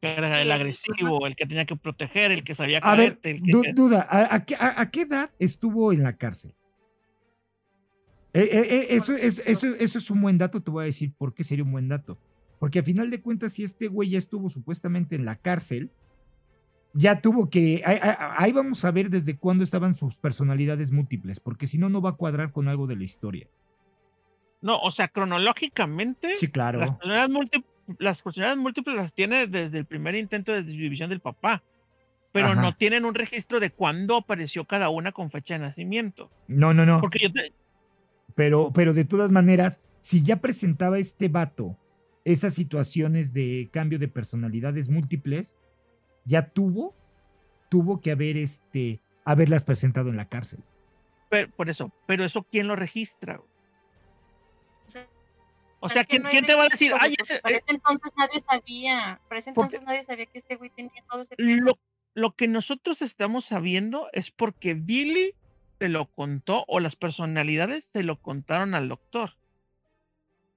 Que era el agresivo, el que tenía que proteger, el que sabía A ver, duda, ¿a, qué, edad estuvo en la cárcel? Eh, eh, eh, eso, es, eso, eso es un buen dato, te voy a decir por qué sería un buen dato. Porque a final de cuentas, si este güey ya estuvo supuestamente en la cárcel, ya tuvo que. Ahí, vamos a ver desde cuándo estaban sus personalidades múltiples, porque si no, no va a cuadrar con algo de la historia. No, o sea, cronológicamente. Sí, claro. Las personalidades, múltiples, las personalidades múltiples las tiene desde el primer intento de división del papá. Pero no tienen un registro de cuándo apareció cada una con fecha de nacimiento. No, no, no. Porque yo pero, pero de todas maneras, si ya presentaba este vato esas situaciones de cambio de personalidades múltiples, ya tuvo, tuvo que haber este, haberlas presentado en la cárcel. Pero, por eso, pero eso ¿quién lo registra? O sea, ¿quién, te va a decir? Ay, ese, para ese entonces nadie sabía, para ese entonces nadie sabía que este güey tenía todo ese lo, lo, que nosotros estamos sabiendo es porque Billy te lo contó o las personalidades te lo contaron al doctor.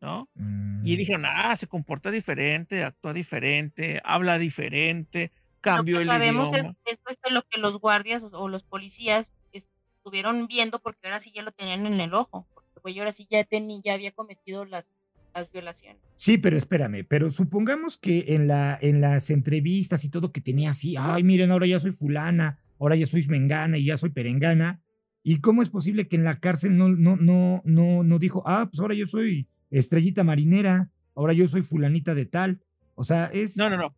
¿No? Y mm. dijeron, ah, se comporta diferente, actúa diferente, habla diferente, cambió el sabemos idioma. Es, esto es lo que los guardias o, los policías estuvieron viendo porque ahora sí ya lo tenían en el ojo, porque ahora sí ya, tenía, ya había cometido las, las violaciones. Sí, pero espérame, pero supongamos que en, la, en las entrevistas y todo que tenía así, ay, miren, ahora ya soy fulana, ahora ya soy mengana y ya soy perengana, ¿Y cómo es posible que en la cárcel no, no, no, no, no dijo, ah, pues ahora yo soy estrellita marinera, ahora yo soy fulanita de tal? O sea, es. No, no, no.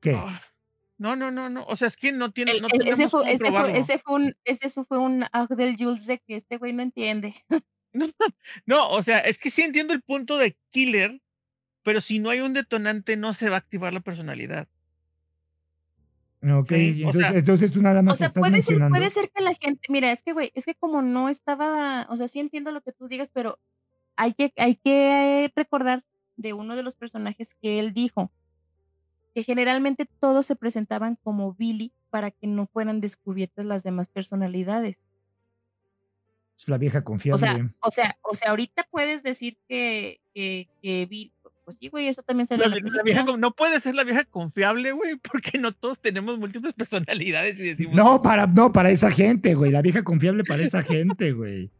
¿Qué? no, no, no, no. O sea, es que no tiene. no ese, fue, ese, fue, ese, fue, un, ese fue un del Jules de que este güey no entiende. No, no, o sea, es que sí entiendo el punto de killer, pero si no hay un detonante, no se va a activar la personalidad. Ok, entonces, tú nada más. O sea, puede ser, puede ser que la gente, mira, es que, güey, es que como no estaba, o sea, sí entiendo lo que tú digas, pero hay que, hay que recordar de uno de los personajes que él dijo, que generalmente todos se presentaban como Billy para que no fueran descubiertas las demás personalidades. Es la vieja confiable. O sea, o sea, o sea ahorita puedes decir que, que, que Billy, pues sí, güey, eso también se la, No puede ser la vieja confiable, güey, porque no todos tenemos múltiples personalidades y decimos. No, para, no, para esa gente, güey. La vieja confiable para esa gente, güey.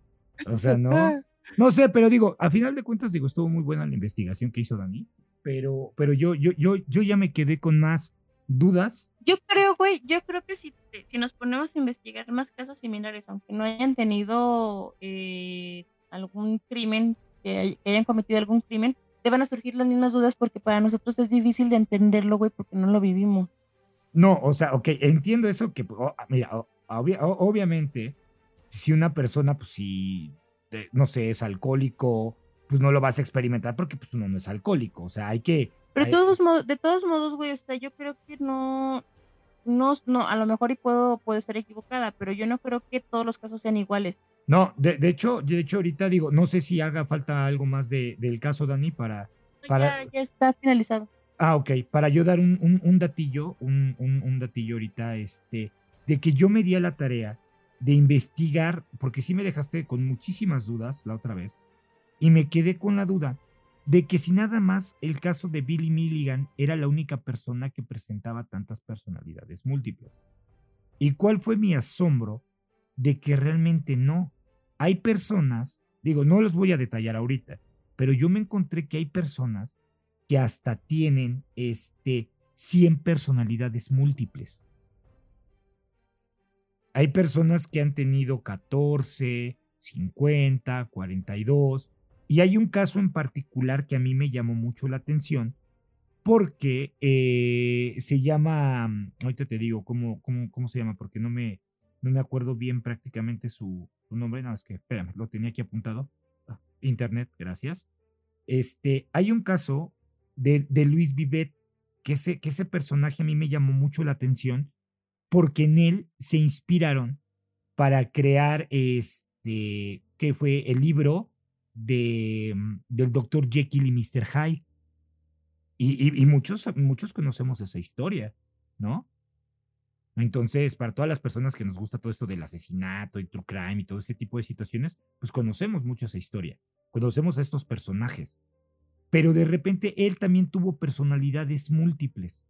O sea, no. No sé, pero digo, a final de cuentas, digo, estuvo muy buena la investigación que hizo Dani, pero, pero yo, yo, yo, yo ya me quedé con más dudas. Yo creo, güey, yo creo que si, si nos ponemos a investigar más casos similares, aunque no hayan tenido eh, algún crimen, que hayan cometido algún crimen, te van a surgir las mismas dudas porque para nosotros es difícil de entenderlo, güey, porque no lo vivimos. No, o sea, ok, entiendo eso que, oh, mira, obviamente, si una persona, pues si, no sé, es alcohólico, pues no lo vas a experimentar porque pues uno no es alcohólico, o sea, hay que... Pero de todos modos, de todos modos, güey, o sea, yo creo que no, no, no, a lo mejor y puedo, puedo estar equivocada, pero yo no creo que todos los casos sean iguales. No, de, de, hecho, de hecho, ahorita digo, no sé si haga falta algo más de, del caso, Dani, para. para... Ya, está finalizado. Ah, ok. Para yo dar un, un, un datillo, un, un, datillo ahorita, este, de que yo me di a la tarea de investigar, porque sí me dejaste con muchísimas dudas la otra vez, y me quedé con la duda de que si nada más el caso de Billy Milligan era la única persona que presentaba tantas personalidades múltiples. ¿Y cuál fue mi asombro? De que realmente no. Hay personas, digo, no los voy a detallar ahorita, pero yo me encontré que hay personas que hasta tienen este 100 personalidades múltiples. Hay personas que han tenido 14, 50, 42, y hay un caso en particular que a mí me llamó mucho la atención porque eh, se llama, ahorita te digo cómo, cómo, cómo se llama, porque no me, no me acuerdo bien prácticamente su, nombre, no, es que, espérame, lo tenía aquí apuntado. Ah, internet, gracias. Este, hay un caso de, de Luis Vivet, que ese, que ese personaje a mí me llamó mucho la atención, porque en él se inspiraron para crear este, que fue el libro de, mm, del Dr. Jekyll y Mr. Hyde. Y, y, muchos, muchos conocemos esa historia, ¿no? Entonces, para todas las personas que nos gusta todo esto del asesinato y true crime y todo ese tipo de situaciones, pues conocemos mucho esa historia, conocemos a estos personajes. pero de repente él también tuvo personalidades múltiples.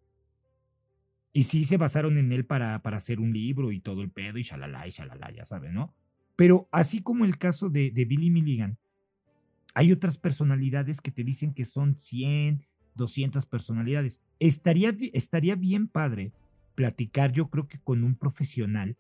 Y sí se basaron en él para, para hacer un libro y todo el pedo y shalala y shalala, ya saben, ¿no? Pero así como el caso de, de Billy Milligan, hay otras personalidades que te dicen que son 100, 200 personalidades. Estaría, estaría bien padre platicar, yo creo que con un profesional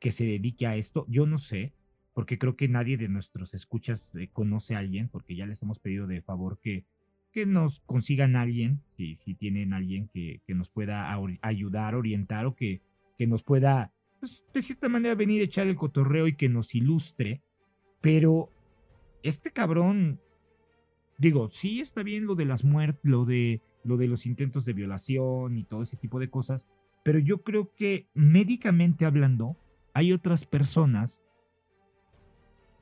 que se dedique a esto. Yo no sé, porque creo que nadie de nuestros escuchas eh, conoce a alguien, porque ya les hemos pedido de favor que, que nos consigan a alguien, si, si tienen alguien que, que nos pueda ayudar, orientar o que, que nos pueda, pues, de cierta manera, venir a echar el cotorreo y que nos ilustre. Pero este cabrón, digo, sí está bien lo de las muertes, lo de, lo de los intentos de violación y todo ese tipo de cosas, pero yo creo que médicamente hablando, hay otras personas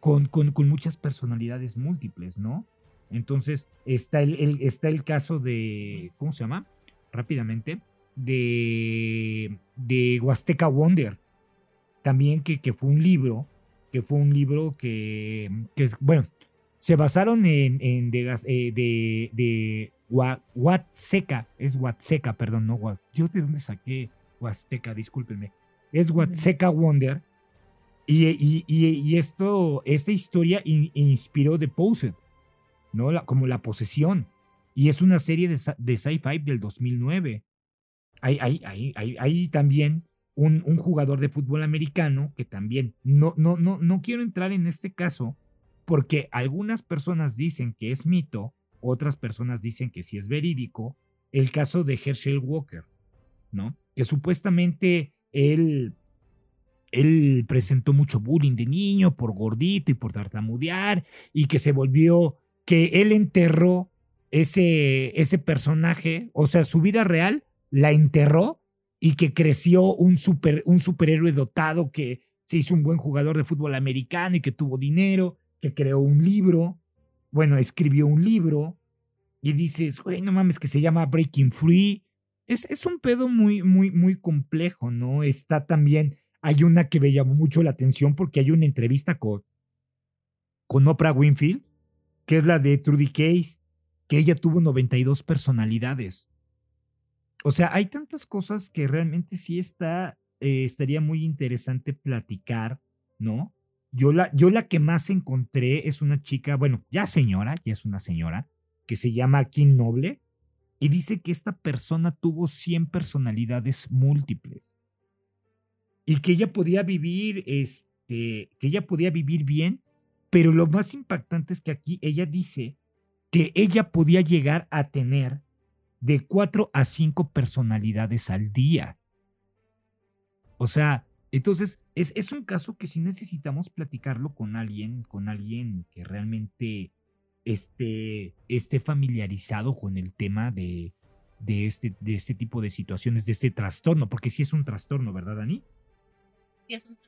con, muchas personalidades múltiples, ¿no? Entonces, está el, está el caso de, ¿cómo se llama? Rápidamente, de, de Huasteca Wonder, también que fue un libro que fue un libro que, que bueno, se basaron en, en de, eh, de, de Huatseca, es Huatseca, perdón, no Yo de dónde saqué Huasteca, discúlpenme. Es Huatseca Wonder. Y, y, y, esto, esta historia inspiró The Posed, ¿no? La, como La Posesión. Y es una serie de, de sci-fi del 2009. Hay, hay, hay, hay, hay también un, jugador de fútbol americano que también, no, no, no, no quiero entrar en este caso porque algunas personas dicen que es mito, otras personas dicen que sí es verídico, el caso de Herschel Walker, ¿no? Que supuestamente él, él presentó mucho bullying de niño por gordito y por tartamudear y que se volvió, que él enterró ese, ese personaje, o sea, su vida real la enterró y que creció un, super, un superhéroe dotado que se hizo un buen jugador de fútbol americano y que tuvo dinero, que creó un libro, bueno, escribió un libro y dices, güey, no mames, que se llama Breaking Free. Es, es un pedo muy, muy, muy complejo, ¿no? Está también, hay una que me llamó mucho la atención porque hay una entrevista con, con Oprah Winfield, que es la de Trudy Case, que ella tuvo 92 personalidades. O sea, hay tantas cosas que realmente sí está, eh, estaría muy interesante platicar, ¿no? Yo la, yo la que más encontré es una chica, bueno, ya señora, ya es una señora, que se llama Kim Noble, y dice que esta persona tuvo 100 personalidades múltiples. Y que ella podía vivir, este, que ella podía vivir bien, pero lo más impactante es que aquí ella dice que ella podía llegar a tener de cuatro a cinco personalidades al día. O sea, entonces es, es un caso que sí necesitamos platicarlo con alguien, con alguien que realmente esté, esté familiarizado con el tema de, de, este, de este tipo de situaciones, de este trastorno, porque sí es un trastorno, ¿verdad, Dani? Sí, es un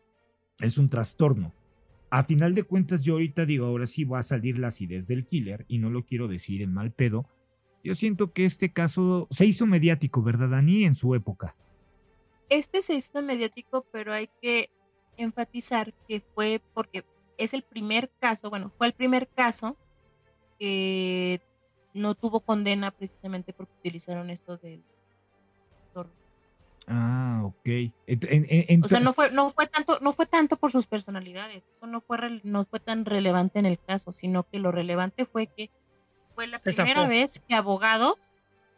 Es un trastorno. A final de cuentas, yo ahorita digo, ahora sí va a salir la acidez del killer, y no lo quiero decir en mal pedo, yo siento que este caso se hizo mediático, ¿verdad, Dani? En su época. Este se hizo mediático, pero hay que enfatizar que fue porque es el primer caso, bueno, fue el primer caso que no tuvo condena precisamente porque utilizaron esto del Ah, ok. o sea, no fue, no fue tanto, no fue tanto por sus personalidades, eso no fue, no fue tan relevante en el caso, sino que lo relevante fue que fue la primera vez que abogados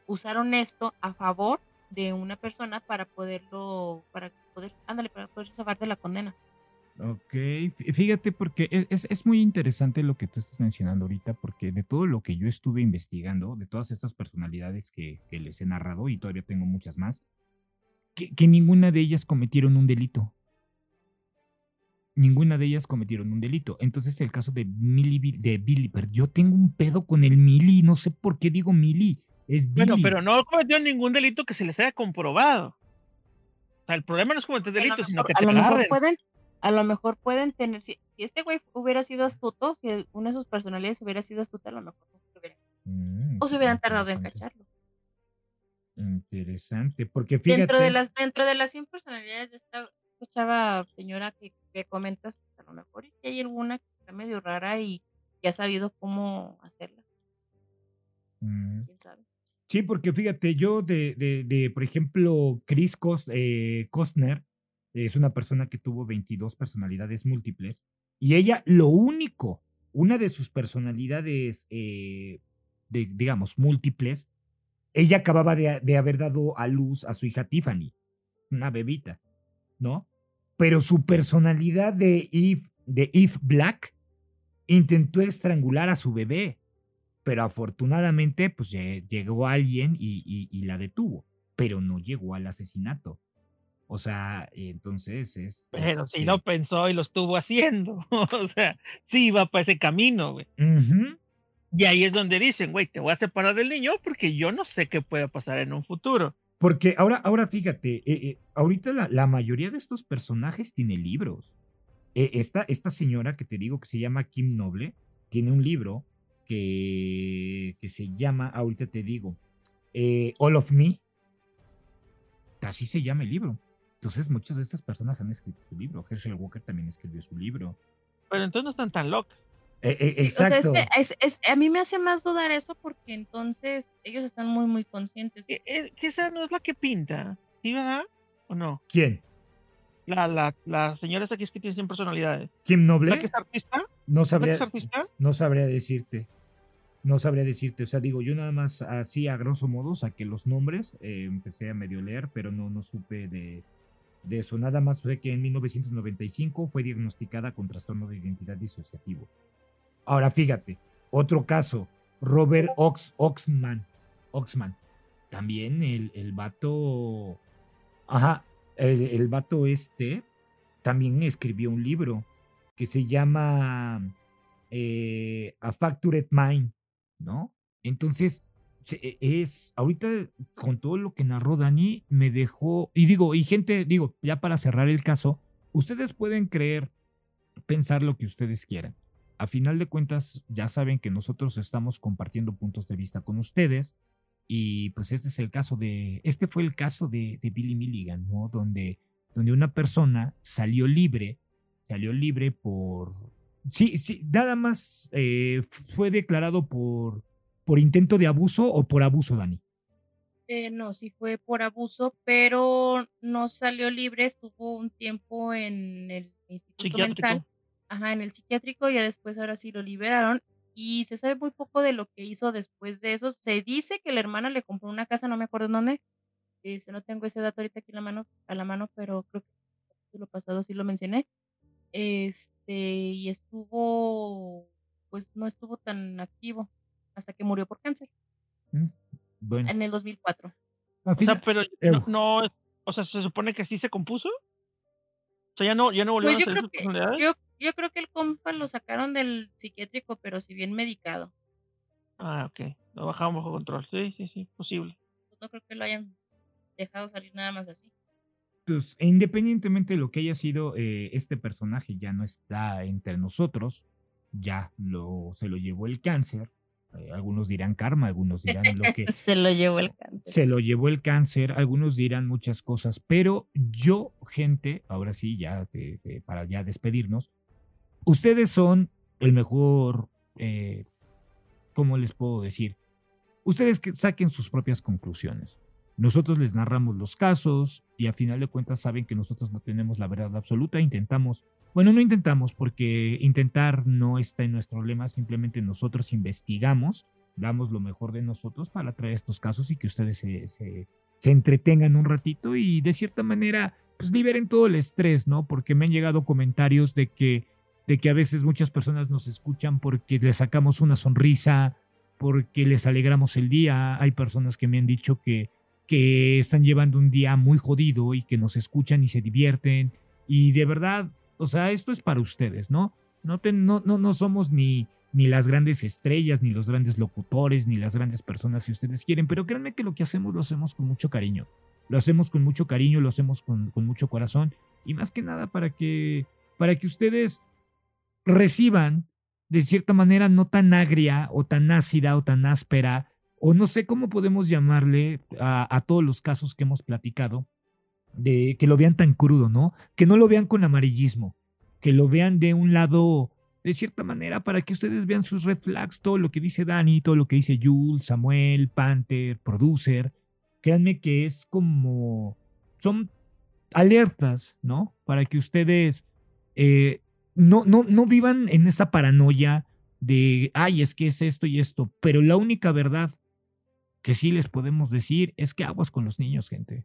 usaron esto a favor de una persona para poderlo, para poder, ándale, para poder salvar de la condena. Ok, fíjate porque e, es, es, muy interesante lo que tú estás mencionando ahorita, porque de todo lo que yo estuve investigando, de todas estas personalidades que, que les he narrado, y todavía tengo muchas más, que, que ninguna de ellas cometieron un delito ninguna de ellas cometieron un delito. Entonces, el caso de Millie, de Billy, pero yo tengo un pedo con el Millie, no sé por qué digo Millie, es Billy. Bueno, pero no cometió ningún delito que se les haya comprobado. O sea, el problema no es cometer delitos, sino que a lo mejor pueden, a lo mejor pueden tener, si, este güey hubiera sido astuto, si una de sus personalidades hubiera sido astuta, a lo mejor no se hubiera, mm, o se hubieran tardado en cacharlo. Interesante, porque fíjate. Dentro de las, dentro de las 100 personalidades de esta chava señora que comentas, pues, a lo mejor si hay alguna que está medio rara y ya ha sabido cómo hacerla. Mm. ¿Quién sabe? Sí, porque fíjate, yo de, de, de por ejemplo, Chris Cos- eh, Costner es una persona que tuvo 22 personalidades múltiples y ella lo único, una de sus personalidades, eh, de, digamos, múltiples, ella acababa de, de haber dado a luz a su hija Tiffany, una bebita, ¿no? Pero su personalidad de Eve, de Eve Black intentó estrangular a su bebé pero afortunadamente pues lle- llegó alguien y, y- y la detuvo, pero no llegó al asesinato. O sea, entonces es... Pero si este, lo pensó y lo estuvo haciendo. o sea, sí iba para ese camino, güey. Y ahí es donde dicen, güey, te voy a separar del niño porque yo no sé qué pueda pasar en un futuro. Porque ahora, ahora fíjate, eh, eh, ahorita la, mayoría de estos personajes tiene libros. Eh, esta, esta señora que te digo que se llama Kim Noble, tiene un libro que, que se llama, ahorita te digo, All of Me. Así se llama el libro. Entonces muchas de estas personas han escrito su libro. Herschel Walker también escribió su libro. Pero entonces no están tan locos. Eh, eh, Sí, o sea, es exacto. que es- es- a mí me hace más dudar eso porque entonces ellos están muy, muy conscientes. Eh, eh, que esa no es la que pinta. ¿Sí, verdad? ¿O no? ¿Quién? La, la, la señora esa que es que tiene 100 personalidades. ¿Kim ¿La que Noble? es artista? No ¿La que sabría, es artista? no sabría decirte. No sabría decirte. O sea, digo, yo nada más así a grosso modo saqué los nombres, eh, empecé a medio leer, pero no, no supe de, de eso. Nada más sé que en 1995 fue diagnosticada con trastorno de identidad disociativo. Ahora fíjate, otro caso, Robert Ox, Oxman. Oxman. También el, el vato. Ajá, el, el vato este también escribió un libro que se llama eh, A Factured Mind, ¿no? Entonces, e- es, ahorita con todo lo que narró Dani, me dejó, y digo, y gente, digo, ya para cerrar el caso, ustedes pueden creer, pensar lo que ustedes quieran. A final de cuentas, ya saben que nosotros estamos compartiendo puntos de vista con ustedes. Y pues este es el caso de, este fue el caso de, de Billy Milligan, ¿no? Donde, donde una persona salió libre, salió libre por, sí, sí, nada más eh, fue declarado por, por intento de abuso o por abuso, Dani. Eh, no, sí fue por abuso, pero no salió libre, estuvo un tiempo en el instituto Psiquiátrico. mental, ajá, en el psiquiátrico, ya después ahora sí lo liberaron y se sabe muy poco de lo que hizo después de eso. Se dice que la hermana le compró una casa, no me acuerdo en dónde, este, no tengo ese dato ahorita aquí en la mano, a la mano, pero creo que en lo pasado sí lo mencioné. Este, y estuvo, pues no estuvo tan activo hasta que murió por cáncer Mm, Bueno, en el 2004. al O sea, pero Eh, no, o sea, se supone que sí se compuso. O sea, ya no, ya no volvió Pues a creo sus que, personalidades. yo, yo creo que el compa lo sacaron del psiquiátrico, pero si bien medicado. Ah, ok. Lo bajaron bajo control. Sí, sí, sí, posible. Pues no creo que lo hayan dejado salir nada más así. pues, independientemente de lo que haya sido, eh, este personaje ya no está entre nosotros, ya lo, se lo llevó el cáncer. eh, algunos dirán karma, algunos dirán lo que, Se lo llevó el cáncer. se lo llevó el cáncer, algunos dirán muchas cosas, pero yo, gente, ahora sí, ya de- de- para ya despedirnos, ustedes son el mejor, eh, ¿cómo les puedo decir? Ustedes que saquen sus propias conclusiones. Nosotros les narramos los casos y a final de cuentas saben que nosotros no tenemos la verdad absoluta, intentamos, bueno, no intentamos porque intentar no está en nuestro lema, simplemente nosotros investigamos damos lo mejor de nosotros para traer estos casos y que ustedes se, se- se entretengan un ratito y de cierta manera pues liberen todo el estrés, ¿no? Porque me han llegado comentarios de que, de que a veces muchas personas nos escuchan porque les sacamos una sonrisa, porque les alegramos el día. Hay personas que me han dicho que, que están llevando un día muy jodido y que nos escuchan y se divierten. Y de verdad, o sea, esto es para ustedes, ¿no? No, te- no, no, no somos ni, ni las grandes estrellas, ni los grandes locutores, ni las grandes personas si ustedes quieren, pero créanme que lo que hacemos lo hacemos con mucho cariño. Lo hacemos con mucho cariño, lo hacemos con, con mucho corazón y más que nada para que, para que ustedes reciban de cierta manera no tan agria o tan ácida o tan áspera o no sé cómo podemos llamarle a, todos los casos que hemos platicado, de que lo vean tan crudo, ¿no? Que no lo vean con amarillismo, que lo vean de un lado de cierta manera para que ustedes vean sus red flags, todo lo que dice Dani, todo lo que dice Jules, Samuel, Panther, Producer. Créanme que es como... Son alertas, ¿no? Para que ustedes eh, no, no, no vivan en esa paranoia de, ay, es que es esto y esto. Pero la única verdad que sí les podemos decir es que aguas con los niños, gente.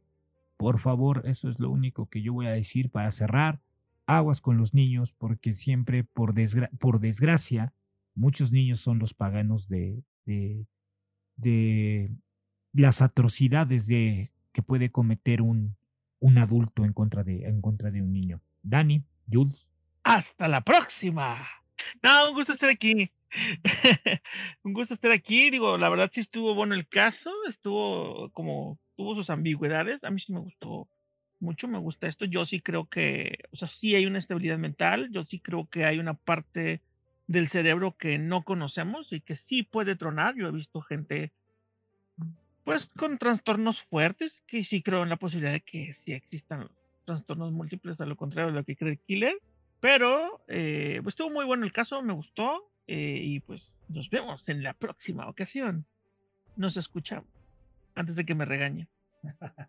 Por favor, eso es lo único que yo voy a decir para cerrar. Aguas con los niños, porque siempre, por, por desgracia, muchos niños son los paganos de, de, de las atrocidades de, que puede cometer un, un adulto en contra, de, en contra de un niño. Dani, Jules. Hasta la próxima. No, un gusto estar aquí. un gusto estar aquí. Digo, la verdad sí estuvo bueno el caso. Estuvo como, tuvo sus ambigüedades. A mí sí me gustó mucho, me gusta esto. Yo sí creo que, o sea, sí hay una estabilidad mental. Yo sí creo que hay una parte del cerebro que no conocemos y que sí puede tronar. Yo he visto gente, pues, con trastornos fuertes, que sí creo en la posibilidad de que sí existan trastornos múltiples, a lo contrario de lo que cree Killer. Pero, eh, pues estuvo muy bueno el caso, me gustó. Eh, y pues nos vemos en la próxima ocasión. Nos escuchamos. Antes de que me regañen.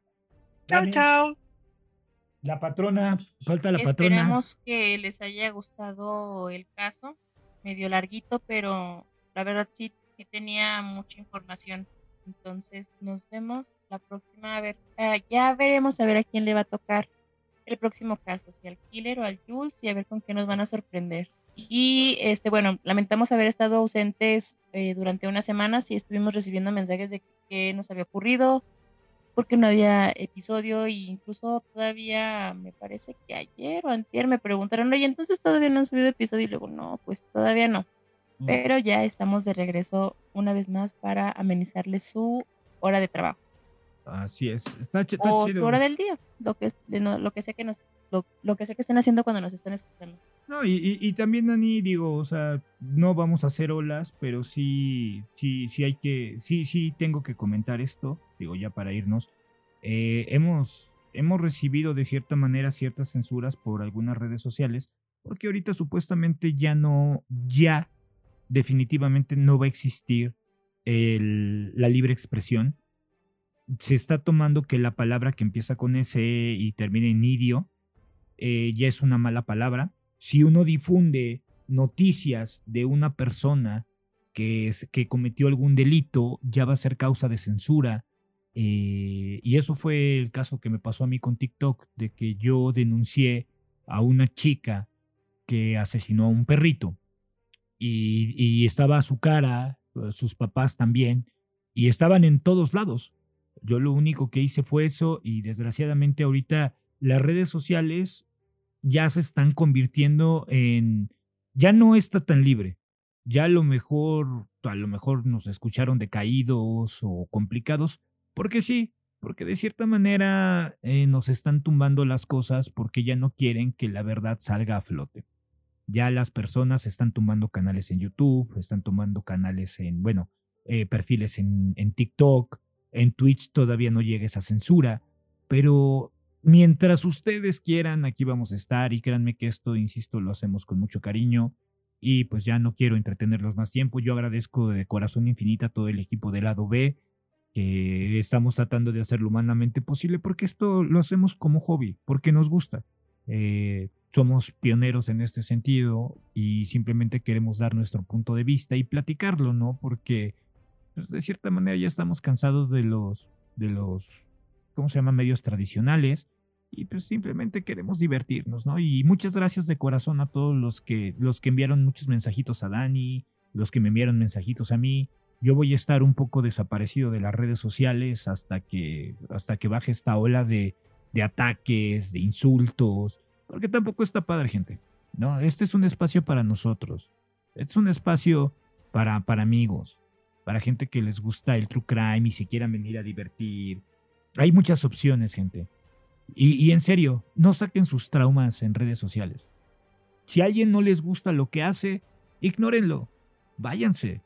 chao, chao. La patrona, falta la patrona. Esperemos que les haya gustado el caso. Medio larguito, pero la verdad sí que tenía mucha información. Entonces nos vemos la próxima. A ver, ah, ya veremos a ver a quién le va a tocar el próximo caso, si al Killer o al Jules, y a ver con qué nos van a sorprender. Y este, bueno, lamentamos haber estado ausentes eh, durante unas semanas y estuvimos recibiendo mensajes de qué nos había ocurrido, porque no había episodio, e incluso todavía me parece que ayer o antier me preguntaron, oye, entonces todavía no han subido episodio, y luego, no, pues todavía no. Mm. Pero ya estamos de regreso una vez más para amenizarle su hora de trabajo. Así es. Está, está o su hora del día, lo que, lo que sé que nos, lo, que sé que estén haciendo cuando nos están escuchando. No, y, y, también, Dani, digo, o sea, no vamos a hacer olas, pero sí, sí, sí hay que, sí, sí tengo que comentar esto, digo, ya para irnos. Eh, hemos, hemos recibido de cierta manera ciertas censuras por algunas redes sociales, porque ahorita supuestamente ya no, ya definitivamente no va a existir el, la libre expresión se está tomando que la palabra que empieza con S y termina en idio eh, ya es una mala palabra. Si uno difunde noticias de una persona que, que cometió algún delito, ya va a ser causa de censura. Eh, y eso fue el caso que me pasó a mí con TikTok, de que yo denuncié a una chica que asesinó a un perrito. Y, y estaba a su cara, sus papás también, y estaban en todos lados. Yo lo único que hice fue eso y desgraciadamente ahorita las redes sociales ya se están convirtiendo en, ya no está tan libre. Ya a lo mejor, a lo mejor nos escucharon decaídos o complicados, porque sí, porque de cierta manera eh, nos están tumbando las cosas porque ya no quieren que la verdad salga a flote. Ya las personas están tumbando canales en YouTube, están tomando canales en, bueno, eh, perfiles en, en TikTok, en Twitch todavía no llega esa censura, pero mientras ustedes quieran, aquí vamos a estar y créanme que esto, insisto, lo hacemos con mucho cariño y pues ya no quiero entretenerlos más tiempo. Yo agradezco de corazón infinita a todo el equipo del lado B que estamos tratando de hacer lo humanamente posible porque esto lo hacemos como hobby, porque nos gusta. Eh, somos pioneros en este sentido y simplemente queremos dar nuestro punto de vista y platicarlo, ¿no? Porque pues, de cierta manera ya estamos cansados de los, de los, ¿cómo se llama? Medios tradicionales y pues simplemente queremos divertirnos, ¿no? Y muchas gracias de corazón a todos los que, los que enviaron muchos mensajitos a Dani, los que me enviaron mensajitos a mí. Yo voy a estar un poco desaparecido de las redes sociales hasta que, hasta que baje esta ola de, de ataques, de insultos, porque tampoco está padre, gente. No, este es un espacio para nosotros. Es un espacio para, para amigos para gente que les gusta el true crime y se quieran venir a divertir. Hay muchas opciones, gente. Y, en serio, no saquen sus traumas en redes sociales. Si a alguien no les gusta lo que hace, ignórenlo. Váyanse.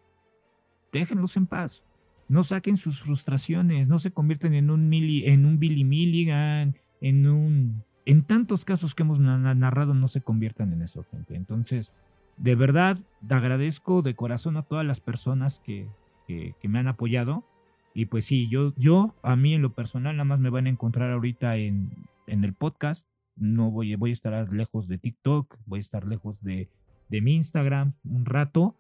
Déjenlos en paz. No saquen sus frustraciones, no se convierten en un, en un Billy Milligan, en un... En tantos casos que hemos narrado no se conviertan en eso, gente. Entonces, de verdad agradezco de corazón a todas las personas que, que, me han apoyado. Y pues sí, yo, yo, a mí en lo personal, nada más me van a encontrar ahorita en, en el podcast. No voy, voy a estar lejos de TikTok, voy a estar lejos de, de mi Instagram un rato,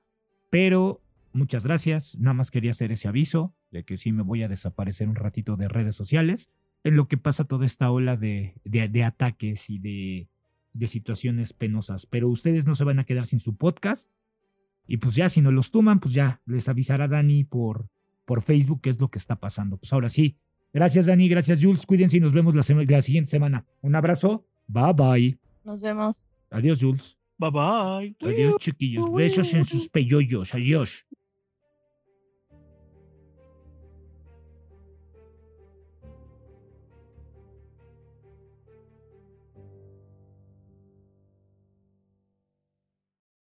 pero muchas gracias. Nada más quería hacer ese aviso de que sí me voy a desaparecer un ratito de redes sociales, en lo que pasa toda esta ola de, de, de ataques y de, de situaciones penosas. Pero ustedes no se van a quedar sin su podcast. Y pues ya, si no los toman, pues ya les avisará Dani por, por Facebook qué es lo que está pasando. Pues ahora sí. Gracias, Dani. Gracias, Jules. Cuídense y nos vemos la, la siguiente semana. Un abrazo. Bye bye. Nos vemos. Adiós, Jules. Bye bye. Adiós, chiquillos. Besos en sus peyoyos. Adiós.